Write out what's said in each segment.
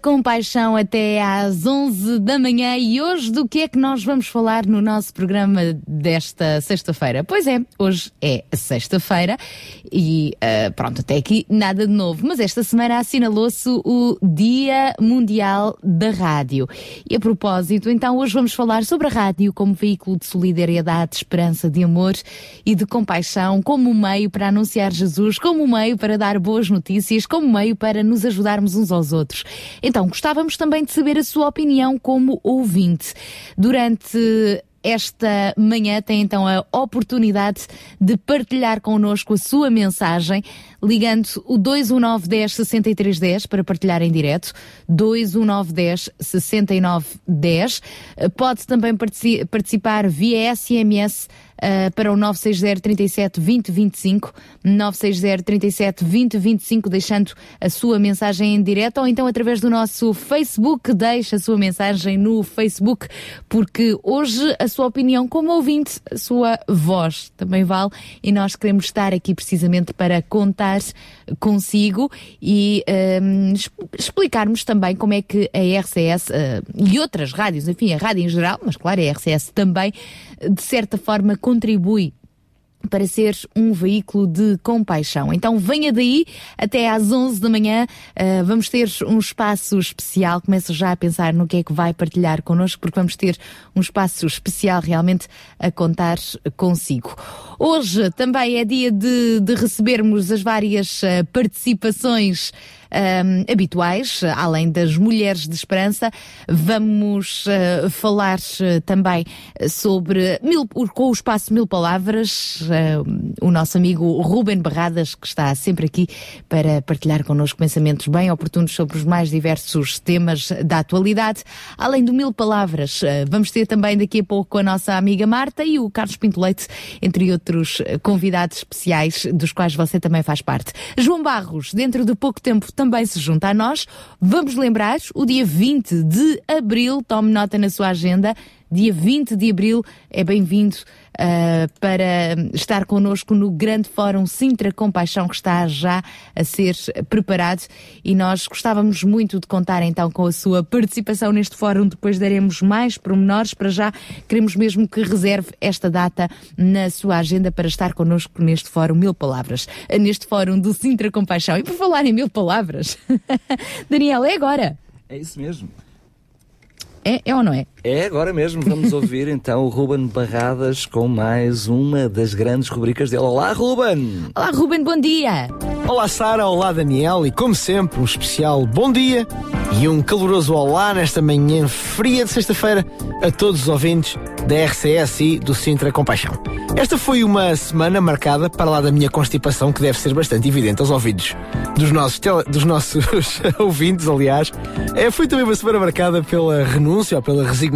Com paixão até às 11 da manhã e hoje do que é que nós vamos falar no nosso programa desta sexta-feira? Pois é, hoje é sexta-feira e uh, pronto, até aqui nada de novo, mas esta semana assinalou-se o Dia Mundial da Rádio. E a propósito, então hoje vamos falar sobre a rádio como veículo de solidariedade, de esperança, de amor e de compaixão, como meio para anunciar Jesus, como meio para dar boas notícias, como meio para nos ajudarmos uns aos outros. Então, gostávamos também de saber a sua opinião como ouvinte. Durante esta manhã tem então a oportunidade de partilhar connosco a sua mensagem, ligando o 21910 6310 para partilhar em direto, 21910 6910. Pode também partici- participar via SMS Uh, para o 960 37 20 25, 960 37 20 25, deixando a sua mensagem em direto ou então através do nosso Facebook, deixe a sua mensagem no Facebook, porque hoje a sua opinião como ouvinte, a sua voz também vale e nós queremos estar aqui precisamente para contar consigo e um, es- explicarmos também como é que a RCS uh, e outras rádios, enfim, a rádio em geral, mas claro, a RCS também, de certa forma contribui para ser um veículo de compaixão. Então venha daí até às 11 da manhã, uh, vamos ter um espaço especial, começo já a pensar no que é que vai partilhar connosco, porque vamos ter um espaço especial realmente a contar consigo. Hoje também é dia de, de recebermos as várias uh, participações um, habituais, além das Mulheres de Esperança. Vamos uh, falar uh, também sobre mil, com o espaço Mil Palavras, uh, o nosso amigo Ruben Barradas, que está sempre aqui para partilhar connosco pensamentos bem oportunos sobre os mais diversos temas da atualidade. Além do Mil Palavras, uh, vamos ter também daqui a pouco a nossa amiga Marta e o Carlos Pinto Leite, entre outros convidados especiais, dos quais você também faz parte. João Barros, dentro de pouco tempo, também se junta a nós. Vamos lembrar, o dia 20 de abril, tome nota na sua agenda, dia 20 de abril é bem-vindo ah, para estar connosco no grande fórum Sintra Compaixão que está já a ser preparado e nós gostávamos muito de contar então com a sua participação neste fórum, depois daremos mais pormenores, para já queremos mesmo que reserve esta data na sua agenda para estar connosco neste fórum Mil Palavras, neste fórum do Sintra Compaixão. E por falar em mil palavras, Daniel, é agora. É isso mesmo. É, é ou não é? É agora mesmo. Vamos ouvir então o Ruben Barradas com mais uma das grandes rubricas dele. Olá, Ruben! Olá, Ruben, bom dia. Olá Sara, olá Daniel e como sempre um especial bom dia e um caloroso olá nesta manhã fria de sexta-feira a todos os ouvintes da RCS e do Sintra Compaixão. Esta foi uma semana marcada para lá da minha constipação que deve ser bastante evidente aos ouvidos dos nossos, tele- dos nossos ouvintes, aliás. É, foi também uma semana marcada pela renúncia ou pela resignação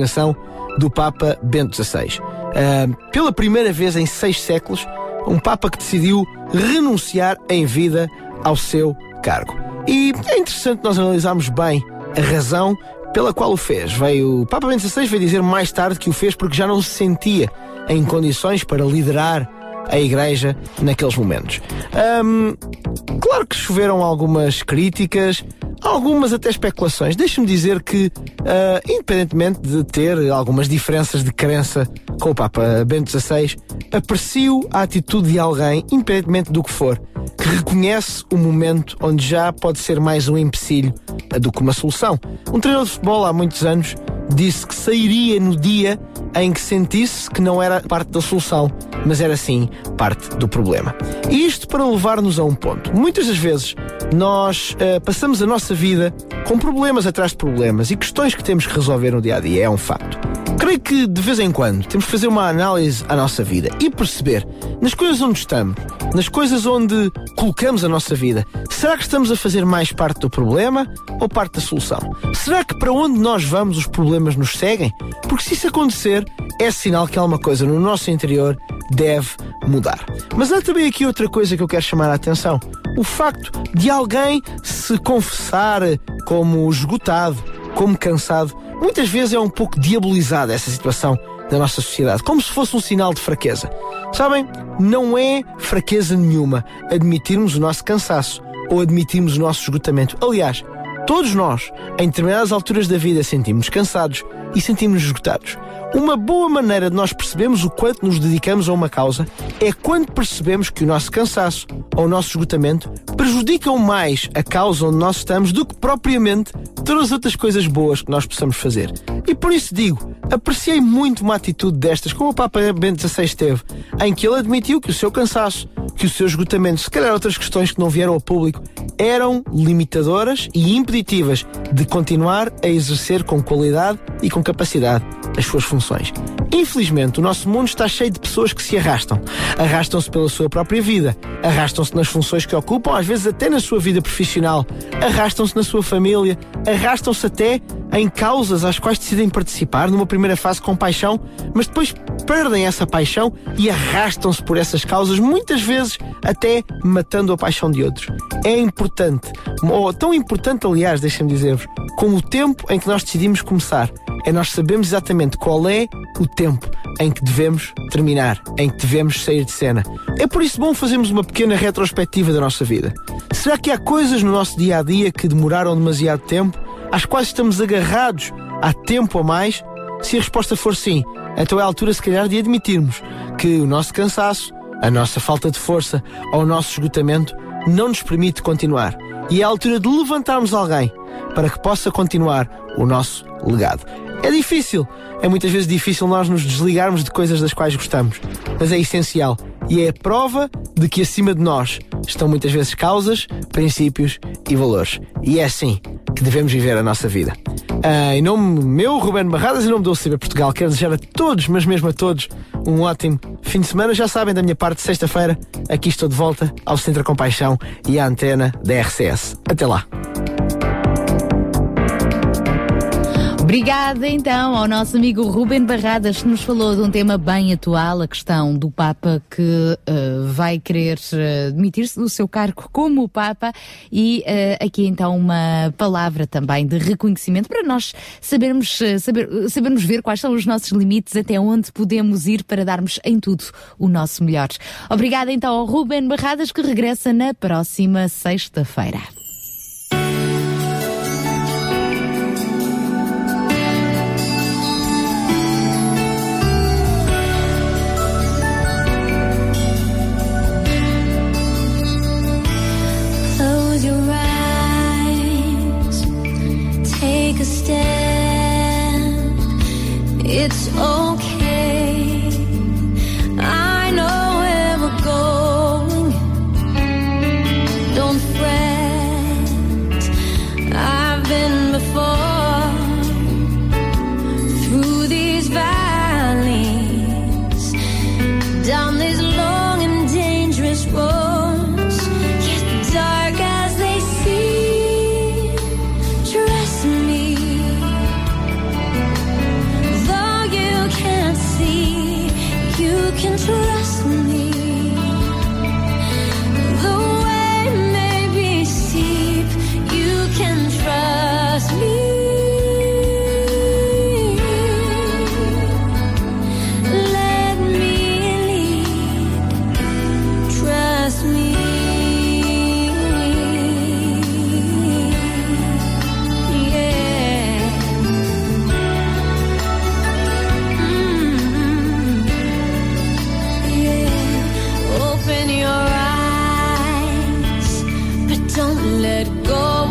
do Papa Bento XVI. Ah, pela primeira vez em seis séculos, um Papa que decidiu renunciar em vida ao seu cargo. E é interessante nós analisarmos bem a razão pela qual o fez. Veio, o Papa Bento XVI veio dizer mais tarde que o fez porque já não se sentia em condições para liderar a Igreja naqueles momentos. Claro que choveram algumas críticas, algumas até especulações. Deixe-me dizer que, ah, independentemente de ter algumas diferenças de crença com o Papa Bento XVI, aprecio a atitude de alguém, independentemente do que for, que reconhece o momento onde já pode ser mais um empecilho do que uma solução. Um treinador de futebol há muitos anos disse que sairia no dia em que sentisse que não era parte da solução, mas era sim parte do problema. E isto para levar-nos a um ponto. Muitas das vezes nós eh, passamos a nossa vida com problemas atrás de problemas e questões que temos que resolver no dia a dia, é um facto. Creio que de vez em quando temos que fazer uma análise à nossa vida e perceber nas coisas onde estamos, nas coisas onde colocamos a nossa vida, será que estamos a fazer mais parte do problema ou parte da solução? Será que para onde nós vamos os problemas nos seguem? Porque se isso acontecer, é sinal que alguma coisa no nosso interior deve mudar. Mas há também aqui outra coisa que eu quero chamar a atenção. O facto de alguém se confessar como esgotado, como cansado, muitas vezes é um pouco diabolizada essa situação da nossa sociedade, como se fosse um sinal de fraqueza. Sabem, não é fraqueza nenhuma admitirmos o nosso cansaço ou admitirmos o nosso esgotamento. Aliás, todos nós, em determinadas alturas da vida, sentimos cansados e sentimos esgotados. Uma boa maneira de nós percebermos o quanto nos dedicamos a uma causa é quando percebemos que o nosso cansaço ou o nosso esgotamento prejudicam mais a causa onde nós estamos do que propriamente todas as outras coisas boas que nós possamos fazer. E por isso digo, apreciei muito uma atitude destas, como o Papa Bento XVI teve, em que ele admitiu que o seu cansaço, que o seu esgotamento, se calhar outras questões que não vieram ao público, eram limitadoras e impeditivas de continuar a exercer com qualidade e com capacidade as suas funções. Infelizmente, o nosso mundo está cheio de pessoas que se arrastam. Arrastam-se pela sua própria vida, arrastam-se nas funções que ocupam, às vezes até na sua vida profissional, arrastam-se na sua família, arrastam-se até em causas às quais decidem participar numa primeira fase com paixão, mas depois perdem essa paixão e arrastam-se por essas causas, muitas vezes até matando a paixão de outros. É importante, ou tão importante, aliás, deixem-me dizer-vos, como o tempo em que nós decidimos começar. É nós sabemos exatamente qual é o tempo em que devemos terminar, em que devemos sair de cena. É por isso bom fazermos uma pequena retrospectiva da nossa vida. Será que há coisas no nosso dia a dia que demoraram demasiado tempo, às quais estamos agarrados há tempo a mais? Se a resposta for sim, então é a altura, se calhar, de admitirmos que o nosso cansaço, a nossa falta de força ou o nosso esgotamento não nos permite continuar. E é a altura de levantarmos alguém para que possa continuar o nosso legado. É difícil, é muitas vezes difícil nós nos desligarmos de coisas das quais gostamos, mas é essencial e é a prova de que acima de nós estão muitas vezes causas, princípios e valores. E é assim que devemos viver a nossa vida. Ah, em nome meu, Ruben Barradas, em nome do OCB Portugal, quero desejar a todos, mas mesmo a todos, um ótimo fim de semana. Já sabem, da minha parte, sexta-feira, aqui estou de volta ao Centro Compaixão e à antena da RCS. Até lá. Obrigada então ao nosso amigo Ruben Barradas que nos falou de um tema bem atual, a questão do Papa que uh, vai querer uh, demitir-se do seu cargo como Papa e uh, aqui então uma palavra também de reconhecimento para nós sabermos, saber, sabermos ver quais são os nossos limites, até onde podemos ir para darmos em tudo o nosso melhor. Obrigada então ao Ruben Barradas que regressa na próxima sexta-feira. It's okay.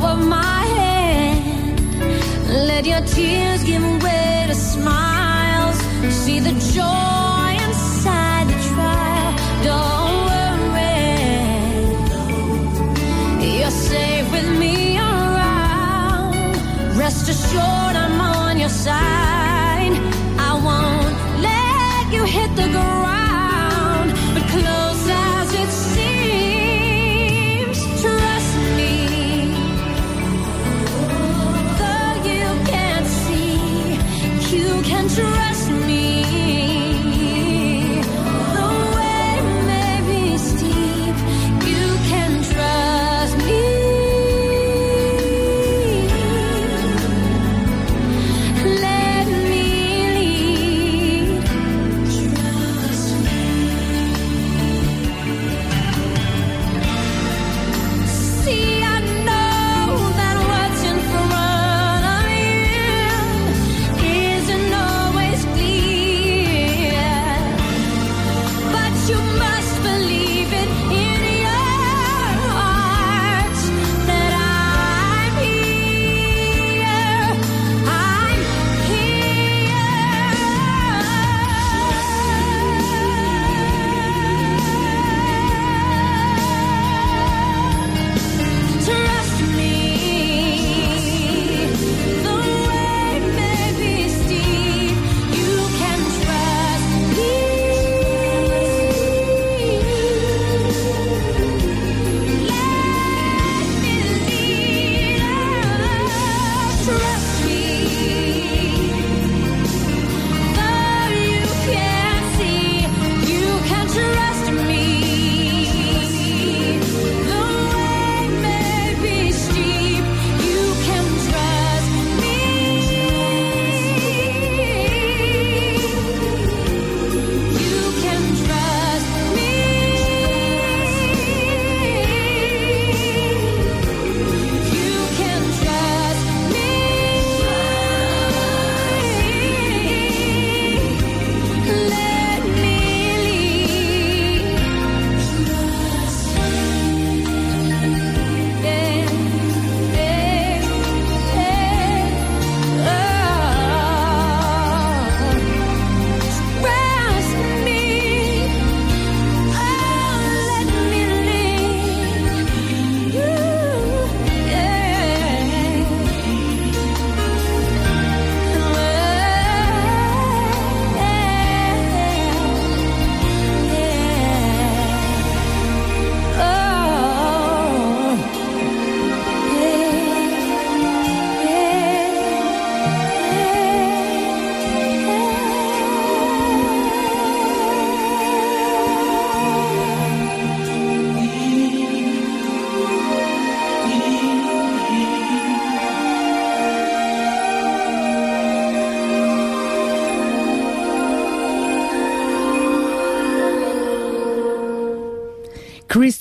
Of my hand. Let your tears give way to smiles. See the joy inside the trial. Don't worry, you're safe with me around. Rest assured, I'm on your side.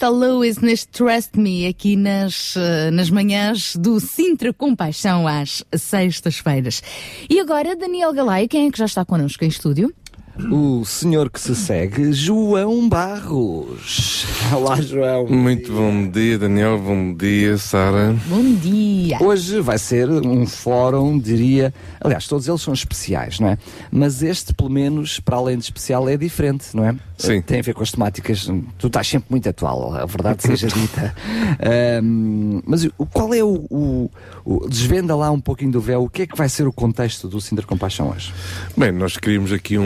Crystal Lewis neste Trust Me, aqui nas, eh, nas manhãs do Sintra Compaixão às sextas-feiras. E agora, Daniel Galaio, quem é que já está connosco em estúdio? O senhor que se segue, João Barros. Olá, João. Muito bom dia, Daniel. Bom dia, Sara. Bom dia! Hoje vai ser um fórum, diria. Aliás, todos eles são especiais, não é? Mas este, pelo menos, para além de especial, é diferente, não é? Sim. Tem a ver com as temáticas. Tu estás sempre muito atual, a verdade seja dita. Ahm, mas qual é o, o- o- Desvenda lá um pouquinho do véu. O que é que vai ser o contexto do Sintra Compaixão hoje? Bem, nós queríamos aqui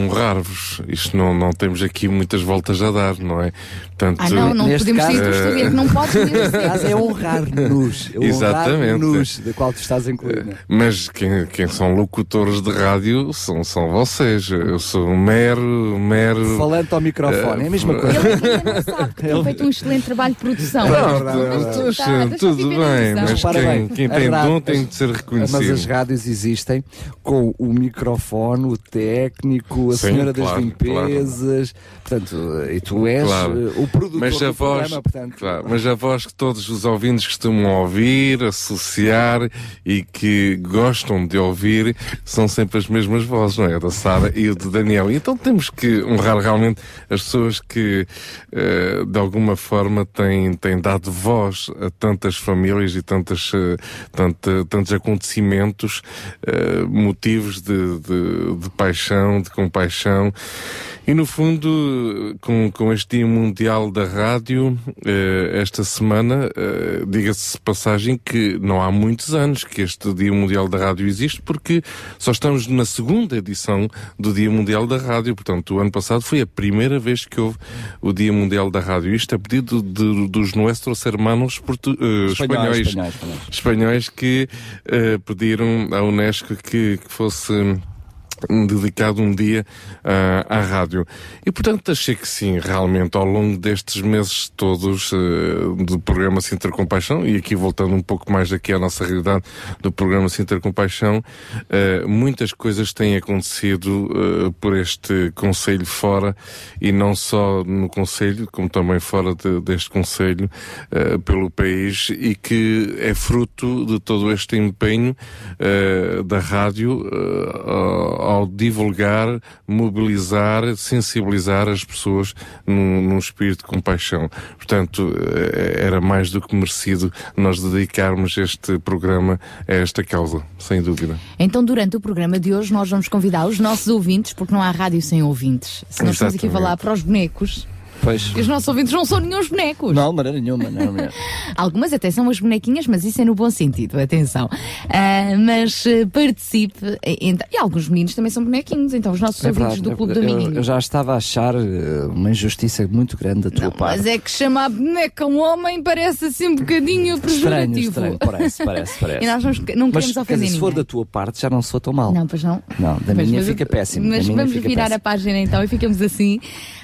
Isto não, não temos aqui muitas voltas a dar, não é? Portanto, Ah, não, não podemos caso- sair do estúdio, é que não Neste ser. caso é honrar-nos. É Exatamente. honrar-nos, da qual tu estás incluído. Mas quem, quem são locutores de rádio são, são vocês. Eu sou um mero, mero. Falando ao microfone, é a mesma coisa. Ele não sabe que tem feito um excelente trabalho de produção. Não, é Deixa- deixa tudo bem, mas quem, quem a tem rádio- dom tem de ser reconhecido. Mas as rádios existem com o microfone, o técnico, a Sim, senhora das claro, limpezas. Portanto, e tu és Claro. eh, o produtor Mas a do voz, programa, portanto. claro, mas a voz que todos os ouvintes costumam ouvir, associar e que gostam de ouvir são sempre as mesmas vozes, não é? A da Sara e o do Daniel. Então temos que honrar realmente as pessoas que eh, de alguma forma têm, têm dado voz a tantas famílias e tantas, eh, tanta- tantos acontecimentos, eh, motivos de, de, de paixão, de compaixão. E no fundo, com, com este Dia Mundial da Rádio, eh, esta semana, eh, diga-se passagem que não há muitos anos que este Dia Mundial da Rádio existe, porque só estamos na segunda edição do Dia Mundial da Rádio. Portanto, o ano passado foi a primeira vez que houve o Dia Mundial da Rádio. Isto é pedido de- dos nossos hermanos portu, eh, espanhóis, espanhóis, espanhóis. espanhóis que eh, pediram à Unesco que, que fosse dedicado um dia ah, à rádio. E portanto achei que sim, realmente ao longo destes meses todos ah, do programa Sinter Compaixão, e aqui voltando um pouco mais aqui à nossa realidade do programa Sinter Compaixão, ah, muitas coisas têm acontecido por este Conselho fora, e não só no Conselho, como também fora de- deste Conselho, pelo país, e que é fruto de todo este empenho da rádio ao divulgar, mobilizar, sensibilizar as pessoas num, num espírito de compaixão. Portanto, eh, era mais do que merecido nós dedicarmos este programa a esta causa, sem dúvida. Então, durante o programa de hoje, nós vamos convidar os nossos ouvintes, porque não há rádio sem ouvintes. Se nós estamos aqui a falar para os bonecos, Pois. e os nossos ouvintes não são nenhum bonecos. Não, maneira nenhuma, não, não. Algumas até são umas bonequinhas, mas isso é no bom sentido, atenção. Ah, mas eh, participe. eh, E alguns meninos também são bonequinhos, então os nossos É ouvintes verdade, do Clube do eu, Amiguinho. eu já estava a achar eh, uma injustiça muito grande da tua Não, parte. mas é que chamar boneca um homem parece assim um bocadinho Estranho, pejorativo. estranho, parece, parece, parece. E nós não, não Mas queremos quer ofender dizer, se for da tua parte, já não sou tão mal. Não, pois não. Não, da Mas- minha mas- fica péssimo. Mas vamos virar a péssimo. página então e ficamos assim.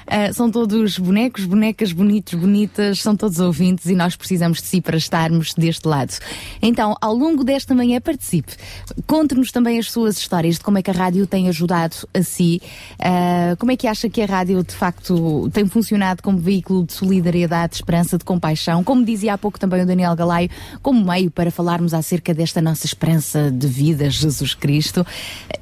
Ah, são todos bonecos, bonecas bonitos, bonitas, são todos ouvintes e nós precisamos de si para estarmos deste lado. Então, ao longo desta manhã, participe. Conte-nos também as suas histórias de como é que a rádio tem ajudado a si. Ah, como é que acha que a rádio, de facto, tem funcionado como veículo de solidariedade, de esperança, de compaixão? Como dizia há pouco também o Daniel Galaio, como meio para falarmos acerca desta nossa esperança de vida, Jesus Cristo.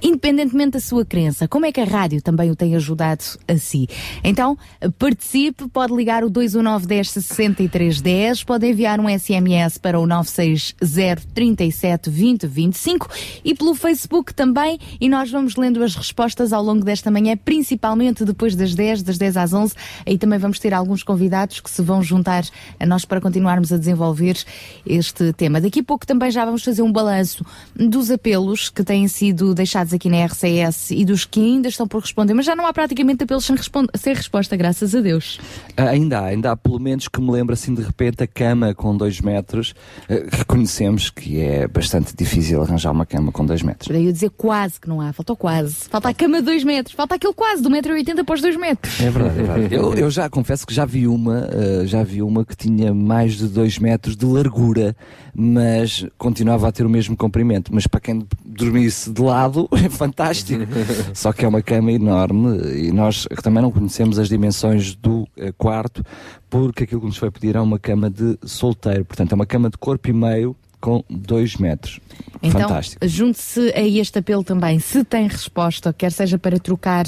Independentemente da sua crença, como é que a rádio também o tem ajudado a si? Então, participe, pode ligar o 219 10 63 10, pode enviar um SMS para o 960 37 20 25 e pelo Facebook também, e nós vamos lendo as respostas ao longo desta manhã, principalmente depois das 10, das 10 às 11. Aí também vamos ter alguns convidados que se vão juntar a nós para continuarmos a desenvolver este tema. Daqui a pouco também já vamos fazer um balanço dos apelos que têm sido deixados aqui na RCS e dos que ainda estão por responder, mas já não há praticamente apelos sem, respon- sem resposta, graças a Deus. Ah, ainda há, ainda há pelo menos que me lembro assim de repente a cama com 2 metros. Eh, reconhecemos que é bastante difícil arranjar uma cama com 2 metros. Eu dizer quase que não há, faltou quase. Falta a cama de 2 metros, falta aquele quase, do 1,80m para os 2 metros. É verdade, é verdade. Eu, eu já confesso que já vi uma, eh, já vi uma que tinha mais de 2 metros de largura, mas continuava a ter o mesmo comprimento. Mas para quem dormisse de lado, é fantástico. Só que é uma cama enorme e nós também não conhecemos as dimensões do eh, quarto, porque aquilo que nos foi pedir é uma cama de solteiro. Portanto, é uma cama de corpo e meio com 2 metros. Então, Fantástico. junte-se a este apelo também. Se tem resposta, quer seja para trocar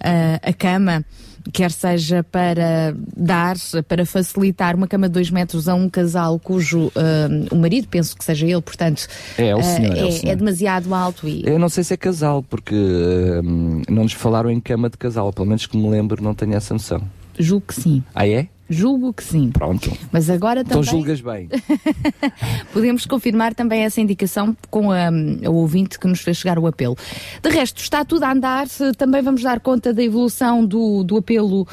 ah, a cama, quer seja para dar, para facilitar uma cama de 2 metros a um casal cujo ah, o marido, penso que seja ele, portanto, É, é o ah, senhor, é é, é demasiado alto e Eu não sei se é casal, porque hum, não nos falaram em cama de casal, pelo menos que me lembro, não tenho essa noção. julgo que sim. Ah, é? Julgo que sim. Pronto. Mas agora Então também julgas bem. podemos confirmar também essa indicação com a, o ouvinte que nos fez chegar o apelo. De resto, está tudo a andar. Também vamos dar conta da evolução do, do apelo.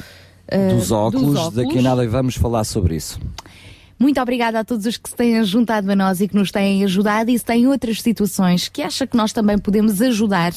ah, Dos óculos, óculos. daqui a nada vamos falar sobre isso. Muito obrigada a todos os que se têm juntado a nós e que nos têm ajudado e se têm outras situações que acha que nós também podemos ajudar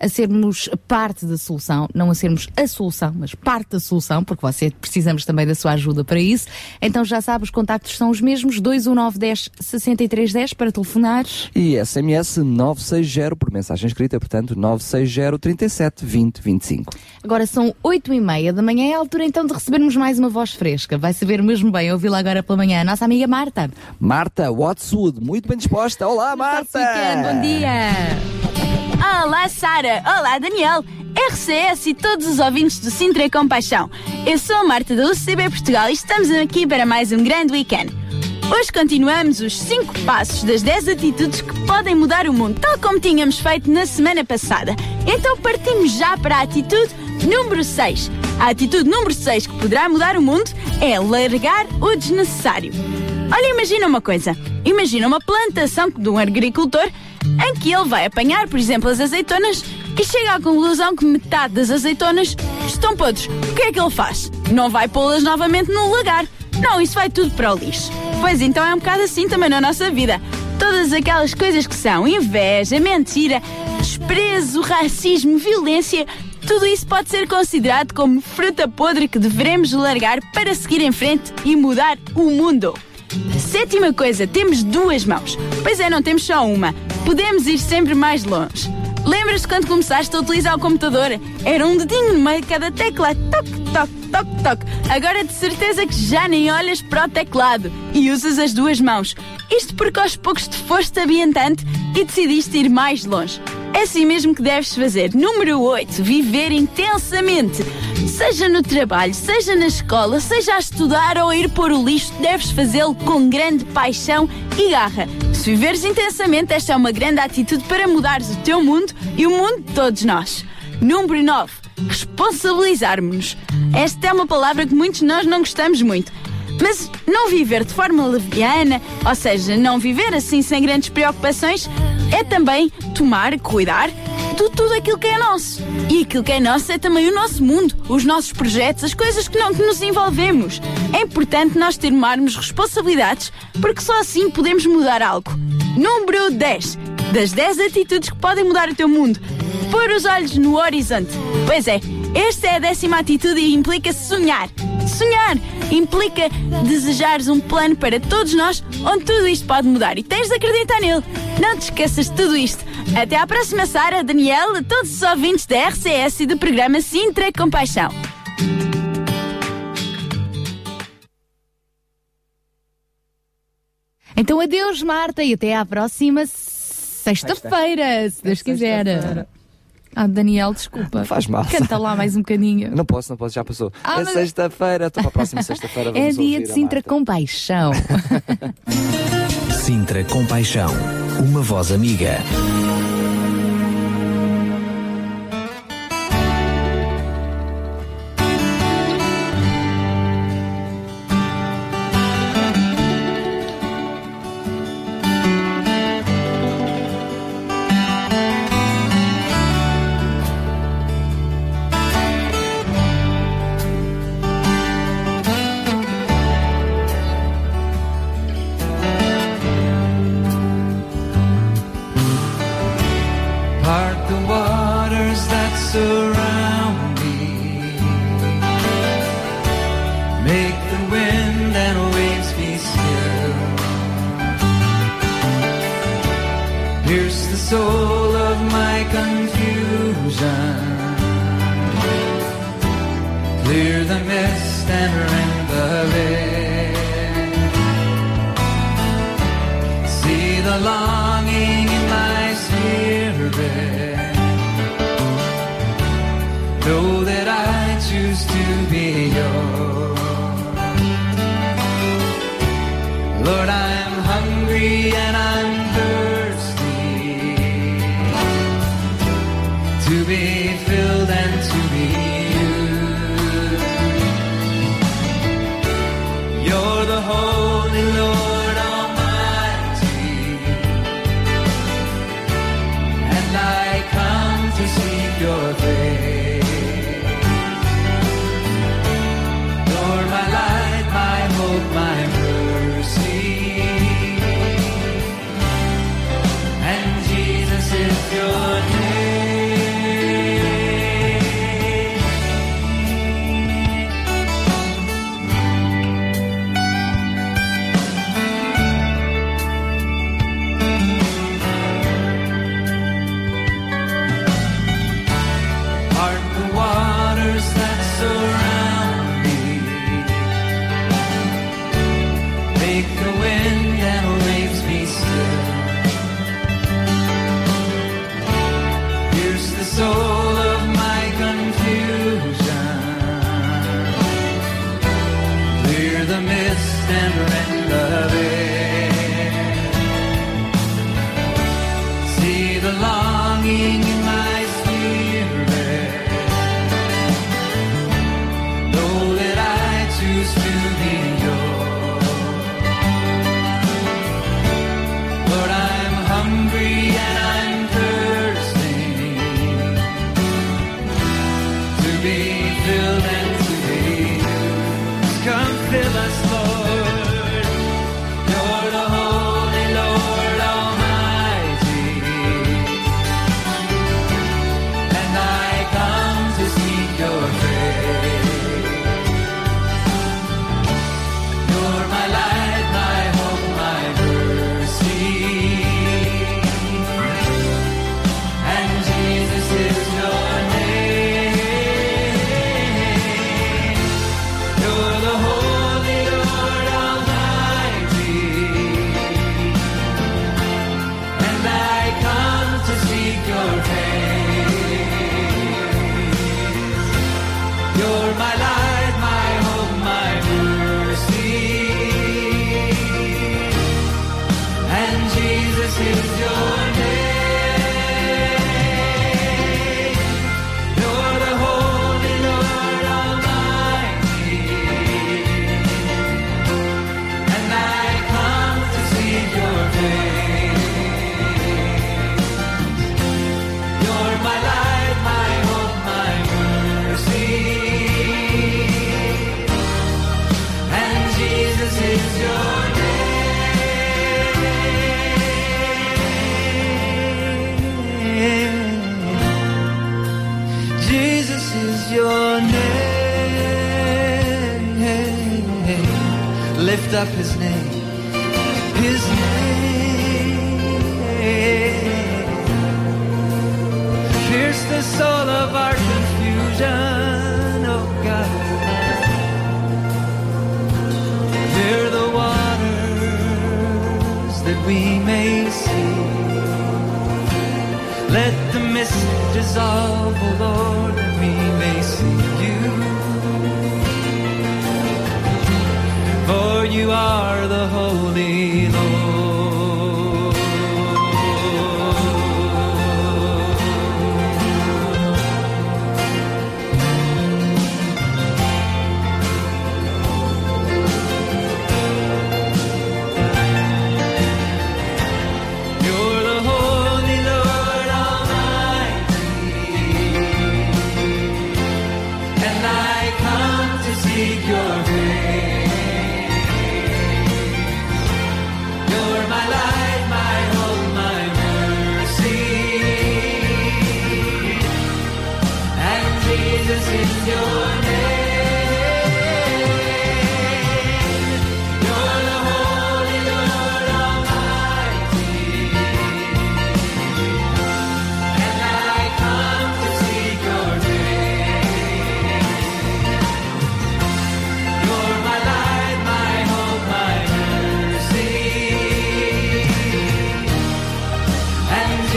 a sermos parte da solução, não a sermos a solução, mas parte da solução, porque você precisamos também da sua ajuda para isso. Então já sabe, os contactos são os mesmos, 21910 6310 para telefonar. E SMS 960 por mensagem escrita, portanto 960 37 20 25. Agora são oito e meia da manhã, é a altura então de recebermos mais uma voz fresca. Vai saber mesmo bem ouvi-la agora pela manhã. A nossa amiga Marta. Marta Wattswood, muito bem disposta. Olá, Marta! Bom dia! Olá, Sara! Olá, Daniel! RCS e todos os ouvintes do Sintra Compaixão. Eu sou a Marta da UCB Portugal e estamos aqui para mais um grande weekend. Hoje continuamos os 5 passos das 10 atitudes que podem mudar o mundo, tal como tínhamos feito na semana passada. Então partimos já para a atitude número 6. A atitude número 6 que poderá mudar o mundo é largar o desnecessário. Olha, imagina uma coisa. Imagina uma plantação de um agricultor em que ele vai apanhar, por exemplo, as azeitonas e chega à conclusão que metade das azeitonas estão podres. O que é que ele faz? Não vai pô-las novamente no lagar. Não, isso vai tudo para o lixo. Pois então é um bocado assim também na nossa vida. Todas aquelas coisas que são inveja, mentira, desprezo, racismo, violência, tudo isso pode ser considerado como fruta podre que devemos largar para seguir em frente e mudar o mundo. Sétima coisa, temos duas mãos. Pois é, não temos só uma. Podemos ir sempre mais longe. Lembras-te quando começaste a utilizar o computador? Era um dedinho no meio de cada tecla. Toc, toc, toc, toc. Agora de certeza que já nem olhas para o teclado e usas as duas mãos. Isto porque aos poucos te foste ambientante e decidiste ir mais longe. É assim mesmo que deves fazer. Número 8. Viver intensamente. Seja no trabalho, seja na escola, seja a estudar ou a ir pôr o lixo, deves fazê-lo com grande paixão e garra. Se viveres intensamente, esta é uma grande atitude para mudares o teu mundo e o mundo de todos nós. Número 9. Responsabilizarmos-nos. Esta é uma palavra que muitos de nós não gostamos muito. Mas não viver de forma leviana, ou seja, não viver assim sem grandes preocupações, é também tomar, cuidar de tudo aquilo que é nosso. E aquilo que é nosso é também o nosso mundo, os nossos projetos, as coisas que não que nos envolvemos. É importante nós tomarmos responsabilidades, porque só assim podemos mudar algo. Número 10. Das 10 atitudes que podem mudar o teu mundo. Pôr os olhos no horizonte. Pois é, esta é a décima atitude e implica sonhar. Sonhar implica desejares um plano para todos nós onde tudo isto pode mudar e tens de acreditar nele. Não te esqueças de tudo isto. Até à próxima, Sara, Daniel, a todos os ouvintes da RCS e do programa Sintra Compaixão. Então adeus, Marta, e até à próxima sexta-feira, se Deus quiser. Ah, Daniel, desculpa. Faz mal. Canta lá mais um bocadinho. Não posso, não posso, já passou. Ah, é mas- sexta-feira, estou para a próxima sexta-feira. É dia ouvir de Sintra com paixão. Sintra Compaixão. Uma voz amiga.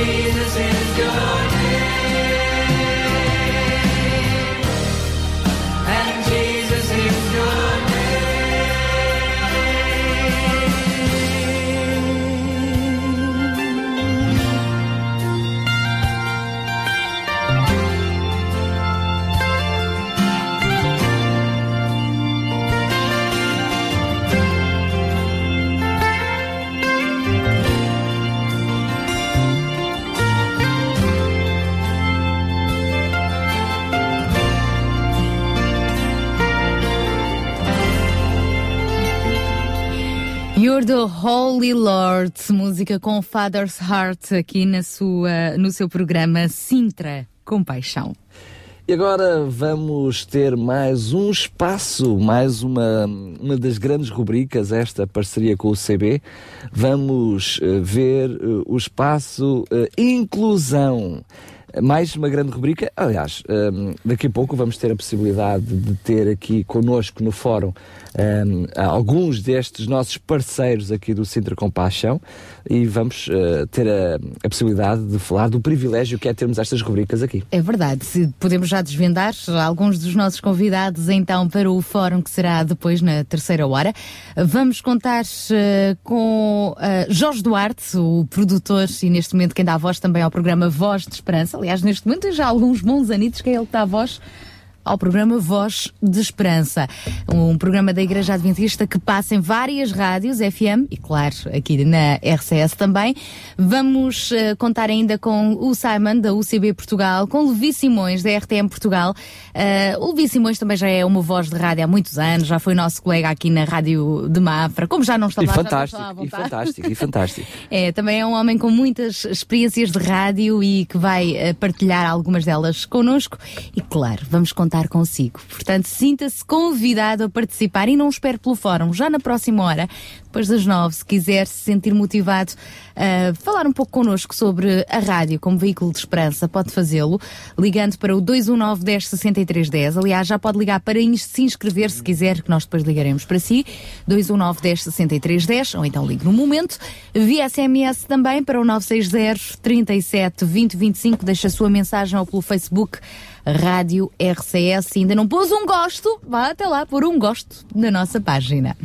Jesus is your The Holy Lord, música com Father's Heart aqui na sua, no seu programa Sintra Compaixão. E agora vamos ter mais um espaço, mais uma, uma das grandes rubricas, esta parceria com o CB. Vamos eh, ver eh, o espaço eh, Inclusão. Mais uma grande rubrica. Aliás, daqui a pouco vamos ter a possibilidade de ter aqui connosco no fórum eh, alguns destes nossos parceiros aqui do Sintra Compaixão e vamos eh, ter a, a possibilidade de falar do privilégio que é termos estas rubricas aqui. É verdade, podemos já desvendar alguns dos nossos convidados então para o fórum que será depois na terceira hora. Vamos contar eh, com eh, Jorge Duarte, o produtor e neste momento quem dá a voz também ao programa Voz de Esperança. Aliás, neste momento tem já alguns bons anitos que é ele que dá a voz ao programa Voz de Esperança, um programa da Igreja Adventista que passa em várias rádios FM e, claro, aqui na RCS também. Vamos eh, contar ainda com o Simon da UCB Portugal, com o Levi Simões da RTM Portugal. Eh, o Levi Simões também já é uma voz de rádio há muitos anos, já foi nosso colega aqui na Rádio de Mafra, como já não está E lá, já não fantástico, está à e fantástico, e fantástico. É, também é um homem com muitas experiências de rádio e que vai eh, partilhar algumas delas connosco. E claro, vamos contar consigo. Portanto, sinta-se convidado a participar e não espere pelo fórum. Já na próxima hora, depois das nove, se quiser se sentir motivado a falar um pouco connosco sobre a rádio como veículo de esperança, pode fazê-lo ligando para o 219 10 63 10. Aliás, já pode ligar para se inscrever se quiser, que nós depois ligaremos para si. 219 10 63 10 ou então ligue no momento. Via SMS também para o 960 37 20 25. Deixa a sua mensagem ou pelo Facebook Rádio RCS. Se ainda não pôs um gosto, vá até lá pôr um gosto na nossa página.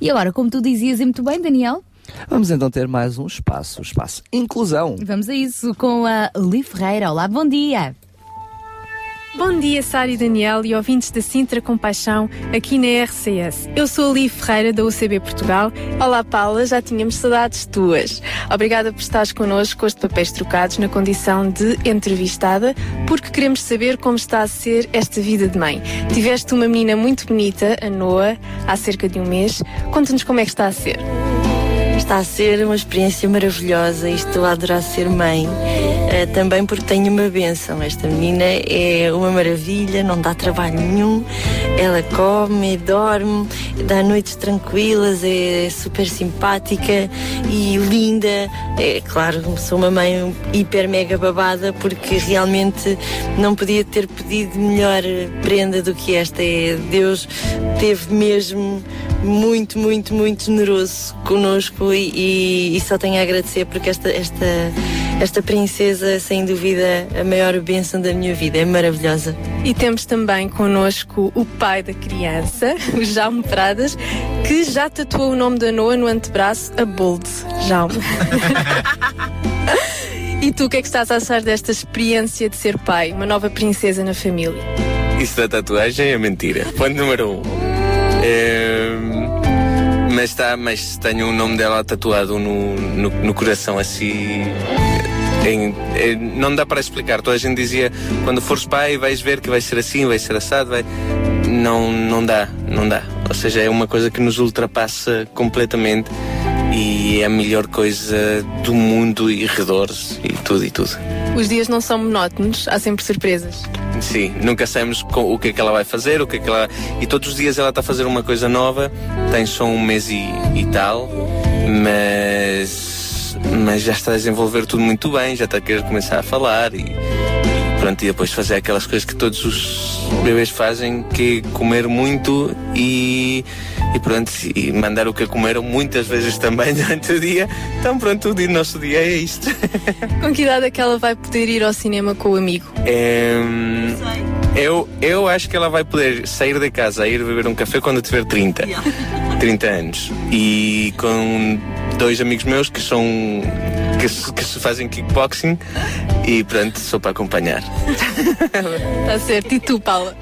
E agora, como tu dizias e muito bem, Daniel, Vamos então ter mais um espaço, o espaço Inclusão. vamos a isso com a Li Ferreira. Olá, bom dia. Bom dia, Sara e Daniel e ouvintes da Sintra Compaixão aqui na RCS. Eu sou a Li Ferreira da UCB Portugal. Olá, Paula, já tínhamos saudades tuas. Obrigada por estares connosco com os papéis trocados na condição de entrevistada, porque queremos saber como está a ser esta vida de mãe. Tiveste uma menina muito bonita, a Noa, há cerca de um mês. Conta-nos como é que está a ser. Está a ser uma experiência maravilhosa e estou a adorar ser mãe. eh, também porque tenho uma benção. Esta menina é uma maravilha, não dá trabalho nenhum. Ela come, dorme, dá noites tranquilas, é super simpática e linda. É claro, sou uma mãe hiper mega babada porque realmente não podia ter pedido melhor prenda do que esta. É, Deus teve mesmo muito, muito, muito generoso conosco e, e- só tenho a agradecer porque esta, esta, esta princesa, sem dúvida, a maior bênção da minha vida. É maravilhosa. E temos também connosco o pai da criança, o Jaume Pradas, que já tatuou o nome da Noa no antebraço, a Bold. Jaume. e tu, o que é que estás a achar desta experiência de ser pai, uma nova princesa na família? Isso da tatuagem é mentira. Ponto número um. Ehm, mas, tá, mas tenho o nome dela tatuado no, no, no coração assim. em- em- não dá para explicar. Toda a gente dizia quando fores pai vais ver que vai ser assim, vai ser assado. Vai... Não, não dá, não dá. Ou seja, é uma coisa que nos ultrapassa completamente e é a melhor coisa do mundo e redores e tudo e tudo. Os dias não são monótonos, há sempre surpresas. Sim, nunca sabemos o que é que ela vai fazer, o que é que ela. E todos os dias ela está a fazer uma coisa nova, tem só um mês e, e tal, mas. Mas já está a desenvolver tudo muito bem, já está a querer começar a falar e pronto, e depois fazer aquelas coisas que todos os bebês fazem, que é comer muito e, e pronto, e mandar o que comeram muitas vezes também durante o dia. Então pronto, o dia- nosso dia é isto. Com que idade é que ela vai poder ir ao cinema com o amigo? Ehm, eu, eu acho que ela vai poder sair de casa e ir beber um café quando tiver 30. 30 anos. E com dois amigos meus que são. que, se- que se fazem kickboxing e pronto, só para acompanhar. Está certo. E tu, Paula?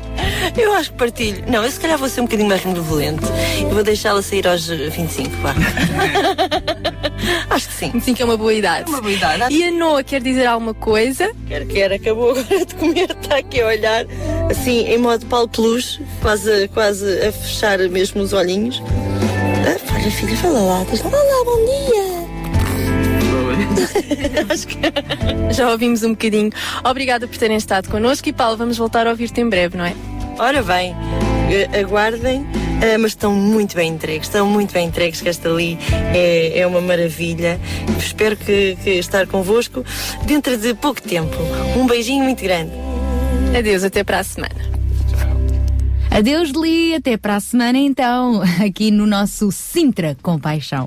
Eu acho que partilho. Não, eu se calhar vou ser um bocadinho mais benevolente. Eu vou deixá-la sair aos eh, 25, vá. acho que sim. 25 é uma boa idade. Uma boa idade. E a Noa quer dizer alguma coisa? Quer, quer, acabou agora de comer, está aqui a olhar, assim, em modo Paulo Peluche, quase, quase a fechar mesmo os olhinhos. Ah, olha, filha, fala lá, olá, bom dia. Acho que Já ouvimos um bocadinho. Obrigada por terem estado connosco e Paulo, vamos voltar a ouvir-te em breve, não é? Ora bem, eh, aguardem, eh, mas estão muito bem entregues, estão muito bem entregues, que esta ali é, é uma maravilha. Espero que, que estar convosco dentro de pouco tempo. Um beijinho muito grande. Adeus, até para a semana. Adeus, Li, até para a semana então, aqui no nosso Sintra com Paixão.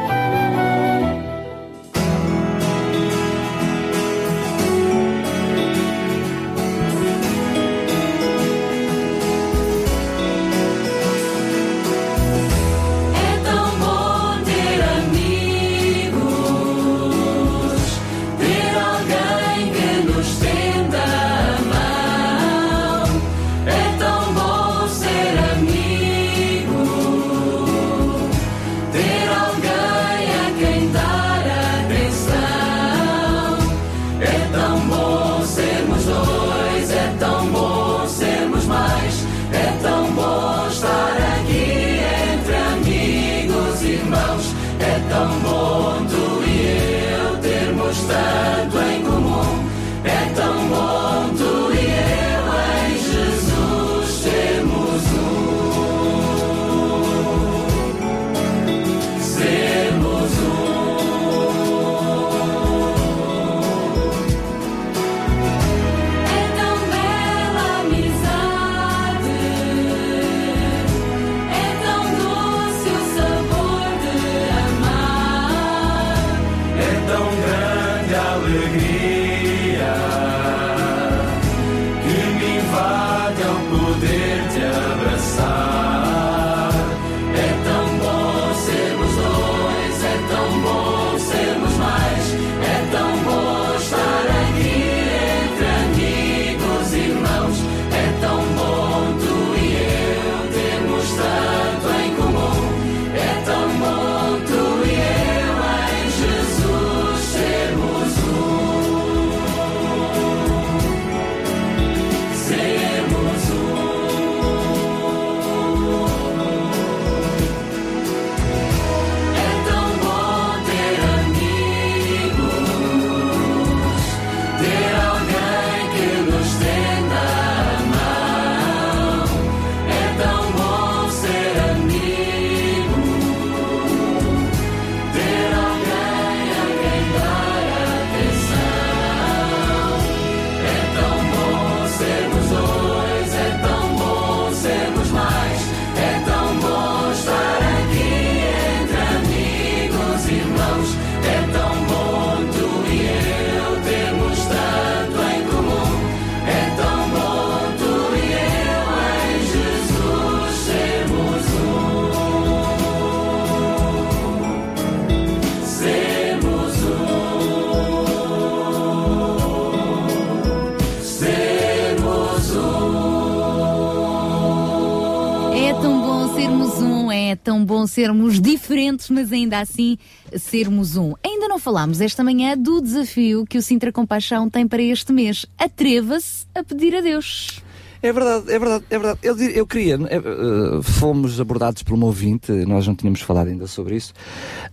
bom sermos diferentes, mas ainda assim sermos um. Ainda não falámos esta manhã do desafio que o Sintra Compaixão tem para este mês. Atreva-se a pedir a Deus. É verdade, é verdade, é verdade. Eu, eu queria, eh, fomos abordados por um ouvinte, nós não tínhamos falado ainda sobre isso,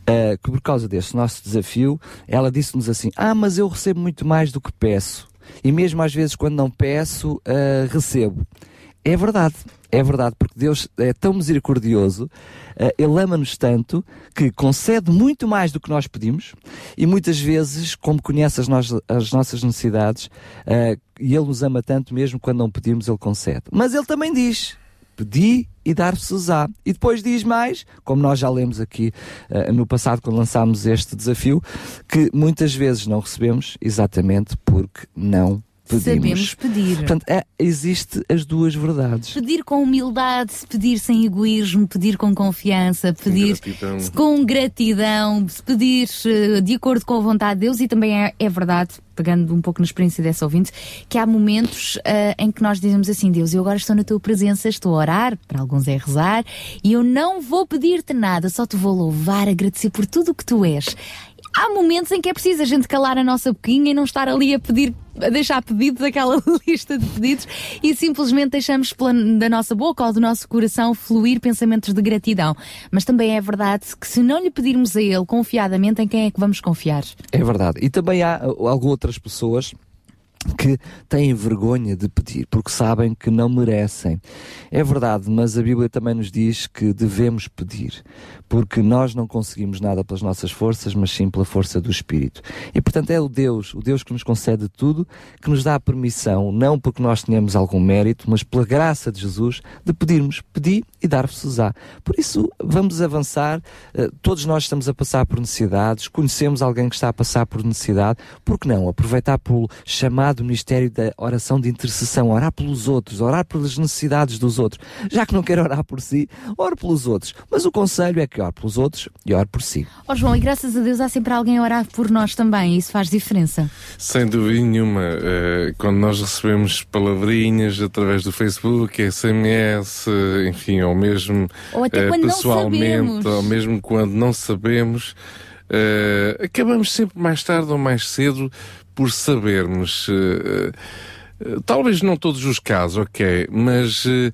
eh, que por causa deste nosso desafio, ela disse-nos assim: Ah, mas eu recebo muito mais do que peço. E mesmo às vezes, quando não peço, eh, recebo. É verdade, é verdade, porque Deus é tão misericordioso, eh, Ele ama-nos tanto, que concede muito mais do que nós pedimos, e muitas vezes, como conhece as, as nossas necessidades, eh, e Ele nos ama tanto, mesmo quando não pedimos, Ele concede. Mas Ele também diz: pedi e dar-se-á. E depois diz mais, como nós já lemos aqui eh, no passado, quando lançámos este desafio, que muitas vezes não recebemos exatamente porque não pedimos. Sabemos pedir. Portanto, é, existe as duas verdades. Pedir com humildade, pedir sem egoísmo, pedir com confiança, pedir gratidão. com gratidão, pedir eh, de acordo com a vontade de Deus e também é, é verdade, pegando um pouco na experiência dessa ouvinte, que há momentos eh, em que nós dizemos assim, Deus, eu agora estou na tua presença, estou a orar, para alguns é rezar, e eu não vou pedir-te nada, só te vou louvar, agradecer por tudo o que tu és. Há momentos em que é preciso a gente calar a nossa boquinha e não estar ali a pedir a deixar pedidos, aquela lista de pedidos, e simplesmente deixamos da nossa boca ou do nosso coração fluir pensamentos de gratidão. Mas também é verdade que se não lhe pedirmos a Ele confiadamente, em quem é que vamos confiar? É verdade. E também há algumas outras pessoas que têm vergonha de pedir, porque sabem que não merecem. É verdade, mas a Bíblia também nos diz que devemos pedir, porque nós não conseguimos nada pelas nossas forças, mas sim pela força do Espírito. E portanto é o Deus, o Deus que nos concede tudo, que nos dá a permissão, não porque nós tenhamos algum mérito, mas pela graça de Jesus, de pedirmos, pedir e dar-vos-á. Por isso, vamos avançar. Eh, Todos nós estamos a passar por necessidades, conhecemos alguém que está a passar por necessidade, por que não aproveitar pelo chamado ministério da oração de intercessão, orar pelos outros, orar pelas necessidades dos outros. Já que não quer orar por si, ore pelos outros. Mas o conselho é que ore pelos outros e ore por si. Ó João, e graças a Deus há sempre alguém a orar por nós também, e isso faz diferença. Sem dúvida nenhuma. eh, quando nós recebemos palavrinhas através do Facebook, SMS, enfim, ou mesmo Ou até eh, quando não pessoalmente, sabemos. ou mesmo quando não sabemos, acabamos sempre mais tarde ou mais cedo por sabermos. Eh, Talvez não todos os casos, ok, mas eh,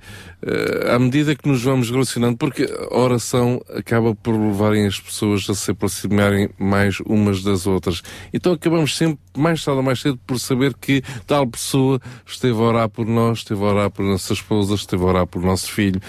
à medida que nos vamos relacionando, porque a oração acaba por levarem as pessoas a se aproximarem mais umas das outras. Então acabamos sempre, mais tarde ou mais cedo, por saber que tal pessoa esteve a orar por nós, esteve a orar por nossa esposa, esteve a orar por nosso filho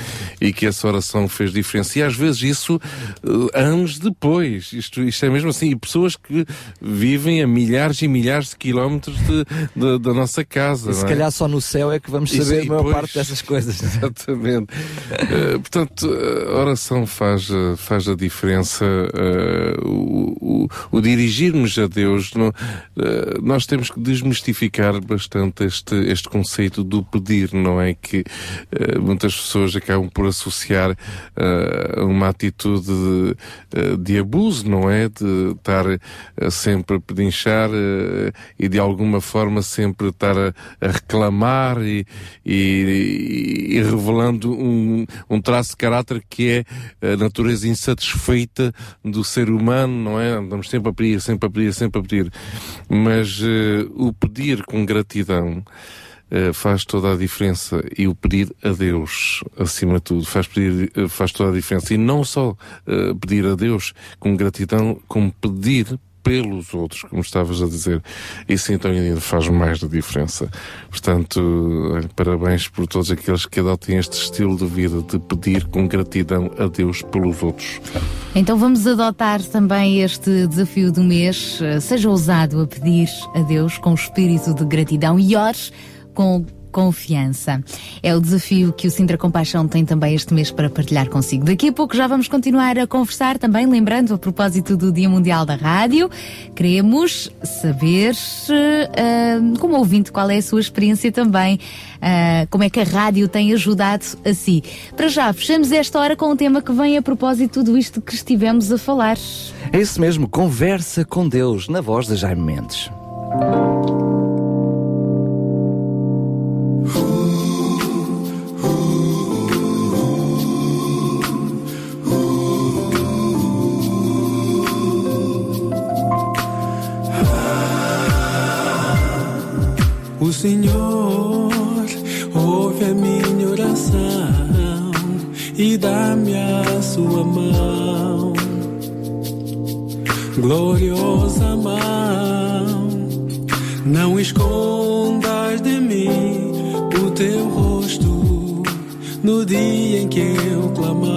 e que essa oração fez diferença. E às vezes isso eh, anos depois. Isto, isto é mesmo assim. E pessoas que vivem a milhares e milhares de quilómetros de- de- da nossa casa. E se é? calhar só no céu é que vamos Isso, saber a maior pois, parte dessas coisas. Exatamente. Eh, portanto, a oração faz, eh, faz a diferença. eh, o, o, o dirigirmos a Deus, não- eh, nós temos que desmistificar bastante este, este conceito do pedir, não é? Que eh, muitas pessoas acabam por associar eh, uma atitude de, eh, de abuso, não é? De estar eh, sempre a pedinchar eh, e de alguma forma sempre estar a, a reclamar e, e- e revelando um, um traço de caráter que é a natureza insatisfeita do ser humano, não é? Andamos sempre a pedir, sempre a pedir, sempre a pedir. Mas eh, o pedir com gratidão eh, faz toda a diferença e o pedir a Deus, acima de tudo, faz, pedir, eh, faz toda a diferença. E não só eh, pedir a Deus com gratidão, como pedir pelos outros, como estavas a dizer. Isso então ainda faz mais da diferença. Portanto, parabéns por todos aqueles que adotem este estilo de vida de pedir com gratidão a Deus pelos outros. Então vamos adotar também este desafio do mês. Seja ousado a pedir a Deus com espírito de gratidão e ores com confiança. É o desafio que o Sintra Compaixão tem também este mês para partilhar consigo. Daqui a pouco já vamos continuar a conversar também, lembrando a propósito do Dia Mundial da Rádio. Queremos saber, eh, como ouvinte, qual é a sua experiência também, eh, como é que a rádio tem ajudado a si. Para já, fechamos esta hora com um tema que vem a propósito de tudo isto que estivemos a falar. É isso mesmo, conversa com Deus, na voz de Jaime Mendes. Senhor ouve a minha oração e dá-me a sua mão, gloriosa mão. Não escondas de mim o teu rosto no dia em que eu clamar.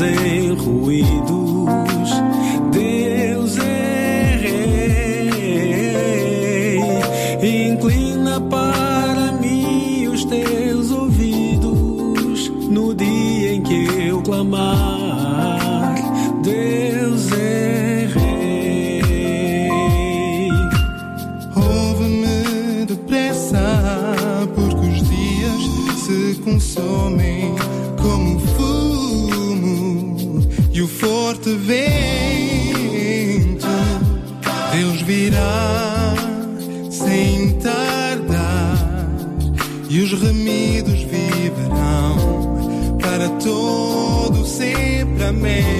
Não forte vento. Deus virá sem tardar e os remidos viverão para todo sempre. Amém.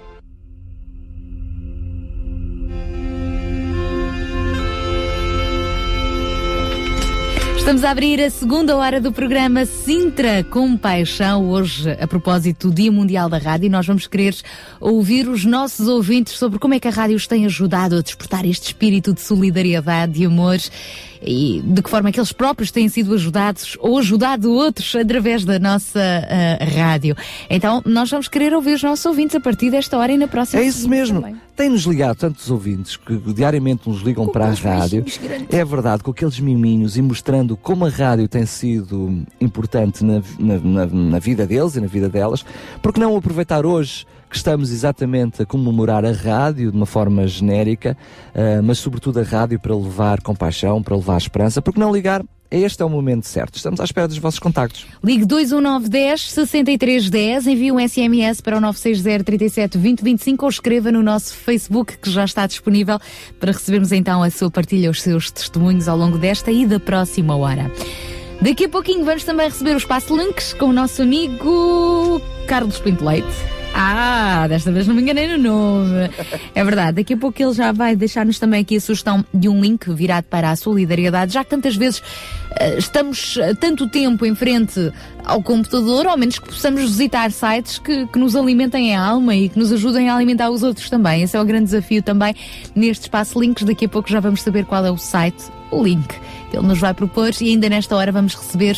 Estamos a abrir a segunda hora do programa Sintra com Paixão. Hoje, a propósito do Dia Mundial da Rádio, nós vamos querer ouvir os nossos ouvintes sobre como é que a rádio os tem ajudado a despertar este espírito de solidariedade e amor e de que forma é que eles próprios têm sido ajudados ou ajudado outros através da nossa ah, rádio. Então, nós vamos querer ouvir os nossos ouvintes a partir desta hora e na próxima. É isso mesmo. Tem-nos ligado tantos ouvintes que diariamente nos ligam para a rádio. É verdade, com aqueles miminhos e mostrando como a rádio tem sido importante na, na, na- na vida deles e na vida delas. Porque não aproveitar hoje que estamos exatamente a comemorar a rádio de uma forma genérica, ah, mas sobretudo a rádio para levar compaixão, para levar esperança, porque não ligar? Este é o momento certo. Estamos à espera dos vossos contactos. Ligue 21910 6310, envie um SMS para o 960 37 20 25 ou escreva no nosso Facebook que já está disponível para recebermos então a sua partilha, os seus testemunhos ao longo desta e da próxima hora. Daqui a pouquinho vamos também receber o Espaço Links com o nosso amigo Carlos Pinto Leite. Ah, desta vez não me enganei no nome. É verdade, daqui a pouco ele já vai deixar-nos também aqui a sugestão de um link virado para a solidariedade, já que tantas vezes eh, estamos eh, tanto tempo em frente ao computador, ao menos que possamos visitar sites que, que nos alimentem a alma e que nos ajudem a alimentar os outros também. Esse é o grande desafio também neste espaço links. Daqui a pouco já vamos saber qual é o site, o link que ele nos vai propor e ainda nesta hora vamos receber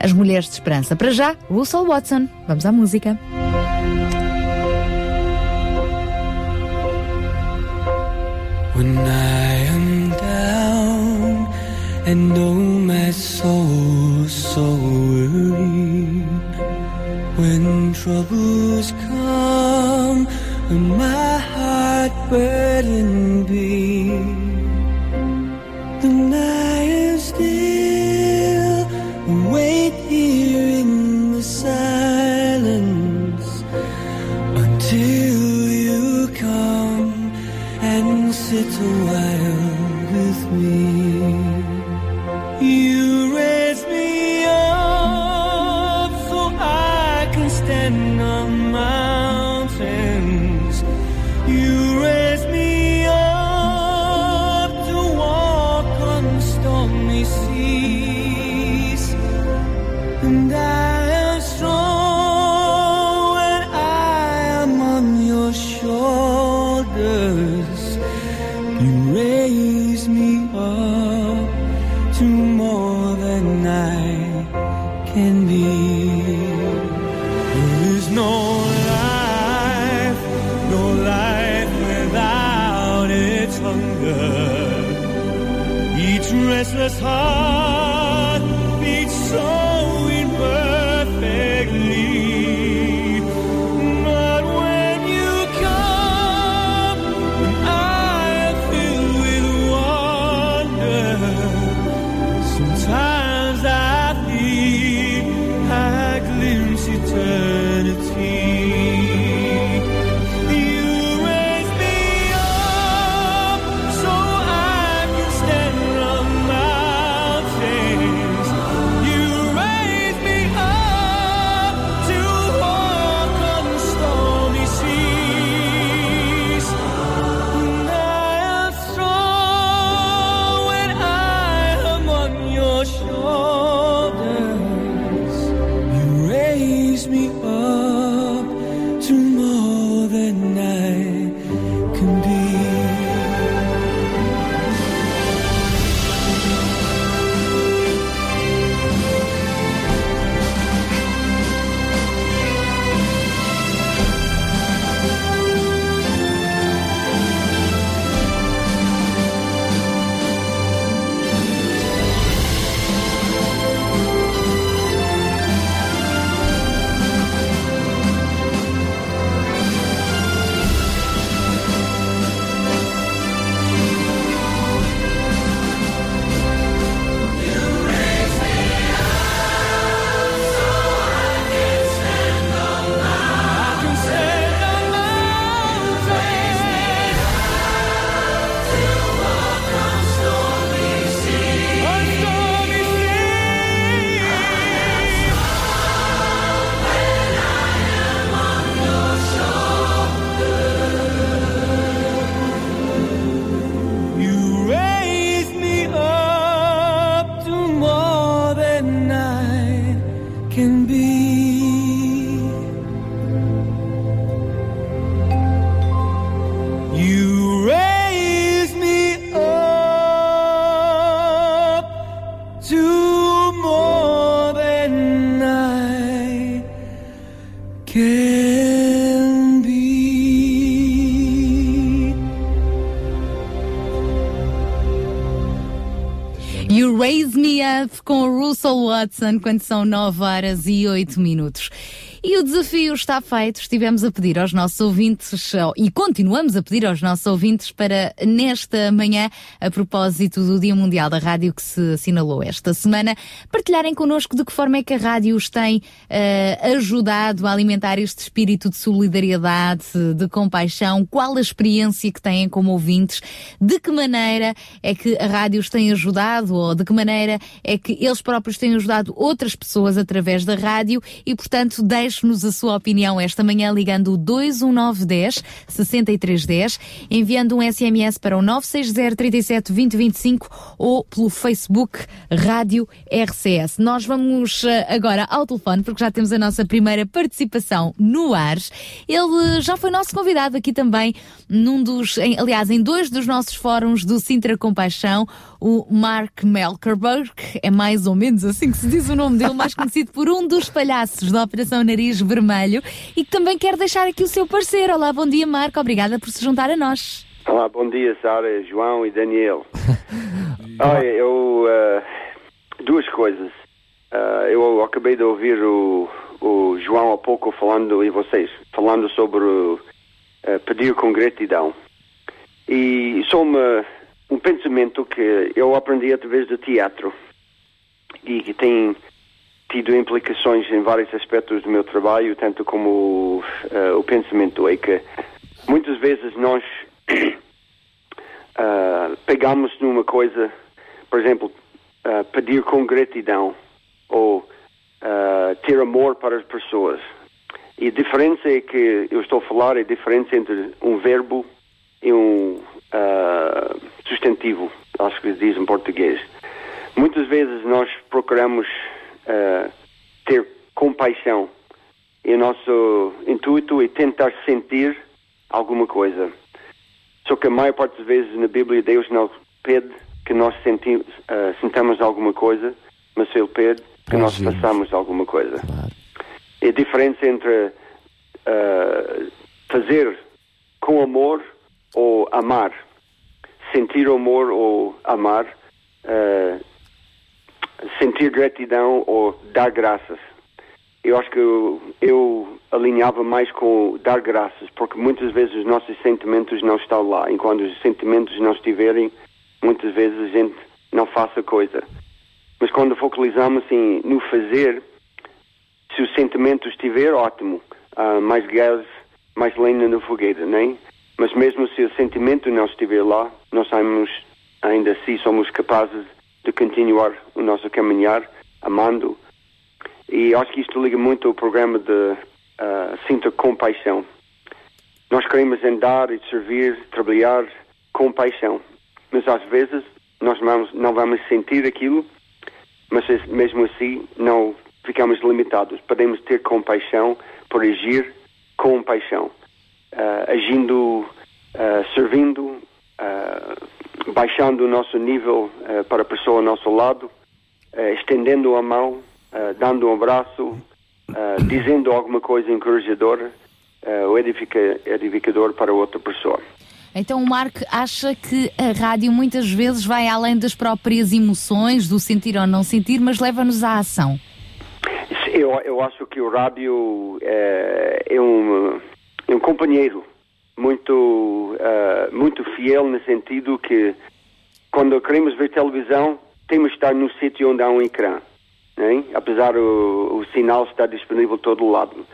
as Mulheres de Esperança. Para já, Russell Watson. Vamos à música. When I am down and know my soul so weary, when troubles come and my heart burden be, sit a while nuestra sal. Com o Russell Watson quando são 9 horas e 8 minutos. E o desafio está feito. Estivemos a pedir aos nossos ouvintes e continuamos a pedir aos nossos ouvintes para nesta manhã, a propósito do Dia Mundial da Rádio que se assinalou esta semana, partilharem connosco de que forma é que a rádio os tem eh, ajudado a alimentar este espírito de solidariedade, de compaixão, qual a experiência que têm como ouvintes, de que maneira é que a rádio os tem ajudado ou de que maneira é que eles próprios têm ajudado outras pessoas através da rádio e, portanto, deixe-nos a sua opinião esta manhã ligando o 21910 6310, enviando um SMS para o 960 37 20 25 ou pelo Facebook Rádio RCS. Nós vamos eh, agora ao telefone porque já temos a nossa primeira participação no ar. Ele já foi nosso convidado aqui também num dos, em- aliás, em dois dos nossos fóruns do Sintra Compaixão, o Mark Melkerberg, é mais ou menos assim que se diz o nome dele, mais conhecido por um dos palhaços da Operação Nariz Vermelho e que também quer deixar aqui o seu parecer. Olá, bom dia, Marco, obrigada por se juntar a nós. Olá, bom dia, Sara, João e Daniel. Olha, eu. eh, duas coisas. Eh, eu acabei de ouvir o, o João há pouco falando, e vocês, falando sobre eh, pedir com gratidão. E só uma, um pensamento que eu aprendi através do teatro e que tem tido implicações em vários aspectos do meu trabalho, tanto como eh, o pensamento é que muitas vezes nós ah, pegamos numa coisa, por exemplo, ah, pedir com gratidão ou ter amor para as pessoas. E a diferença é que eu estou a falar é a diferença entre um verbo e um substantivo, acho que diz em português. Muitas vezes nós procuramos ah, ter compaixão e o nosso intuito é tentar sentir alguma coisa. Só que a maior parte das vezes na Bíblia Deus não pede que nós senti, ah, sintamos alguma coisa, mas Ele pede que nós façamos alguma coisa. É a diferença entre ah, fazer com amor ou amar. Sentir amor ou amar. ah, sentir gratidão ou dar graças. Eu acho que eu, alinhava mais com dar graças, porque muitas vezes os nossos sentimentos não estão lá. E quando os sentimentos não estiverem, muitas vezes a gente não faz a coisa. Mas quando focalizamos assim, no fazer, se o sentimento estiver, ótimo. Ah, mais gás, mais lenha na fogueira, nem? Mas mesmo se o sentimento não estiver lá, nós somos, ainda assim somos capazes de continuar o nosso caminhar, amando. E acho que isto liga muito ao programa de ah, Sinta Compaixão. Nós queremos andar e servir, trabalhar com paixão. Mas às vezes nós vamos, não vamos sentir aquilo, mas es- mesmo assim não ficamos limitados. Podemos ter compaixão por agir com paixão, Ah, agindo, ah, servindo, ah, baixando o nosso nível ah, para a pessoa ao nosso lado, ah, estendendo a mão, dando um abraço, dizendo alguma coisa encorajadora ou edifica- edificador para outra pessoa. Então o Marco acha que a rádio muitas vezes vai além das próprias emoções, do sentir ou não sentir, mas leva-nos à ação. Eu, eu acho que o rádio eh, é, um, é um companheiro muito, eh, muito fiel no sentido que quando queremos ver televisão temos de estar no sítio onde há um ecrã. né? Apesar o, o sinal estar disponível todo lado.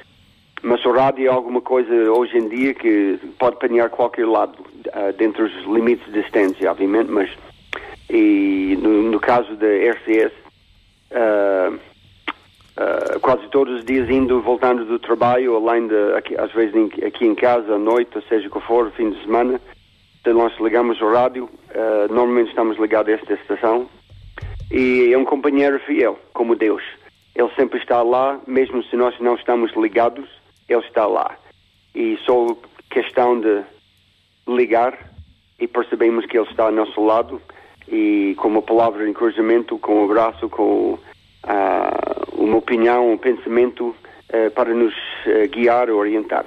Mas o rádio é alguma coisa hoje em dia que pode apanhar qualquer lado, ah, dentro dos limites de distância, obviamente, mas e no, no caso da RCS, ah, ah, quase todos os dias indo voltando do trabalho, além de aqui, às vezes em- aqui em casa, à noite, seja o que for, fim de semana, então nós ligamos o rádio, ah, normalmente estamos ligados a esta estação, e é um companheiro fiel, como Deus. Ele sempre está lá, mesmo se nós não estamos ligados, ele está lá. E só questão de ligar e percebemos que ele está ao nosso lado e com uma palavra de encorajamento, com um abraço, com uma opinião, um pensamento eh, para nos eh, guiar, orientar.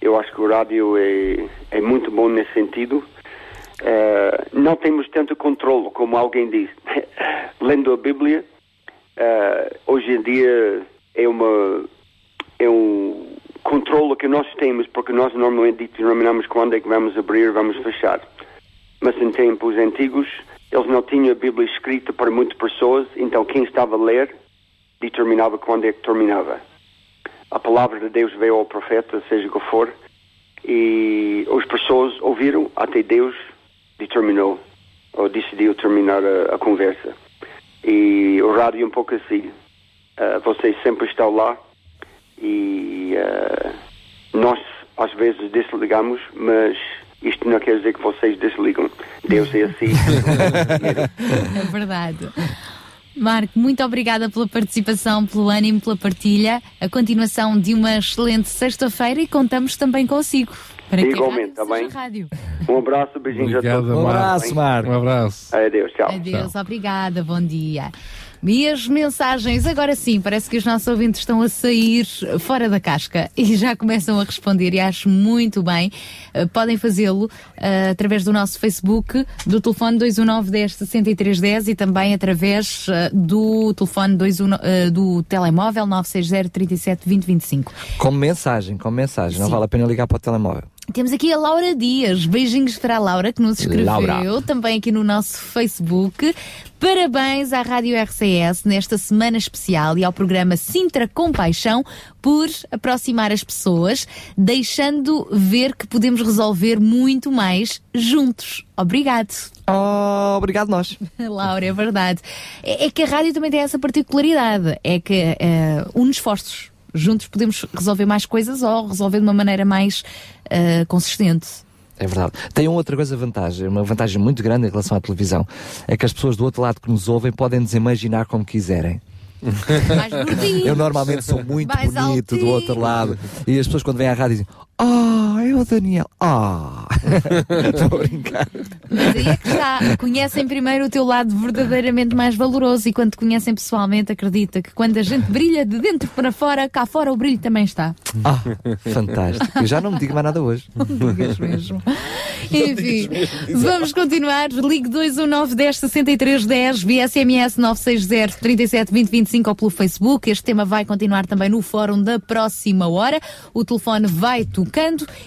Eu acho que o rádio é, é muito bom nesse sentido. Eh, não temos tanto controle, como alguém diz. Lendo a Bíblia, eh, hoje em dia é uma é um controle que nós temos, porque nós normalmente determinamos quando é que vamos abrir, vamos fechar. Mas em tempos antigos, eles não tinham a Bíblia escrita para muitas pessoas, então quem estava a ler determinava quando é que terminava. A palavra de Deus veio ao profeta, seja o que for, e as pessoas ouviram até Deus determinou ou decidiu terminar a, a conversa. E o rádio é um pouco assim. Ah, vocês sempre estão lá e ah, nós às vezes desligamos, mas isto não quer dizer que vocês desligam. Deus é assim. É verdade. Marco, muito obrigada pela participação, pelo ânimo, pela partilha. A continuação de uma excelente sexta-feira e contamos também consigo. Para Igualmente, rádio está bem? rádio. Um abraço, beijinhos a todos. Um abraço, Marco. Um abraço. Adeus, tchau. Adeus, obrigada, bom dia. E as mensagens, agora sim, parece que os nossos ouvintes estão a sair fora da casca e já começam a responder e acho muito bem. Uh, podem fazê-lo uh, através do nosso Facebook, do telefone 219 10 63 10 e também através uh, do telefone 21, uh, do telemóvel 960 37 20 25. Como mensagem, como mensagem. Não Sim. vale a pena ligar para o telemóvel. Temos aqui a Laura Dias. Beijinhos para a Laura que nos escreveu Laura. também aqui no nosso Facebook. Parabéns à Rádio RCS nesta semana especial e ao programa Sintra Compaixão por aproximar as pessoas, deixando ver que podemos resolver muito mais juntos. Obrigado. Oh, obrigado nós. Laura, é verdade. É, é que a rádio também tem essa particularidade, é que eh, une esforços. Juntos podemos resolver mais coisas ou resolver de uma maneira mais eh, consistente. É verdade. Tem uma outra coisa vantagem, uma vantagem muito grande em relação à televisão, é que as pessoas do outro lado que nos ouvem podem nos imaginar como quiserem. Eu normalmente sou muito Mais bonito do outro lado e as pessoas quando vêm à rádio dizem Ah, é o Daniel. Ah, estou a brincar. Mas aí é que está. Conhecem primeiro o teu lado verdadeiramente mais valoroso e quando te conhecem pessoalmente, acredita que quando a gente brilha de dentro para fora, cá fora o brilho também está. Ah, fantástico. Eu já não me digo mais nada hoje. digas mesmo. Enfim, vamos continuar. Ligue 219 10 63 10 via SMS 960 37 20 25 ou pelo Facebook. Este tema vai continuar também no fórum da próxima hora. O telefone vai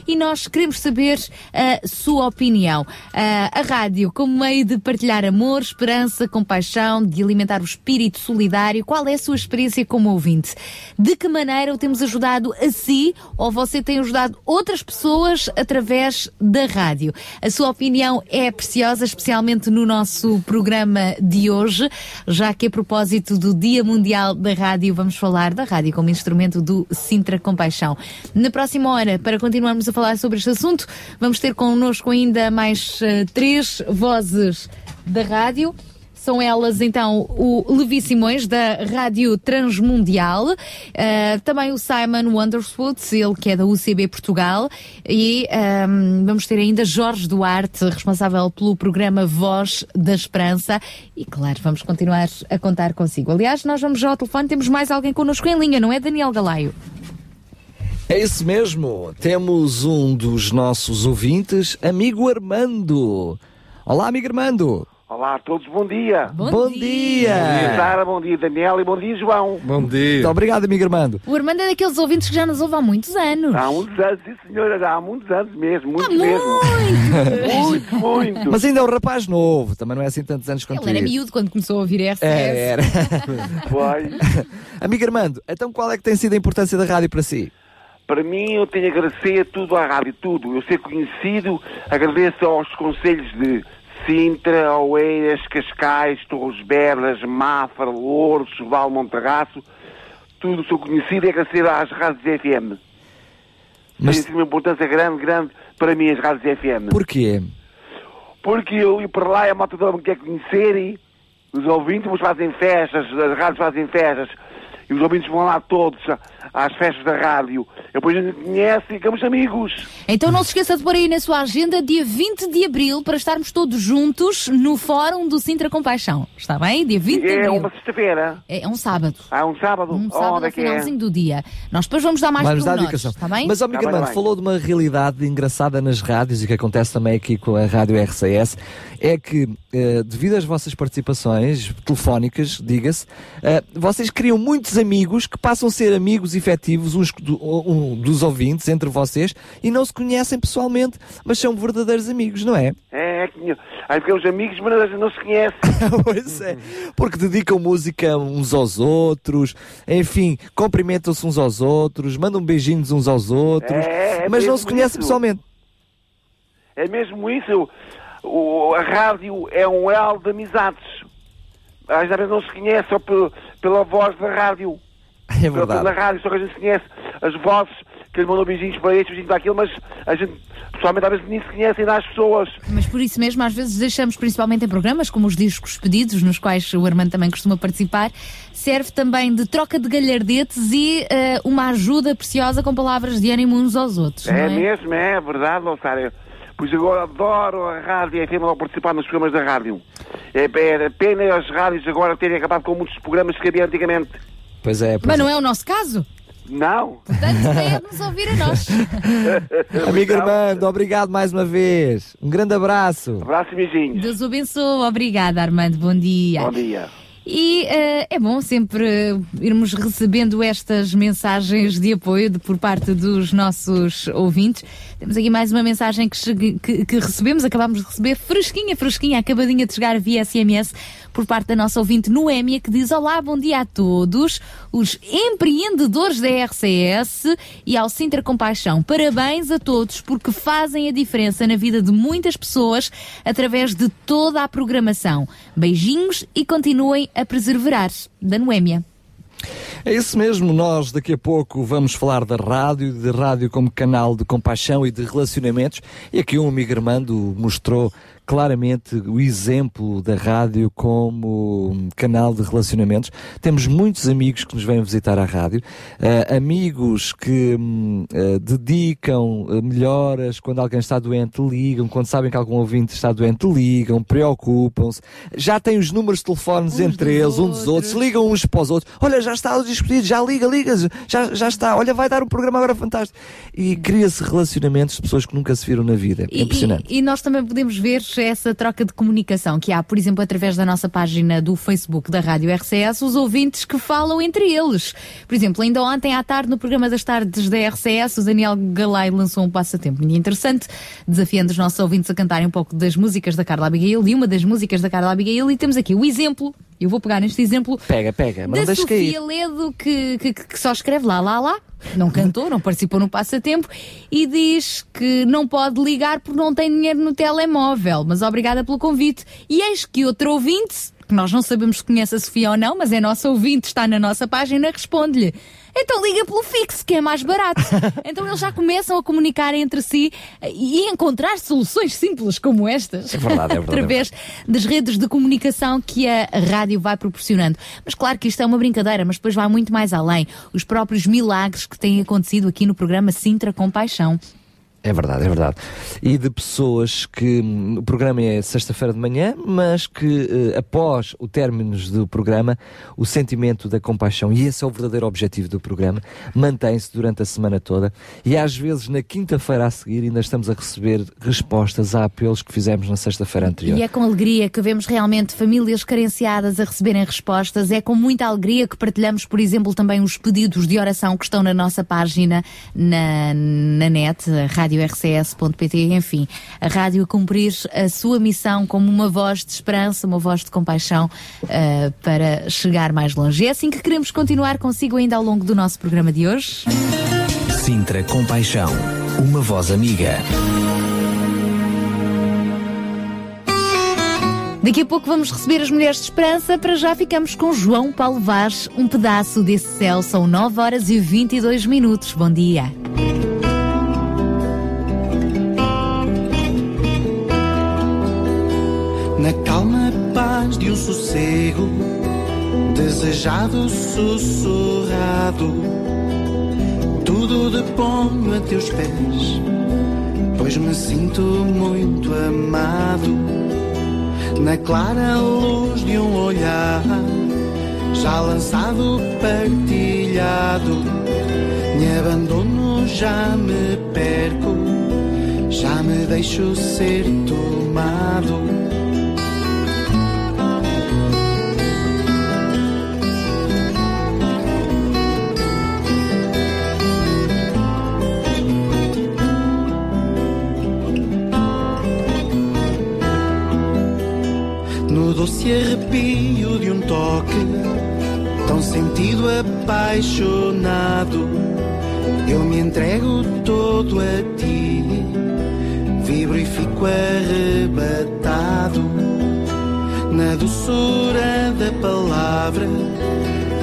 e nós queremos saber a sua opinião. Ah, a rádio, como meio de partilhar amor, esperança, compaixão, de alimentar o espírito solidário, qual é a sua experiência como ouvinte? De que maneira o temos ajudado a si ou você tem ajudado outras pessoas através da rádio? A sua opinião é preciosa, especialmente no nosso programa de hoje, já que a propósito do Dia Mundial da Rádio, vamos falar da rádio como instrumento do Sintra Compaixão. Na próxima hora, para continuarmos a falar sobre este assunto, vamos ter connosco ainda mais eh, três vozes da rádio. São elas, então, o Levi Simões, da Rádio Transmundial, eh, também o Simon Wonderswood, ele que é da UCB Portugal, e ehm, vamos ter ainda Jorge Duarte, responsável pelo programa Voz da Esperança, e claro, vamos continuar a contar consigo. Aliás, nós vamos já ao telefone, temos mais alguém connosco em linha, não é, Daniel Galaio? É isso mesmo. Temos um dos nossos ouvintes, amigo Armando. Olá, amigo Armando. Olá a todos, bom dia. Bom, Bom dia. dia. Bom dia, Sara, bom dia, Daniel e bom dia, João. Bom dia. Muito obrigado, amigo Armando. O Armando é daqueles ouvintes que já nos ouve há muitos anos. Há muitos anos, sim senhora, há muitos anos mesmo, muitos Há mesmo. muito! Muito, muito. Mas ainda é um rapaz novo, também não é assim tantos anos quanto Ele era miúdo quando começou a ouvir RCS. É, era. Foi. amigo Armando, então qual é que tem sido a importância da rádio para si? Para mim, eu tenho a agradecer tudo à rádio, tudo. Eu ser conhecido, agradeço aos conselhos de Sintra, Oeiras, Cascais, Torres Vedras, Mafra, Louros, Val Monterraço. Tudo sou conhecido e agradecer às rádios FM. Mas- Tem sido uma importância grande, grande para mim as rádios FM. Porquê? Porque eu ir para lá e a malta toda me quer conhecer e os ouvintes fazem festas, as rádios fazem festas e os ouvintes vão lá todos às festas da rádio. Depois a gente conhece e ficamos amigos. Então não se esqueça de pôr aí na sua agenda dia 20 de Abril para estarmos todos juntos no Fórum do Sintra Compaixão. Está bem? Dia 20 de É Abril. uma sexta-feira. É, é um sábado. Há um sábado. Um sábado Onde é ao é? finalzinho do dia. Nós depois vamos dar mais Vamos dar indicação. está bem? Mas, ó, amigo Tá Armando, bem. falou de uma realidade engraçada nas rádios e que acontece também aqui com a Rádio RCS, é que, eh, devido às vossas participações telefónicas, diga-se, eh, vocês criam muitos amigos que passam a ser amigos efetivos uns do- um dos ouvintes entre vocês e não se conhecem pessoalmente, mas são verdadeiros amigos, não é? É, é que aí ficamos amigos, mas não se conhece. pois é, porque dedicam música uns aos outros, enfim, cumprimentam-se uns aos outros, mandam beijinhos uns aos outros, É, é mas não se conhecem isso. pessoalmente. É mesmo isso. O, a rádio é um elo de amizades. Às vezes não se conhece só pe- pela voz da rádio. É Pela, verdade. pela rádio, só que a gente conhece as vozes que lhe mandam beijinhos para este, beijinhos para aquilo, mas a gente, pessoalmente, às vezes nem se conhecem ainda as pessoas. Mas por isso mesmo, às vezes deixamos, principalmente em programas como os discos pedidos, nos quais o Armando também costuma participar, serve também de troca de galhardetes e eh, uma ajuda preciosa com palavras de ânimo uns aos outros. não É, é? mesmo, é verdade, Losário. Pois agora adoro a rádio e a participar nos programas da rádio. É, é pena as rádios agora terem acabado com muitos programas que havia antigamente. Pois é, pois Mas é. não é o nosso caso? Não. Portanto, tem de nos ouvir a nós. Amigo Armando, obrigado mais uma vez. Um grande abraço. Abraço e beijinhos. Deus o abençoe. Obrigada, Armando. Bom dia. Bom dia. E eh, é bom sempre irmos recebendo estas mensagens de apoio de- por parte dos nossos ouvintes. Temos aqui mais uma mensagem que, chegue- que- que recebemos, acabámos de receber, fresquinha, fresquinha, acabadinha de chegar via SMS por parte da nossa ouvinte Noémia, que diz: Olá, bom dia a todos, os empreendedores da RCS e ao Sintra Compaixão. Parabéns a todos porque fazem a diferença na vida de muitas pessoas através de toda a programação. Beijinhos e continuem a perseverar. Da Noémia. É isso mesmo, nós daqui a pouco vamos falar da rádio, de rádio como canal de compaixão e de relacionamentos. E aqui um amigo Armando mostrou claramente o exemplo da rádio como um, canal de relacionamentos. Temos muitos amigos que nos vêm visitar à rádio, uh, amigos que uh, dedicam uh, melhoras quando alguém está doente, ligam, quando sabem que algum ouvinte está doente, ligam, preocupam-se, já têm os números de telefones entre eles, uns dos outros, ligam uns para os outros. Olha, já está despedido, já liga, liga, já, já está. Olha, vai dar um programa agora fantástico. E cria-se relacionamentos de pessoas que nunca se viram na vida. É E- impressionante. E, e nós também podemos ver essa troca de comunicação que há, por exemplo, através da nossa página do Facebook da Rádio RCS, os ouvintes que falam entre eles. Por exemplo, ainda ontem à tarde, no programa das tardes da RCS, o Daniel Galay lançou um passatempo muito interessante, desafiando os nossos ouvintes a cantarem um pouco das músicas da Carla Abigail e uma das músicas da Carla Abigail. E temos aqui o exemplo, eu vou pegar neste exemplo, Pega, pega, mas não da cair. Sofia Ledo que, que, que só escreve lá, lá, lá, não cantou, não participou no passatempo e diz que não pode ligar porque não tem dinheiro no telemóvel, mas obrigada pelo convite. E eis que outro ouvinte, que nós não sabemos se conhece a Sofia ou não, mas é nosso ouvinte, está na nossa página, responde-lhe. Então liga pelo fixo, que é mais barato. então eles já começam a comunicar entre si e a encontrar soluções simples como estas. É verdade, é verdade, é Através das redes de comunicação que a rádio vai proporcionando. Mas claro que isto é uma brincadeira, mas depois vai muito mais além. Os próprios milagres que têm acontecido aqui no programa Sintra com Paixão. É verdade, é verdade. E de pessoas que o programa é sexta-feira de manhã, mas que eh, após o término do programa, o sentimento da compaixão, e esse é o verdadeiro objetivo do programa, mantém-se durante a semana toda. E às vezes na quinta-feira a seguir ainda estamos a receber respostas a apelos que fizemos na sexta-feira anterior. E é com alegria que vemos realmente famílias carenciadas a receberem respostas. É com muita alegria que partilhamos, por exemplo, também os pedidos de oração que estão na nossa página na, na net, radiorcs.pt, enfim, a rádio a cumprir a sua missão como uma voz de esperança, uma voz de compaixão ah, para chegar mais longe. É assim que queremos continuar consigo ainda ao longo do nosso programa de hoje. Sintra Compaixão, uma voz amiga. Daqui a pouco vamos receber as Mulheres de Esperança. Para já ficamos com João Paulo Vaz, um pedaço desse céu. São 9 horas e 22 minutos. Bom dia. Paz de um sossego, desejado, sussurrado, tudo deponho a teus pés, pois me sinto muito amado. Na clara luz de um olhar, já lançado, partilhado, me abandono, já me perco, já me deixo ser tomado. No doce arrepio de um toque, tão sentido apaixonado, eu me entrego todo a ti, vibro e fico arrebatado na doçura da palavra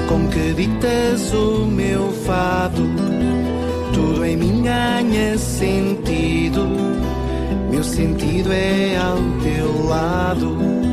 com que ditas o meu fado. Tudo em mim ganha sentido, meu sentido é ao teu lado.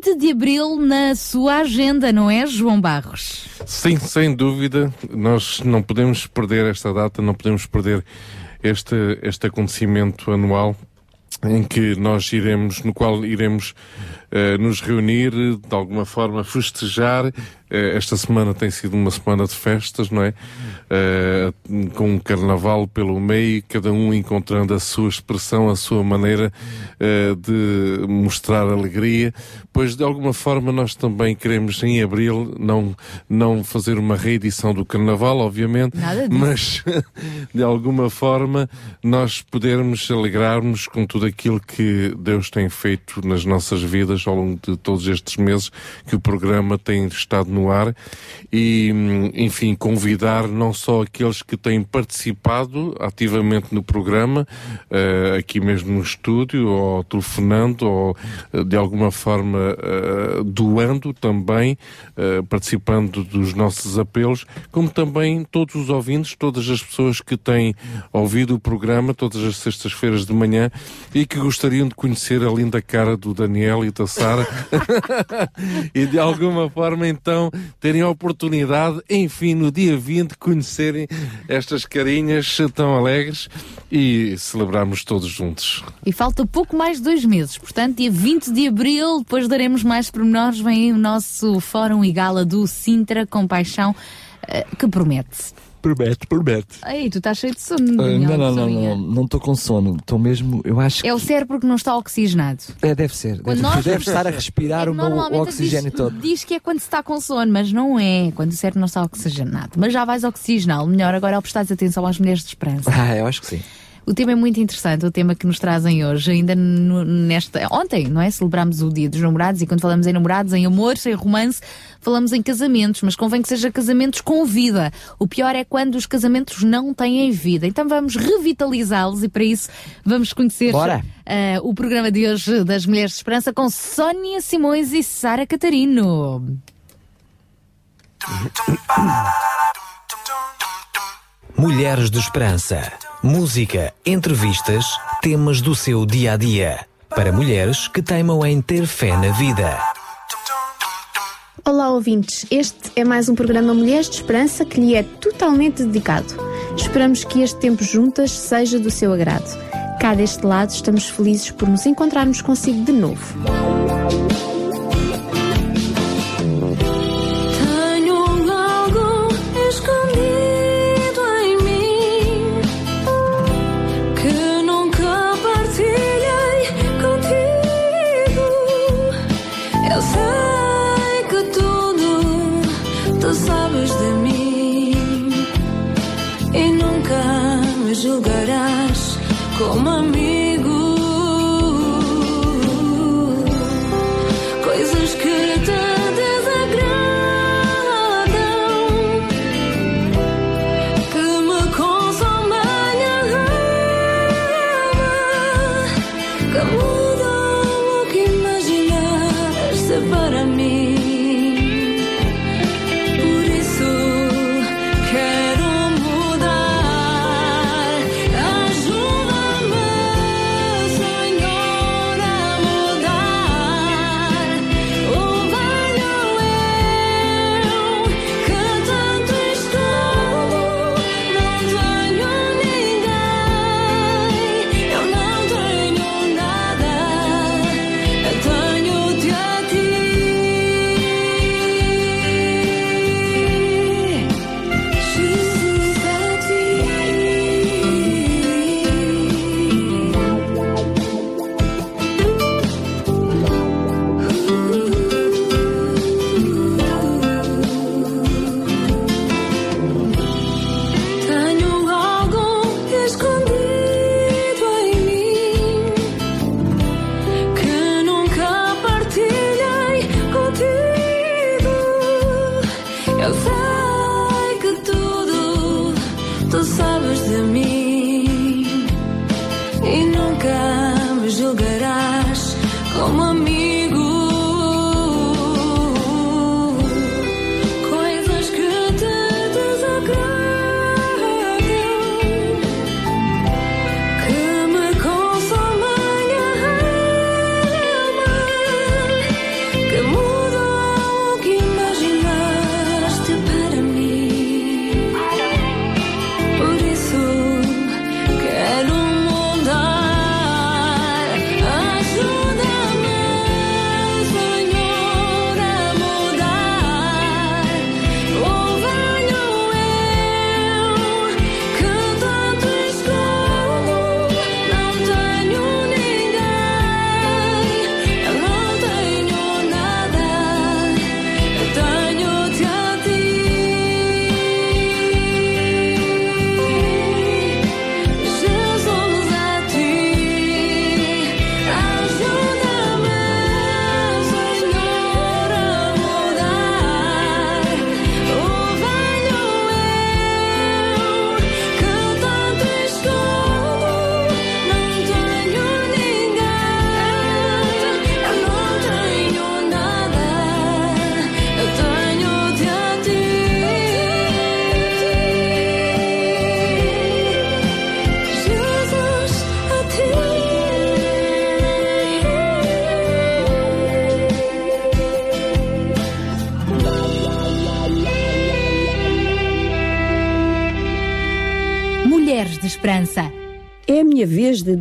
de abril na sua agenda, não é, João Barros? Sim, sem dúvida, nós não podemos perder esta data, não podemos perder este, este acontecimento anual em que nós iremos, no qual iremos nos reunir, de alguma forma festejar. Eh, esta semana tem sido uma semana de festas, não é? Eh, com um carnaval pelo meio, cada um encontrando a sua expressão, a sua maneira eh, de mostrar alegria. Pois de alguma forma nós também queremos em abril não, não fazer uma reedição do carnaval, obviamente, mas de alguma forma nós podermos alegrarmos com tudo aquilo que Deus tem feito nas nossas vidas ao longo de todos estes meses que o programa tem estado no ar. E, enfim, convidar não só aqueles que têm participado ativamente no programa, eh, aqui mesmo no estúdio, ou telefonando, ou eh, de alguma forma eh, doando também, eh, participando dos nossos apelos, como também todos os ouvintes, todas as pessoas que têm ouvido o programa todas as sextas-feiras de manhã e que gostariam de conhecer a linda cara do Daniel e da E de alguma forma então terem a oportunidade, enfim, no dia 20, conhecerem estas carinhas tão alegres e celebrarmos todos juntos. E falta pouco mais de dois meses, portanto, dia 20 de abril, depois daremos mais pormenores, vem aí o nosso Fórum e Gala do Sintra Compaixão, eh, que promete. Promete, promete. Ei, tu estás cheio de sono, Daniel, não, não, não, não, não estou com sono. Estou mesmo, eu acho que. É o cérebro que não está oxigenado. É, deve ser. Quando Deve, nós- deve estar a respirar o meu oxigênio diz, todo. diz que é quando se está com sono, mas não é. Quando o cérebro não está oxigenado. Mas já vais oxigená-lo. Melhor agora ao prestares atenção às mulheres de esperança. Ah, eu acho que sim. O tema é muito interessante, o tema que nos trazem hoje, ainda no- nesta. Ontem, não é? Celebramos o Dia dos Namorados e quando falamos em namorados, em amor, em romance, falamos em casamentos, mas convém que seja casamentos com vida. O pior é quando os casamentos não têm vida. Então vamos revitalizá-los e para isso vamos conhecer Bora. eh, o programa de hoje das Mulheres de Esperança com Sónia Simões e Sara Catarino. Mulheres de Esperança. Música, entrevistas, temas do seu dia a dia. Para mulheres que teimam em ter fé na vida. Olá, ouvintes. Este é mais um programa Mulheres de Esperança que lhe é totalmente dedicado. Esperamos que este tempo juntas seja do seu agrado. Cá deste lado estamos felizes por nos encontrarmos consigo de novo.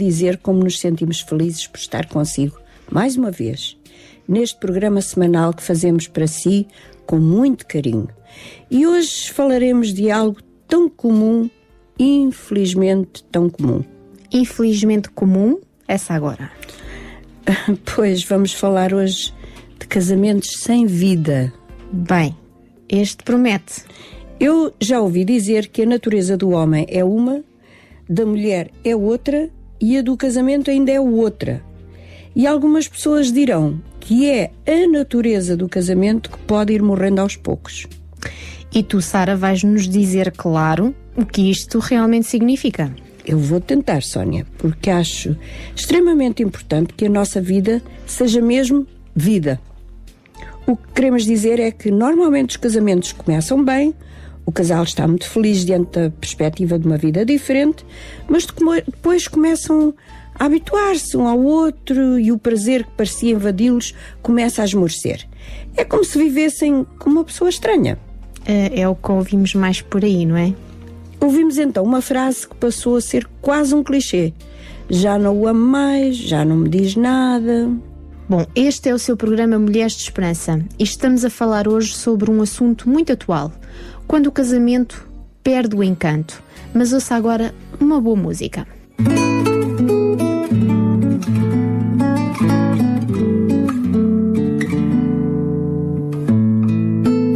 Dizer como nos sentimos felizes por estar consigo, mais uma vez, neste programa semanal que fazemos para si com muito carinho. E hoje falaremos de algo tão comum, infelizmente tão comum. Infelizmente comum, essa agora. Pois vamos falar hoje de casamentos sem vida. Bem, este promete. Eu já ouvi dizer que a natureza do homem é uma, da mulher é outra e a do casamento ainda é outra. E algumas pessoas dirão que é a natureza do casamento que pode ir morrendo aos poucos. E tu, Sara, vais-nos dizer, claro, o que isto realmente significa. Eu vou tentar, Sónia, porque acho extremamente importante que a nossa vida seja mesmo vida. O que queremos dizer é que normalmente os casamentos começam bem, o casal está muito feliz diante da perspectiva de uma vida diferente, mas depois começam a habituar-se um ao outro e o prazer que parecia invadi-los começa a esmorecer. É como se vivessem com uma pessoa estranha. É, é o que ouvimos mais por aí, não é? Ouvimos então uma frase que passou a ser quase um clichê. Já não o amo mais, já não me diz nada. Bom, este é o seu programa Mulheres de Esperança e estamos a falar hoje sobre um assunto muito atual. Quando o casamento perde o encanto. Mas ouça agora uma boa música.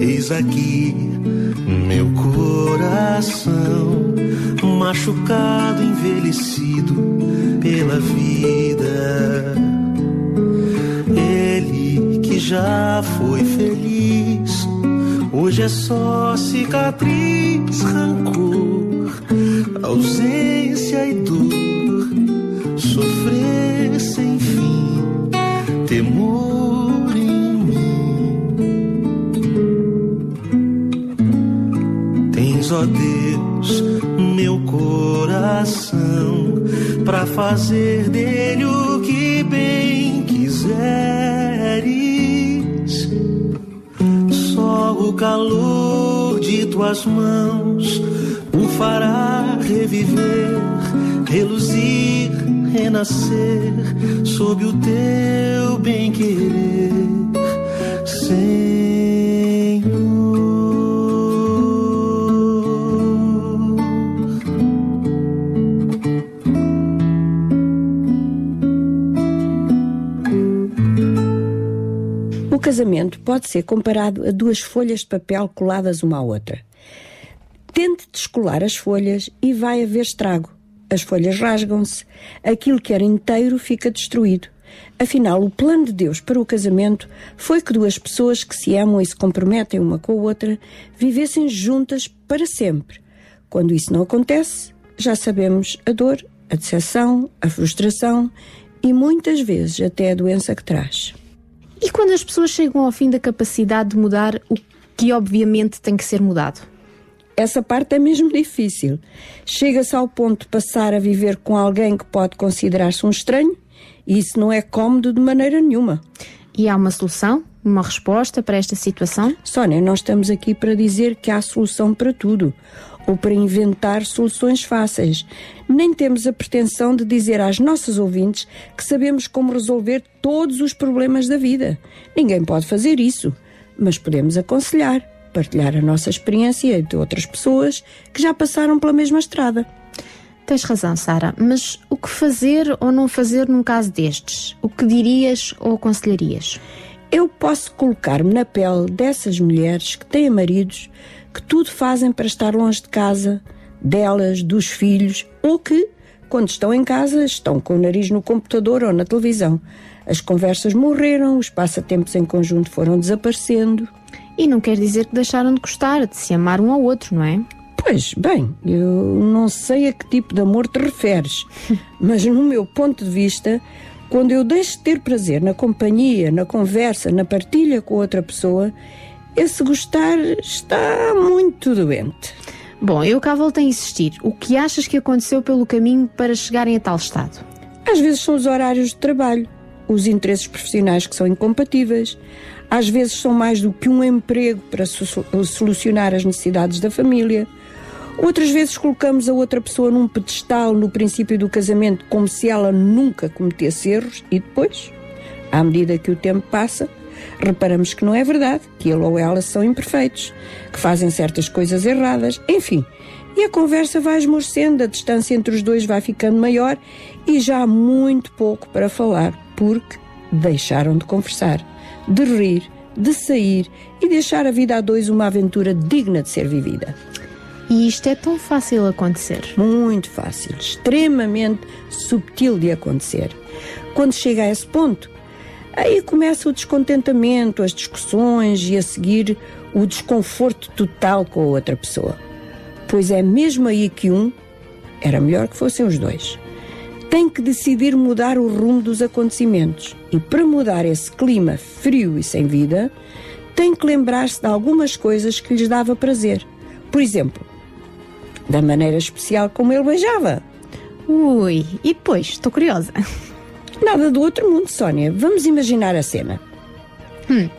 Eis aqui meu coração, machucado, envelhecido pela vida. Ele que já foi feliz, hoje é só cicatriz, rancor, ausência e dor, sofrer sem fim, temor em Tens, ó Deus, meu coração, pra fazer dele o que bem quiseres. O calor de tuas mãos o fará reviver, reluzir, renascer sob o teu bem-querer. O casamento pode ser comparado a duas folhas de papel coladas uma à outra. Tente descolar as folhas e vai haver estrago. As folhas rasgam-se, aquilo que era inteiro fica destruído. Afinal, o plano de Deus para o casamento foi que duas pessoas que se amam e se comprometem uma com a outra vivessem juntas para sempre. Quando isso não acontece, já sabemos a dor, a decepção, a frustração e muitas vezes até a doença que traz. E quando as pessoas chegam ao fim da capacidade de mudar o que obviamente tem que ser mudado? Essa parte é mesmo difícil. Chega-se ao ponto de passar a viver com alguém que pode considerar-se um estranho e isso não é cómodo de maneira nenhuma. E há uma solução? Uma resposta para esta situação? Sónia, nós estamos aqui para dizer que há solução para tudo ou para inventar soluções fáceis. Nem temos a pretensão de dizer às nossas ouvintes que sabemos como resolver todos os problemas da vida. Ninguém pode fazer isso, mas podemos aconselhar, partilhar a nossa experiência e de outras pessoas que já passaram pela mesma estrada. Tens razão, Sara, mas o que fazer ou não fazer num caso destes? O que dirias ou aconselharias? Eu posso colocar-me na pele dessas mulheres que têm maridos que tudo fazem para estar longe de casa, delas, dos filhos, ou que, quando estão em casa, estão com o nariz no computador ou na televisão. As conversas morreram, os passatempos em conjunto foram desaparecendo. E não quer dizer que deixaram de gostar, de se amar um ao outro, não é? Pois, bem, eu não sei a que tipo de amor te referes, mas no meu ponto de vista, quando eu deixo de ter prazer na companhia, na conversa, na partilha com outra pessoa, esse gostar está muito doente. Bom, eu cá volto a insistir. O que achas que aconteceu pelo caminho para chegarem a tal estado? Às vezes são os horários de trabalho, os interesses profissionais que são incompatíveis, às vezes são mais do que um emprego para so- solucionar as necessidades da família. Outras vezes colocamos a outra pessoa num pedestal no princípio do casamento como se ela nunca cometesse erros e depois, à medida que o tempo passa, reparamos que não é verdade, que ele ou ela são imperfeitos, que fazem certas coisas erradas, enfim. E a conversa vai esmorecendo, a distância entre os dois vai ficando maior e já há muito pouco para falar, porque deixaram de conversar, de rir, de sair e deixar a vida a dois uma aventura digna de ser vivida. E isto é tão fácil acontecer? Muito fácil, extremamente subtil de acontecer. Quando chega a esse ponto, aí começa o descontentamento, as discussões e a seguir o desconforto total com a outra pessoa. Pois é mesmo aí que um, era melhor que fossem os dois, tem que decidir mudar o rumo dos acontecimentos. E para mudar esse clima frio e sem vida, tem que lembrar-se de algumas coisas que lhes dava prazer. Por exemplo, da maneira especial como ele beijava. Ui, e depois? Estou curiosa. Nada do outro mundo, Sónia. Vamos imaginar a cena.